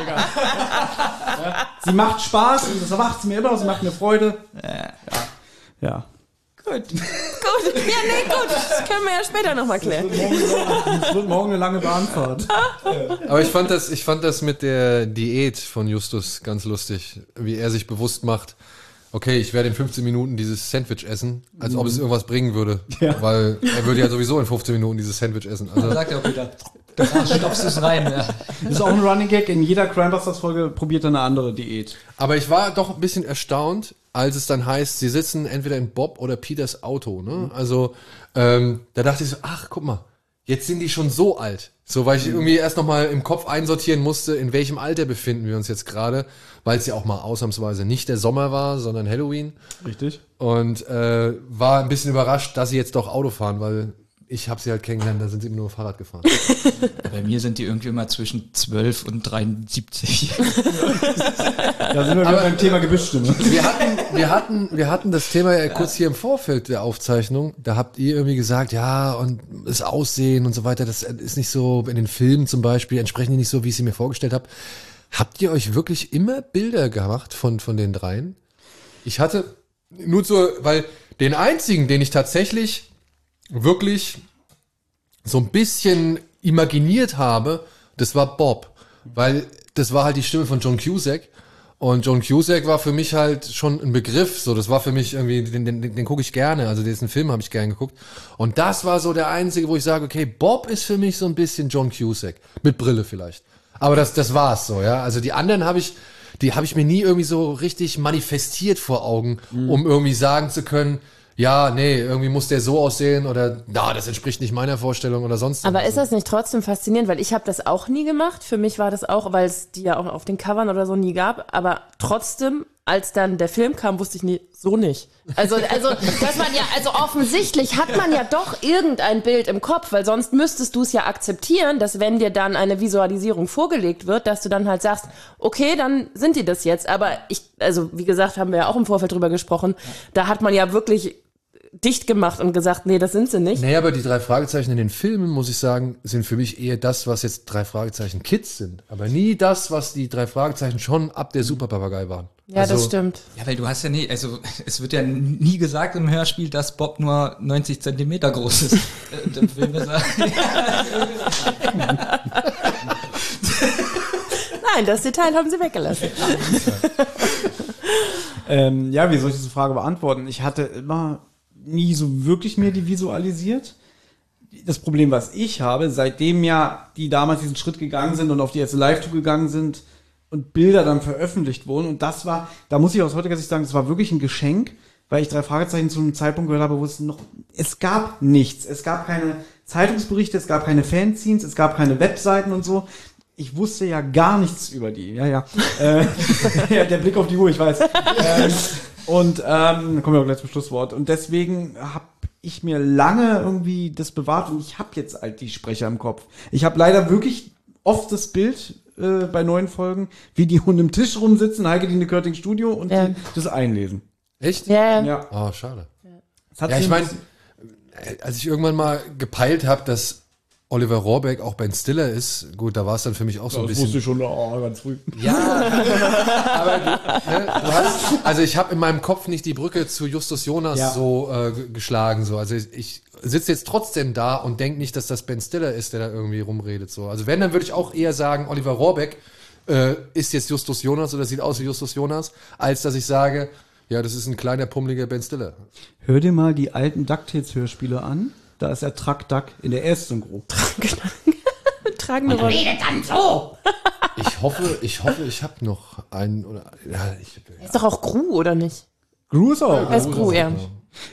Ja. Sie macht Spaß und das macht sie mir immer, sie macht mir Freude. Ja. ja. Gut. Gut, ja, nee, gut, das können wir ja später nochmal klären. Es wird morgen eine lange Bahnfahrt. Aber ich fand das, ich fand das mit der Diät von Justus ganz lustig, wie er sich bewusst macht. Okay, ich werde in 15 Minuten dieses Sandwich essen, als ob es irgendwas bringen würde. Ja. Weil er würde ja sowieso in 15 Minuten dieses Sandwich essen. Also, Sagt er auch wieder. Da stopfst du es rein. Ja. Das ist auch ein Running Gag. In jeder Crimebusters-Folge probiert er eine andere Diät. Aber ich war doch ein bisschen erstaunt, als es dann heißt, sie sitzen entweder in Bob oder Peters Auto. Ne? Also ähm, da dachte ich so, ach, guck mal, jetzt sind die schon so alt. So, weil ich irgendwie erst noch mal im Kopf einsortieren musste, in welchem Alter befinden wir uns jetzt gerade, weil es ja auch mal ausnahmsweise nicht der Sommer war, sondern Halloween. Richtig? Und äh, war ein bisschen überrascht, dass sie jetzt doch Auto fahren, weil ich habe sie halt kennengelernt, da sind sie immer nur Fahrrad gefahren. *laughs* Bei mir sind die irgendwie immer zwischen 12 und 73. Da sind wir wieder beim Thema Gebissstimme. Wir hatten, wir hatten, wir hatten das Thema ja kurz hier im Vorfeld der Aufzeichnung. Da habt ihr irgendwie gesagt, ja, und das Aussehen und so weiter, das ist nicht so, in den Filmen zum Beispiel, entsprechen die nicht so, wie ich sie mir vorgestellt habe. Habt ihr euch wirklich immer Bilder gemacht von, von den dreien? Ich hatte nur so, weil den einzigen, den ich tatsächlich wirklich so ein bisschen imaginiert habe, das war Bob. Weil das war halt die Stimme von John Cusack. Und John Cusack war für mich halt schon ein Begriff. So, das war für mich irgendwie, den, den, den gucke ich gerne. Also diesen Film habe ich gerne geguckt. Und das war so der einzige, wo ich sage, okay, Bob ist für mich so ein bisschen John Cusack. Mit Brille vielleicht. Aber das, das war's so, ja. Also die anderen habe ich, die habe ich mir nie irgendwie so richtig manifestiert vor Augen, um irgendwie sagen zu können, ja, nee, irgendwie muss der so aussehen oder na, das entspricht nicht meiner Vorstellung oder sonst Aber ist das nicht trotzdem faszinierend? Weil ich habe das auch nie gemacht. Für mich war das auch, weil es die ja auch auf den Covern oder so nie gab. Aber trotzdem, als dann der Film kam, wusste ich nie, so nicht. Also, also, dass man ja, also offensichtlich hat man ja doch irgendein Bild im Kopf, weil sonst müsstest du es ja akzeptieren, dass wenn dir dann eine Visualisierung vorgelegt wird, dass du dann halt sagst, okay, dann sind die das jetzt. Aber ich, also wie gesagt, haben wir ja auch im Vorfeld drüber gesprochen, da hat man ja wirklich dicht gemacht und gesagt, nee, das sind sie nicht. Naja, aber die drei Fragezeichen in den Filmen, muss ich sagen, sind für mich eher das, was jetzt drei Fragezeichen Kids sind. Aber nie das, was die drei Fragezeichen schon ab der Superpapagei waren. Ja, Also, das stimmt. Ja, weil du hast ja nie, also *laughs* es wird ja nie gesagt im Hörspiel, dass Bob nur 90 Zentimeter groß ist. Dann will wir sagen, *laughs* Nein, das Detail haben sie weggelassen. *laughs* Ähm, ja, wie soll ich diese Frage beantworten? Ich hatte immer nie so wirklich mir die visualisiert. Das Problem, was ich habe, seitdem ja die damals diesen Schritt gegangen sind und auf die erste Live-Tour gegangen sind und Bilder dann veröffentlicht wurden, und das war, da muss ich aus heutiger Sicht sagen, das war wirklich ein Geschenk, weil ich drei Fragezeichen zu einem Zeitpunkt gehört habe, wo es noch, es gab nichts. Es gab keine Zeitungsberichte, es gab keine Fanzines, es gab keine Webseiten und so. Ich wusste ja gar nichts über die. Ja, ja. *laughs* äh, *laughs* der Blick auf die Uhr, ich weiß. *laughs* ähm, und ähm, kommen wir auch gleich zum Schlusswort. Und deswegen habe ich mir lange irgendwie das bewahrt und ich habe jetzt halt die Sprecher im Kopf. Ich habe leider wirklich oft das Bild äh, bei neuen Folgen, wie die Hunde im Tisch rumsitzen, Heike die Körting Studio und Ja. die, das einlesen. Echt? Ja, ja. Oh, schade. Das hat Ja, ich meine, als ich irgendwann mal gepeilt habe, dass Oliver Rohrbeck auch Ben Stiller ist, gut, da war es dann für mich auch so ein das bisschen. wusste ich schon oh, ganz früh. Ja, *laughs* aber du, ne, du hast, also ich habe in meinem Kopf nicht die Brücke zu Justus Jonas Ja. so äh, geschlagen. So. Also ich, ich sitze jetzt trotzdem da und denke nicht, dass das Ben Stiller ist, der da irgendwie rumredet. So. Also wenn, dann würde ich auch eher sagen, Oliver Rohrbeck äh, ist jetzt Justus Jonas oder sieht aus wie Justus Jonas, als dass ich sage, ja, das ist ein kleiner, pummeliger Ben Stiller. Hör dir mal die alten DuckTales-Hörspiele an. Da ist er Truck Duck in der ersten Gruppe. *laughs* Tragende Rolle. *laughs* Ich hoffe, ich hoffe, ich habe noch einen oder ja, ich, Ist doch auch Gru, oder nicht? Gru ist auch. Er ist Gru, ja.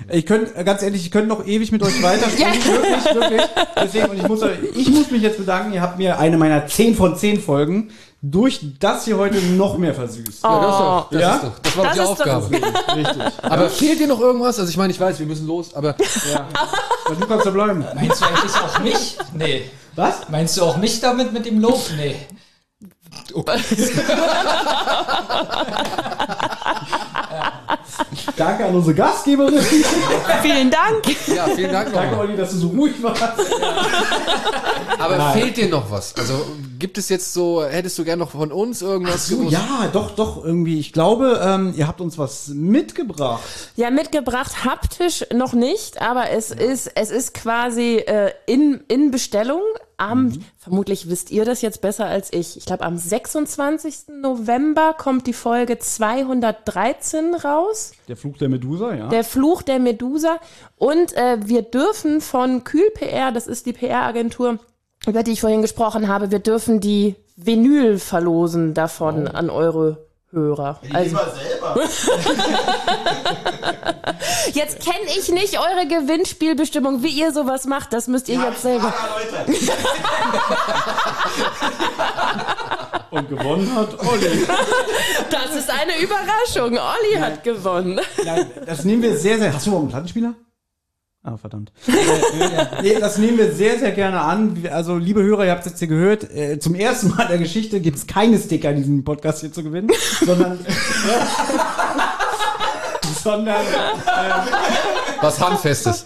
Ich könnte, ganz ehrlich, ich könnte noch ewig mit euch weitersprechen. *laughs* Wirklich, wirklich. Deswegen, und ich muss, ich muss mich jetzt bedanken, ihr habt mir eine meiner 10 von 10 Folgen durch das hier heute noch mehr versüßt. ja, das, ist doch, das, Ja? ist doch, das war Das die ist doch- Aufgabe. *laughs* Richtig. Aber fehlt dir noch irgendwas? Also ich meine, ich weiß, wir müssen los, aber Ja. Du kannst da bleiben. meinst du eigentlich auch mich? Nee. Was? Meinst du auch mich damit mit dem Lob? Nee. *laughs* *laughs* *laughs* Danke an unsere Gastgeberin. *laughs* Vielen Dank. ja, vielen Dank Danke. Olli, dass du so ruhig warst. *laughs* Aber fehlt dir noch was? Also gibt es jetzt so, hättest du gern noch von uns irgendwas So, gewusst? ja, doch, doch, irgendwie. Ich glaube, ähm, ihr habt uns was mitgebracht. Ja, mitgebracht haptisch noch nicht, aber es ist es ist quasi äh, in in Bestellung. Am vermutlich wisst ihr das jetzt besser als ich. Ich glaube am 26. November kommt die Folge 213 raus. Der Fluch der Medusa, ja. Der Fluch der Medusa. Und äh, wir dürfen von Kühl PR, das ist die PR-Agentur, über die ich vorhin gesprochen habe, wir dürfen die Vinyl verlosen davon an eure Hörer. Also, Lieber selber. *laughs* jetzt kenne ich nicht eure Gewinnspielbestimmung, wie ihr sowas macht. Das müsst ihr Ja, jetzt selber. *laughs* Und gewonnen hat Olli. *laughs* Das ist eine Überraschung. Olli hat gewonnen. Nein, das nehmen wir sehr, sehr. Hast du überhaupt einen Plattenspieler? Ah, verdammt. *laughs* äh, nee, das nehmen wir sehr, sehr gerne an. Also, liebe Hörer, ihr habt es jetzt hier gehört. Äh, zum ersten Mal in der Geschichte gibt es keine Sticker in diesem Podcast hier zu gewinnen, *laughs* sondern. *laughs* sondern Was Handfestes.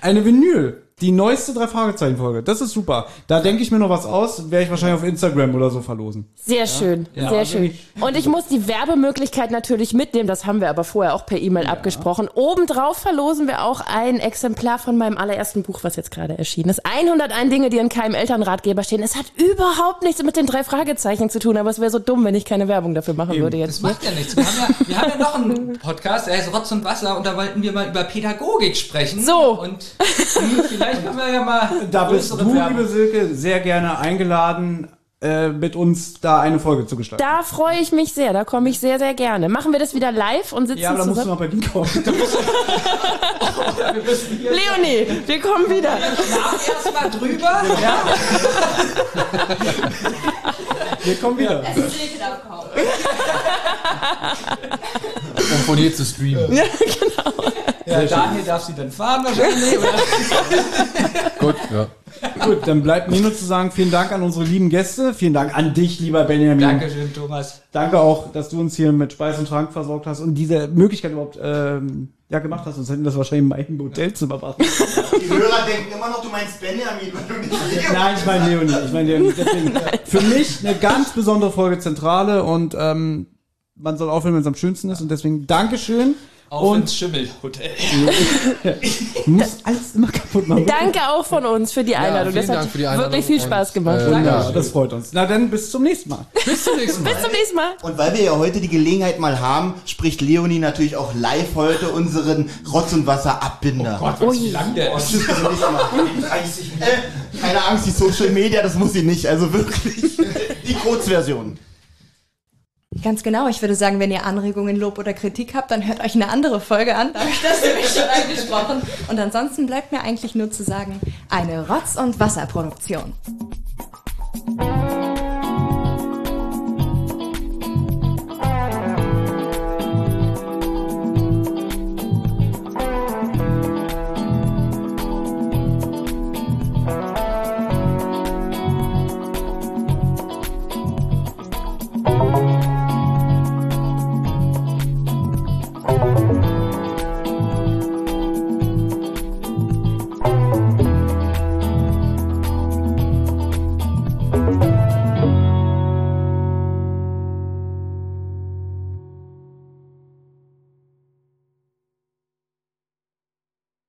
eine Vinyl. Die neueste drei Fragezeichen Folge. Das ist super. Da denke ich mir noch was aus, werde ich wahrscheinlich auf Instagram oder so verlosen. Sehr schön, sehr schön. Und ich muss die Werbemöglichkeit natürlich mitnehmen, das haben wir aber vorher auch per E-Mail abgesprochen. Obendrauf verlosen wir auch ein Exemplar von meinem allerersten Buch, was jetzt gerade erschienen ist. 101 Dinge, die in keinem Elternratgeber stehen. Es hat überhaupt nichts mit den drei Fragezeichen zu tun, aber es wäre so dumm, wenn ich keine Werbung dafür machen würde Das jetzt. hier. macht ja nichts. Wir haben ja, wir haben ja noch einen Podcast, der heißt Rotz und Wasser und da wollten wir mal über Pädagogik sprechen. So. Und hm, vielleicht haben wir ja mal Da bist du, Werbung. liebe Silke, sehr gerne eingeladen, äh, mit uns da eine Folge zu gestalten. Da freue ich mich sehr, da komme ich sehr, sehr gerne. Machen wir das wieder live und sitzen ja, aber da musst du nach Berlin kommen. *laughs* Leonie, wir kommen wieder. Schlaf erst mal drüber. Ja. Wir kommen wieder. Um von hier zu streamen. Ja, *laughs* Daniel darf sie dann fahren wahrscheinlich. Oder? *laughs* Gut, ja. Gut, dann bleibt mir nur zu sagen, vielen Dank an unsere lieben Gäste. Vielen Dank an dich, lieber Benjamin. Dankeschön, Thomas. Danke auch, dass du uns hier mit Speis und Trank versorgt hast und diese Möglichkeit überhaupt ähm, ja, gemacht hast. Sonst hätten wir das wahrscheinlich in meinem Hotelzimmer machen. Die Hörer denken immer noch, du meinst Benjamin, weil du nicht Leo Nein, ich meine Leonie. Ich meine Leonie. Deswegen, für mich eine ganz besondere Folge Zentrale und ähm, man soll aufhören, wenn es am schönsten ist. Und deswegen Dankeschön. Auf Und- ins Schimmelhotel. *laughs* Muss alles immer kaputt machen. Danke auch von uns für die Einladung. vielen das hat Dank für die Einladung wirklich viel Spaß gemacht. äh, Danke. Ja, das freut uns. Na dann bis zum nächsten Mal. Bis zum nächsten Mal. Bis zum nächsten Mal. Und weil wir ja heute die Gelegenheit mal haben, spricht Leonie natürlich auch live heute unseren Rotz- und Wasser-Abbinder. Gott, was, wie lang der ist. Tschüss, bis zum nächsten Mal. 30 äh, keine Angst, die Social Media, das muss sie nicht. Also wirklich die Kurzversion. Ganz genau. Ich würde sagen, wenn ihr Anregungen, Lob oder Kritik habt, dann hört euch eine andere Folge an. Da habe ich das *laughs* nämlich schon angesprochen. Und ansonsten bleibt mir eigentlich nur zu sagen, eine Rotz- und Wasserproduktion.